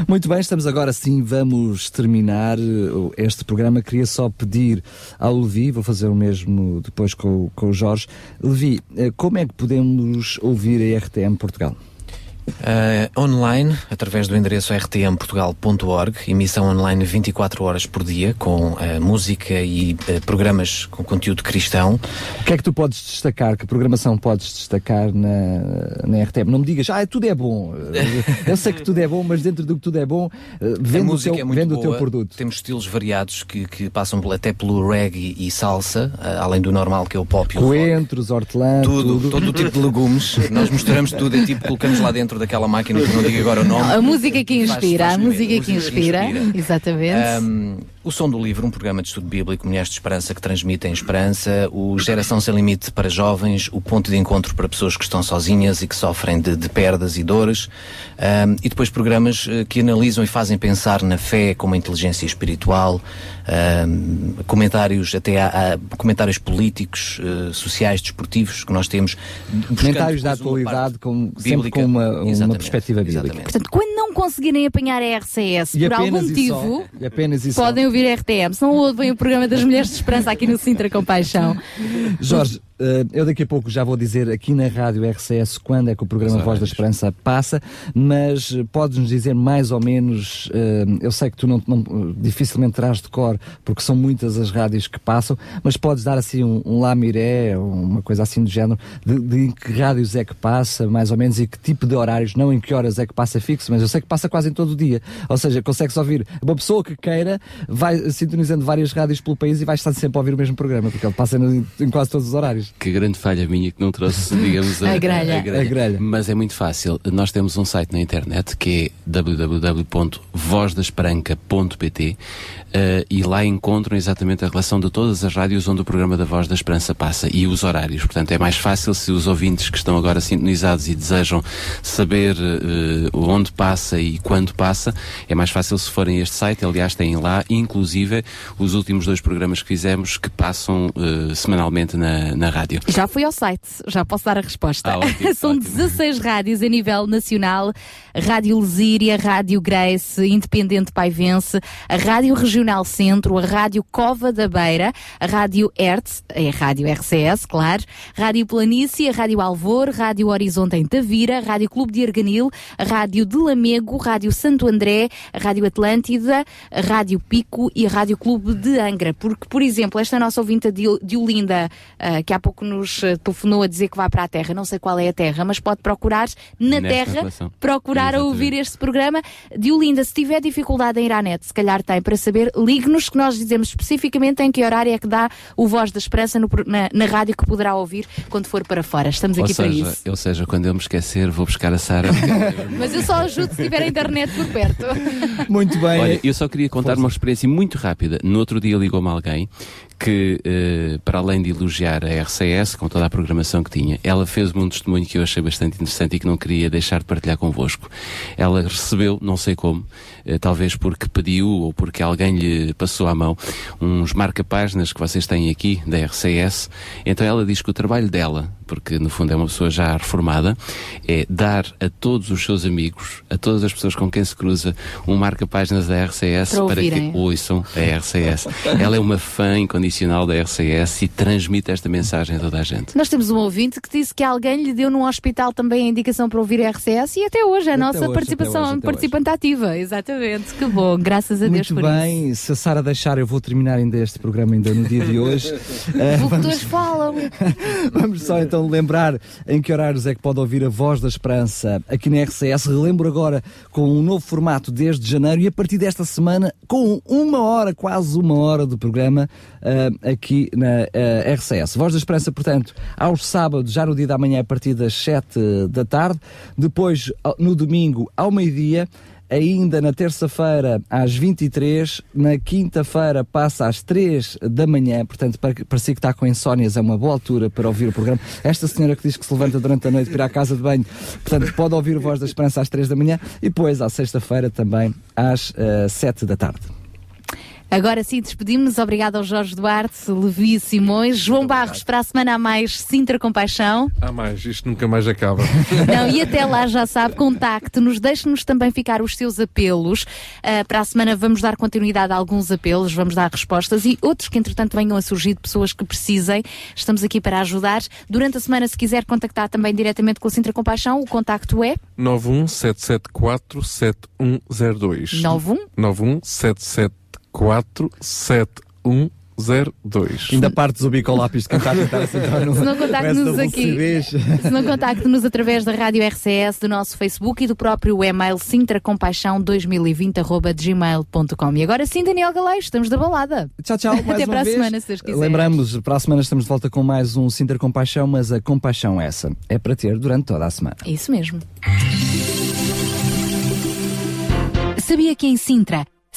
Muito bem, estamos agora sim, vamos terminar uh, este programa. Queria só pedir ao Levi, vou fazer o mesmo depois com, com o Jorge. Levi, uh, como é que podemos ouvir a RTM Portugal? Uh, online, através do endereço rtmportugal.org, emissão online 24 horas por dia, com uh, música e uh, programas com conteúdo cristão. O que é que tu podes destacar? Que programação podes destacar na, na RTM? Não me digas, ah, tudo é bom. Eu sei que tudo é bom, mas dentro do que tudo é bom, a vende, o teu, é vende o teu produto. Temos estilos variados que, que passam até pelo reggae e salsa, além do normal que é o pop e o. Coentros, hortelã, Tudo, tudo. todo o tipo de legumes. Nós misturamos tudo, é tipo, colocamos lá dentro daquela máquina que eu não digo agora o nome. A música que Faz- inspira, faz a música que inspira. Exatamente. Um, o Som do Livro, um programa de estudo bíblico, Mulheres de Esperança que transmitem esperança, o Geração Sem Limite para jovens, o ponto de encontro para pessoas que estão sozinhas e que sofrem de, de perdas e dores, um, e depois programas eh, que analisam e fazem pensar na fé como a inteligência espiritual, um, comentários até a, a- comentários políticos, eh, sociais, desportivos que nós temos. Comentários da atualidade com, sempre com uma, uma Exatamente, perspectiva bíblica. Portanto, quando não conseguirem apanhar a RCS E por algum motivo, E apenas e só. podem ouvir a RTM. Se não ouvem o programa das Mulheres de Esperança aqui no Sintra Compaixão. Jorge, eu daqui a pouco já vou dizer aqui na rádio RCS quando é que o programa Voz da Esperança passa, mas eh, podes-nos dizer mais ou menos, eh, eu sei que tu não, não- dificilmente terás de cor, porque são muitas as rádios que passam, mas podes dar assim um, um lamiré, uma coisa assim do género, de, de em que rádios é que passa, mais ou menos, e que tipo de horários, não em que horas é que passa fixo, mas eu sei que passa quase em todo o dia. Ou seja, consegues ouvir uma pessoa que queira, vai sintonizando várias rádios pelo país e vai estar sempre a ouvir o mesmo programa, porque ele passa em, em quase todos os horários. Que grande falha minha que não trouxe, digamos, a, A grelha. a A grelha. Mas é muito fácil. Nós temos um site na internet que é www.vozdasperanca.pt eh, e lá encontram exatamente a relação de todas as rádios onde o programa da Voz da Esperança passa e os horários. Portanto, é mais fácil se os ouvintes que estão agora sintonizados e desejam saber eh, onde passa e quando passa, é mais fácil se forem a este site. Aliás, têm lá, inclusive, os últimos dois programas que fizemos que passam eh, semanalmente na, na rádio. Rádio. Já fui ao site, já posso dar a resposta. Ah, ótimo, São 16 rádios a nível nacional: Rádio Lesíria, Rádio Grace, Independente Paivense, a Rádio Regional Centro, a Rádio Cova da Beira, a Rádio Hertz, é a Rádio RCS, claro, Rádio Planície, a Rádio Alvor, Rádio Horizonte em Tavira, Rádio Clube de Arganil, a Rádio de Lamego, Rádio Santo André, a Rádio Atlântida, a Rádio Pico e a Rádio Clube de Angra. Porque, por exemplo, esta nossa ouvinte de, de Olinda, ah, que há pouco nos ah, telefonou a dizer que vai para a Terra, não sei qual é a Terra, mas pode procurar na Nesta Terra, relação. procurar a ouvir este programa. De Olinda, se tiver dificuldade em ir à net, se calhar tem para saber, ligue-nos que nós dizemos especificamente em que horário é que dá o Voz da Esperança no na, na rádio que poderá ouvir quando for para fora. Estamos Ou aqui para seja, isso. ou seja, quando eu me esquecer, vou buscar a Sara. Mas eu só ajudo se tiver a internet por perto. Muito bem. Olha, eu só queria contar uma experiência muito rápida. No outro dia ligou-me alguém que, eh, para além de elogiar a RCS, com toda a programação que tinha, ela fez-me um testemunho que eu achei bastante interessante e que não queria deixar de partilhar convosco. Ela recebeu, não sei como, talvez porque pediu ou porque alguém lhe passou à mão, uns marca-páginas que vocês têm aqui da RCS. Então ela diz que o trabalho dela, porque no fundo é uma pessoa já reformada, é dar a todos os seus amigos, a todas as pessoas com quem se cruza, um marca-páginas da RCS Para para, que ouvirem. ouçam a RCS. Ela é uma fã incondicional da RCS e transmite esta mensagem a toda a gente. Nós temos um ouvinte que disse que alguém lhe deu num hospital também a indicação para ouvir a RCS e até hoje é a Até nossa hoje, participação, hoje, participante ativa. Exatamente. Que bom, graças a Deus Muito por isso. bem, se a Sara deixar, eu vou terminar ainda este programa ainda no dia de hoje. Eh, vamos, falam. vamos só então lembrar em que horários é que pode ouvir a Voz da Esperança aqui na RCS. Relembro agora com um novo formato desde janeiro e a partir desta semana com uma hora, quase uma hora do programa eh, aqui na eh, RCS. Voz da Esperança, portanto, aos sábados, já no dia da manhã, a partir das 7 da tarde. Depois, no domingo, ao meio-dia. Ainda na terça-feira às 23, na quinta-feira passa às 3 da manhã, portanto, para, si que está com insónias, é uma boa altura para ouvir o programa. Esta senhora que diz que se levanta durante a noite para ir à casa de banho, portanto, pode ouvir Voz da Esperança às 3 da manhã e depois, à sexta-feira, também às eh, 7 da tarde. Agora sim, despedimos-nos. Obrigado ao Jorge Duarte, Levi Simões, João Barros, para a semana a mais Sintra Compaixão. Há mais, isto nunca mais acaba. Não, e até lá já sabe, contacte-nos, deixe-nos também ficar os seus apelos. Ah, para a semana vamos dar continuidade a alguns apelos, vamos dar respostas e outros que entretanto venham a surgir de pessoas que precisem. Estamos aqui para ajudar. Durante a semana, se quiser contactar também diretamente com a Sintra Compaixão, o contacto é 91774 7102. 91? 91774 7102. Ainda partes o bico ao lápis de quem está a tentar acertar no Se não contacte-nos aqui. Se não contacte-nos através da Rádio RCS, do nosso Facebook e do próprio e-mail sintracompaixão2020.gmail.com. E agora sim, Daniel Galeixo, estamos da balada. Tchau, tchau. Mais Até uma para vez. a semana, se Deus quiser. Lembramos, para a semana estamos de volta com mais um Sinter Compaixão, mas a compaixão essa é para ter durante toda a semana. É isso mesmo. Sabia que em Sintra,